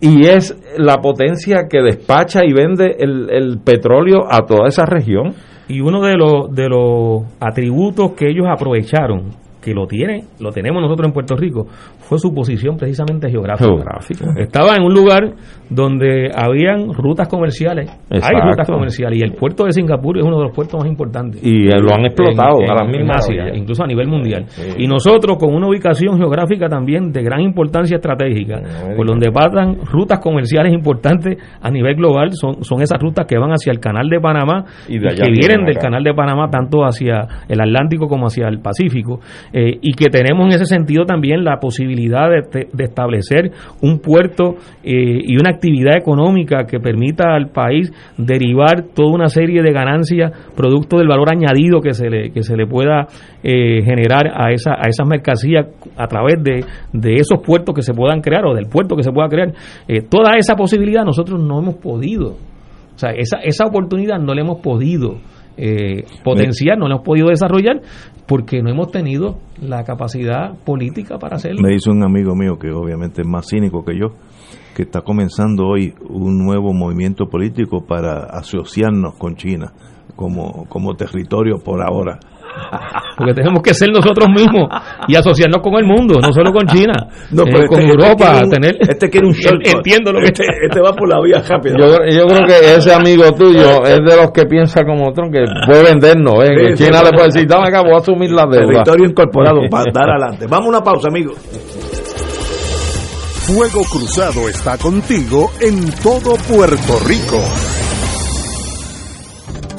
y es la potencia que despacha y vende el, el petróleo a toda esa región. Y uno de los, de los atributos que ellos aprovecharon, que lo tiene, lo tenemos nosotros en Puerto Rico, fue su posición precisamente geográfica. Geográfica. Estaba en un lugar donde habían rutas comerciales, hay rutas comerciales, y el puerto de Singapur es uno de los puertos más importantes. Y eh, lo han explotado en, a las Asia, maravillas. incluso a nivel mundial. Sí. Y nosotros con una ubicación geográfica también de gran importancia estratégica, por donde pasan rutas comerciales importantes a nivel global, son, son esas rutas que van hacia el canal de Panamá Y de allá que vienen del canal de Panamá tanto hacia el Atlántico como hacia el Pacífico. eh, y que tenemos en ese sentido también la posibilidad de, establecer un puerto eh, y una actividad económica que permita al país derivar toda una serie de ganancias producto del valor añadido que se le, que se le pueda eh, generar a, esa, a esas mercancías a través de, de esos puertos que se puedan crear o del puerto que se pueda crear. toda esa posibilidad nosotros no hemos podido. O sea, esa, esa oportunidad no la hemos podido eh, potenciar, no lo hemos podido desarrollar porque no hemos tenido la capacidad política para hacerlo. Me dice un amigo mío que obviamente es más cínico que yo, que está comenzando hoy un nuevo movimiento político para asociarnos con China como, como territorio por ahora. Porque tenemos que ser nosotros mismos y asociarnos con el mundo, no solo con China, no, eh, con este, Europa. Este tener, este quiere un Entiendo lo que este, este va por la vía rápida. Yo, yo, creo que ese amigo tuyo es de los que piensa como otro, que puede vendernos. ¿eh? que China le puede decir, dame acá, voy a asumir la deuda. Territorio incorporado para dar adelante. Vamos a una pausa, amigos. Fuego Cruzado está contigo en todo Puerto Rico.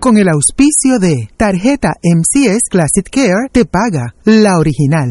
con el auspicio de Tarjeta MCS Classic Care te paga la original.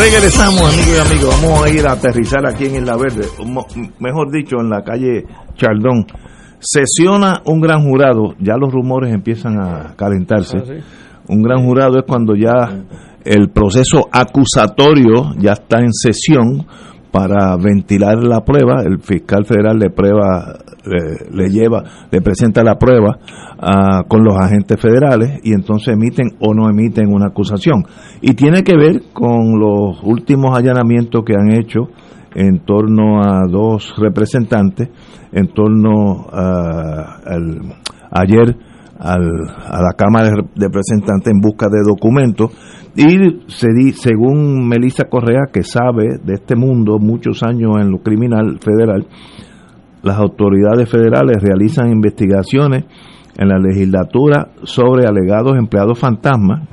Regresamos, amigos y amigos. Vamos a ir a aterrizar aquí en Isla Verde, mejor dicho, en la calle Chaldón. Sesiona un gran jurado, ya los rumores empiezan a calentarse. Un gran jurado es cuando ya el proceso acusatorio ya está en sesión para ventilar la prueba. El fiscal federal le prueba, le lleva, le presenta la prueba ah, con los agentes federales y entonces emiten o no emiten una acusación. Y tiene que ver con los últimos allanamientos que han hecho en torno a dos representantes, en torno a, ayer al, a la Cámara de Representantes en busca de documentos. Y se di, según Melissa Correa, que sabe de este mundo muchos años en lo criminal federal, las autoridades federales realizan investigaciones en la legislatura sobre alegados empleados fantasmas,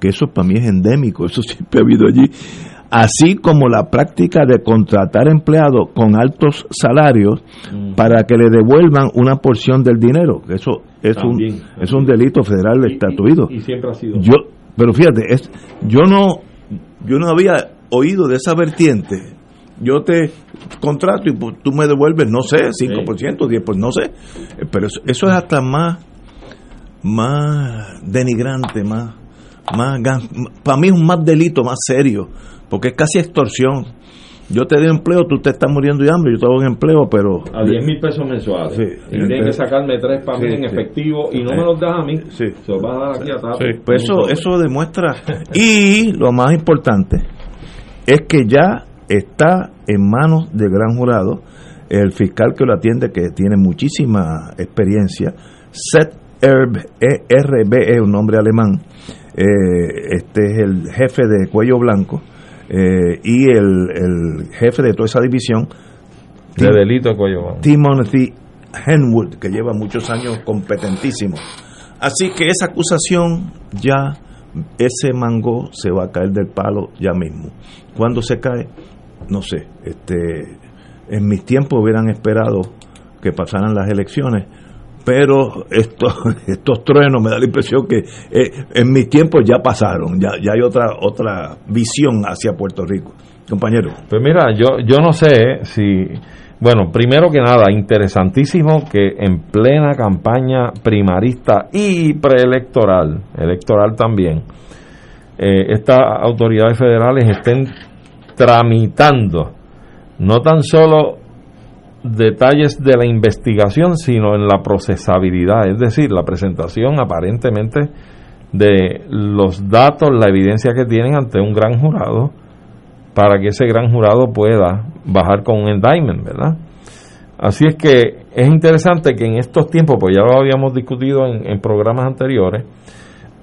que eso para mí es endémico, eso siempre ha habido allí, así como la práctica de contratar empleados con altos salarios para que le devuelvan una porción del dinero, que eso es un es un delito federal estatuido. Y, siempre ha sido. Yo, pero fíjate, es, yo no yo no había oído de esa vertiente. Yo te contrato y tú me devuelves, no sé, 5%, 10%, no sé. Pero eso, eso es hasta más más denigrante, más más para mí es un más delito más serio, porque es casi extorsión. Yo te doy empleo, tú te estás muriendo de hambre, yo te doy un empleo, pero... A 10 mil pesos mensuales. Sí. y tienes que sacarme tres para Sí, mí en sí. efectivo y no me los das a mí. Sí. Se los vas a dar aquí a Tato. Pues eso, eso demuestra. Y lo más importante es que ya está en manos del gran jurado el fiscal que lo atiende, que tiene muchísima experiencia, Seth Erb, E- RB, es un nombre alemán. Eh, este es el jefe de Cuello Blanco eh, y el, el jefe de toda esa división. De delito de cuello bajo. Timothy Henwood, que lleva muchos años competentísimo. Así que esa acusación ya, ese mango se va a caer del palo ya mismo. Cuando se cae, no sé, este, en mis tiempos hubieran esperado que pasaran las elecciones, pero estos, estos truenos me da la impresión que eh, en mis tiempos ya pasaron, ya, ya hay otra, otra visión hacia Puerto Rico. Compañero. Pues mira, yo, yo no sé si. Bueno, primero que nada, interesantísimo que en plena campaña primarista y preelectoral, electoral también, eh, estas autoridades federales estén tramitando no tan solo detalles de la investigación, sino en la procesabilidad, es decir, la presentación aparentemente de los datos, la evidencia que tienen ante un gran jurado para que ese gran jurado pueda bajar con un indictment, ¿verdad? Así es que es interesante que en estos tiempos, pues ya lo habíamos discutido en, en programas anteriores,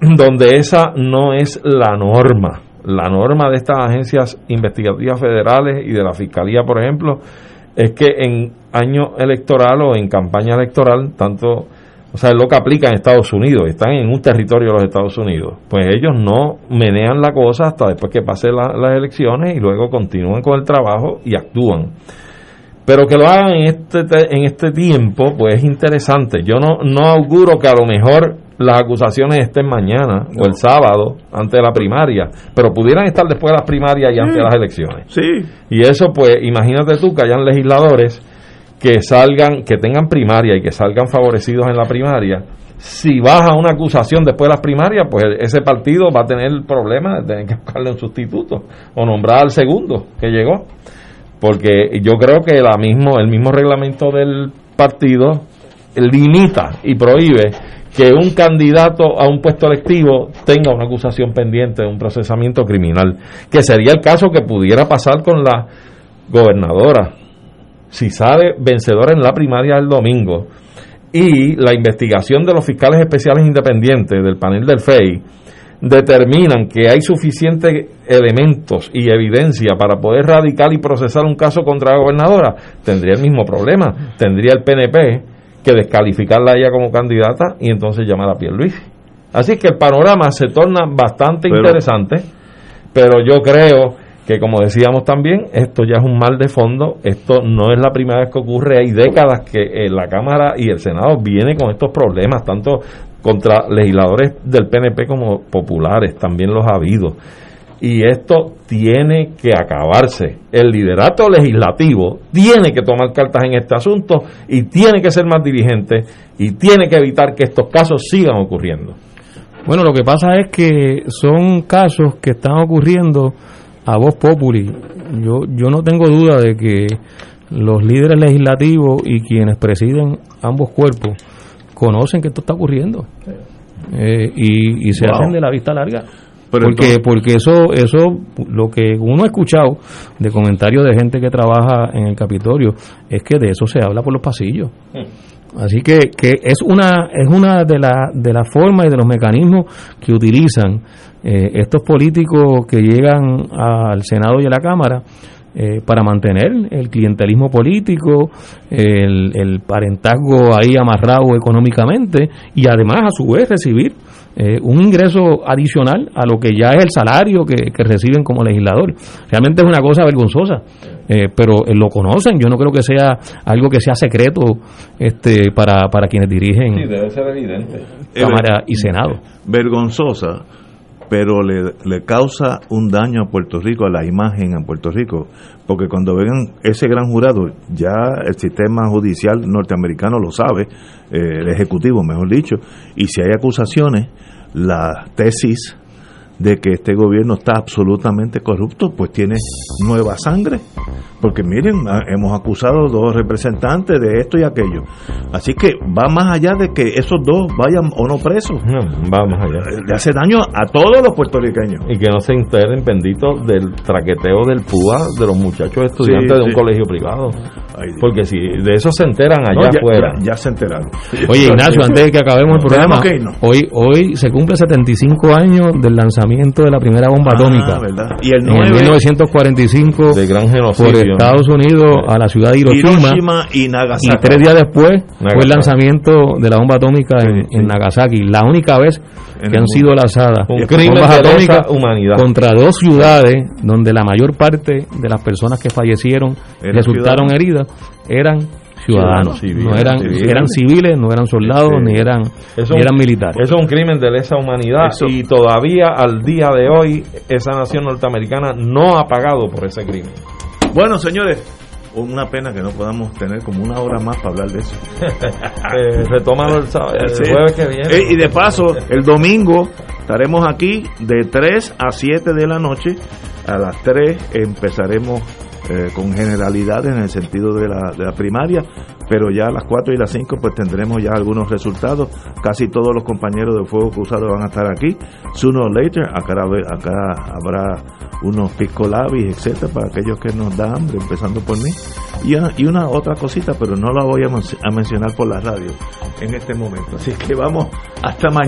donde esa no es la norma. La norma de estas agencias investigativas federales y de la Fiscalía, por ejemplo, es que en año electoral o en campaña electoral, tanto, o sea, es lo que aplica en Estados Unidos, están en un territorio de los Estados Unidos, pues ellos no menean la cosa hasta después que pasen la- las elecciones y luego continúan con el trabajo y actúan. Pero que lo hagan en este, te- en este tiempo, pues es interesante. Yo no, no auguro que a lo mejor las acusaciones estén mañana o el sábado, antes de la primaria, pero pudieran estar después de las primarias y antes de las elecciones. Sí. Y eso, pues, imagínate tú que hayan legisladores que salgan, que tengan primaria y que salgan favorecidos en la primaria. Si baja una acusación después de las primarias, pues ese partido va a tener el problema de tener que buscarle un sustituto o nombrar al segundo que llegó. Porque yo creo que la mismo, el mismo reglamento del partido limita y prohíbe que un candidato a un puesto electivo tenga una acusación pendiente de un procesamiento criminal, que sería el caso que pudiera pasar con la gobernadora. Si sale vencedora en la primaria del domingo y la investigación de los fiscales especiales independientes del panel del FEI determinan que hay suficientes elementos y evidencia para poder radicar y procesar un caso contra la gobernadora, tendría el mismo problema. Tendría el PNP que descalificarla a ella como candidata y entonces llamar a Pierluisi. Así que el panorama se torna bastante Pero- interesante, pero yo creo que como decíamos también, esto ya es un mal de fondo, esto no es la primera vez que ocurre, hay décadas que eh, la Cámara y el Senado viene con estos problemas, tanto contra legisladores del PNP como populares, también los ha habido. Y esto tiene que acabarse. El liderato legislativo tiene que tomar cartas en este asunto y tiene que ser más diligente y tiene que evitar que estos casos sigan ocurriendo. Bueno, lo que pasa es que son casos que están ocurriendo a voz populi. Yo, yo no tengo duda de que los líderes legislativos y quienes presiden ambos cuerpos conocen que esto está ocurriendo Eh, y, y se Wow. hacen de la vista larga. Pero porque entonces- porque eso eso lo que uno ha escuchado de comentarios de gente que trabaja en el Capitolio es que de eso se habla por los pasillos. Así que, que es una es una de las de las formas y de los mecanismos que utilizan eh, estos políticos que llegan al Senado y a la Cámara eh, para mantener el clientelismo político, el, el parentazgo ahí amarrado económicamente y además a su vez recibir eh, un ingreso adicional a lo que ya es el salario que, que reciben como legislador. Realmente es una cosa vergonzosa, eh, pero eh, lo conocen. Yo no creo que sea algo que sea secreto este para, para quienes dirigen debe ser evidente. Cámara y Senado. vergonzosa, pero le, le causa un daño a Puerto Rico, a la imagen a Puerto Rico, porque cuando vengan ese gran jurado, ya el sistema judicial norteamericano lo sabe, eh, el ejecutivo, mejor dicho, y si hay acusaciones, la tesis de que este gobierno está absolutamente corrupto, pues tiene nueva sangre. Porque miren, ah, hemos acusado dos representantes de esto y aquello. Así que va más allá de que esos dos vayan o no presos. va más allá. Le hace daño a todos los puertorriqueños. Y que no se enteren benditos del traqueteo del PUA de los muchachos estudiantes Sí, de un sí. colegio privado. Porque si de eso se enteran allá No, ya- afuera. ya- ya se enteraron. Oye, Ignacio, antes de que acabemos el programa, hoy hoy se cumple 75 años del lanzamiento de la primera bomba Ah, atómica. ¿verdad? Y el en 9 1945 de gran por Estados Unidos a la ciudad de Hiroshima. Hiroshima y Nagasaki. Y tres días después fue el lanzamiento de la bomba atómica en, en Nagasaki, la única vez En que han sido lanzadas bombas atómicas humanidad. contra dos ciudades donde la mayor parte de las personas que fallecieron Eran resultaron heridas eran ciudadanos, civiles, no eran civiles. eran civiles, no eran soldados Sí. ni eran Eso ni eran militares. Eso es un crimen de lesa humanidad Eso- y todavía al día de hoy esa nación norteamericana no ha pagado por ese crimen. Bueno, señores, una pena que no podamos tener como una hora más para hablar de eso. Eh, retómalo el, sábado, el Sí. jueves que viene. Eh, y de paso, el domingo estaremos aquí de 3 a 7 de la noche. A las 3 empezaremos eh, con generalidades en el sentido de la, de la primaria, pero ya a las 4 y las 5 pues tendremos ya algunos resultados. Casi todos los compañeros de Fuego Cruzado van a estar aquí. Sooner or later, acá, acá habrá unos pisco labis, etcétera, para aquellos que nos da hambre, empezando por mí. Y una, y una otra cosita, pero no la voy a, a mencionar por la radio en este momento. Así que vamos hasta mañana.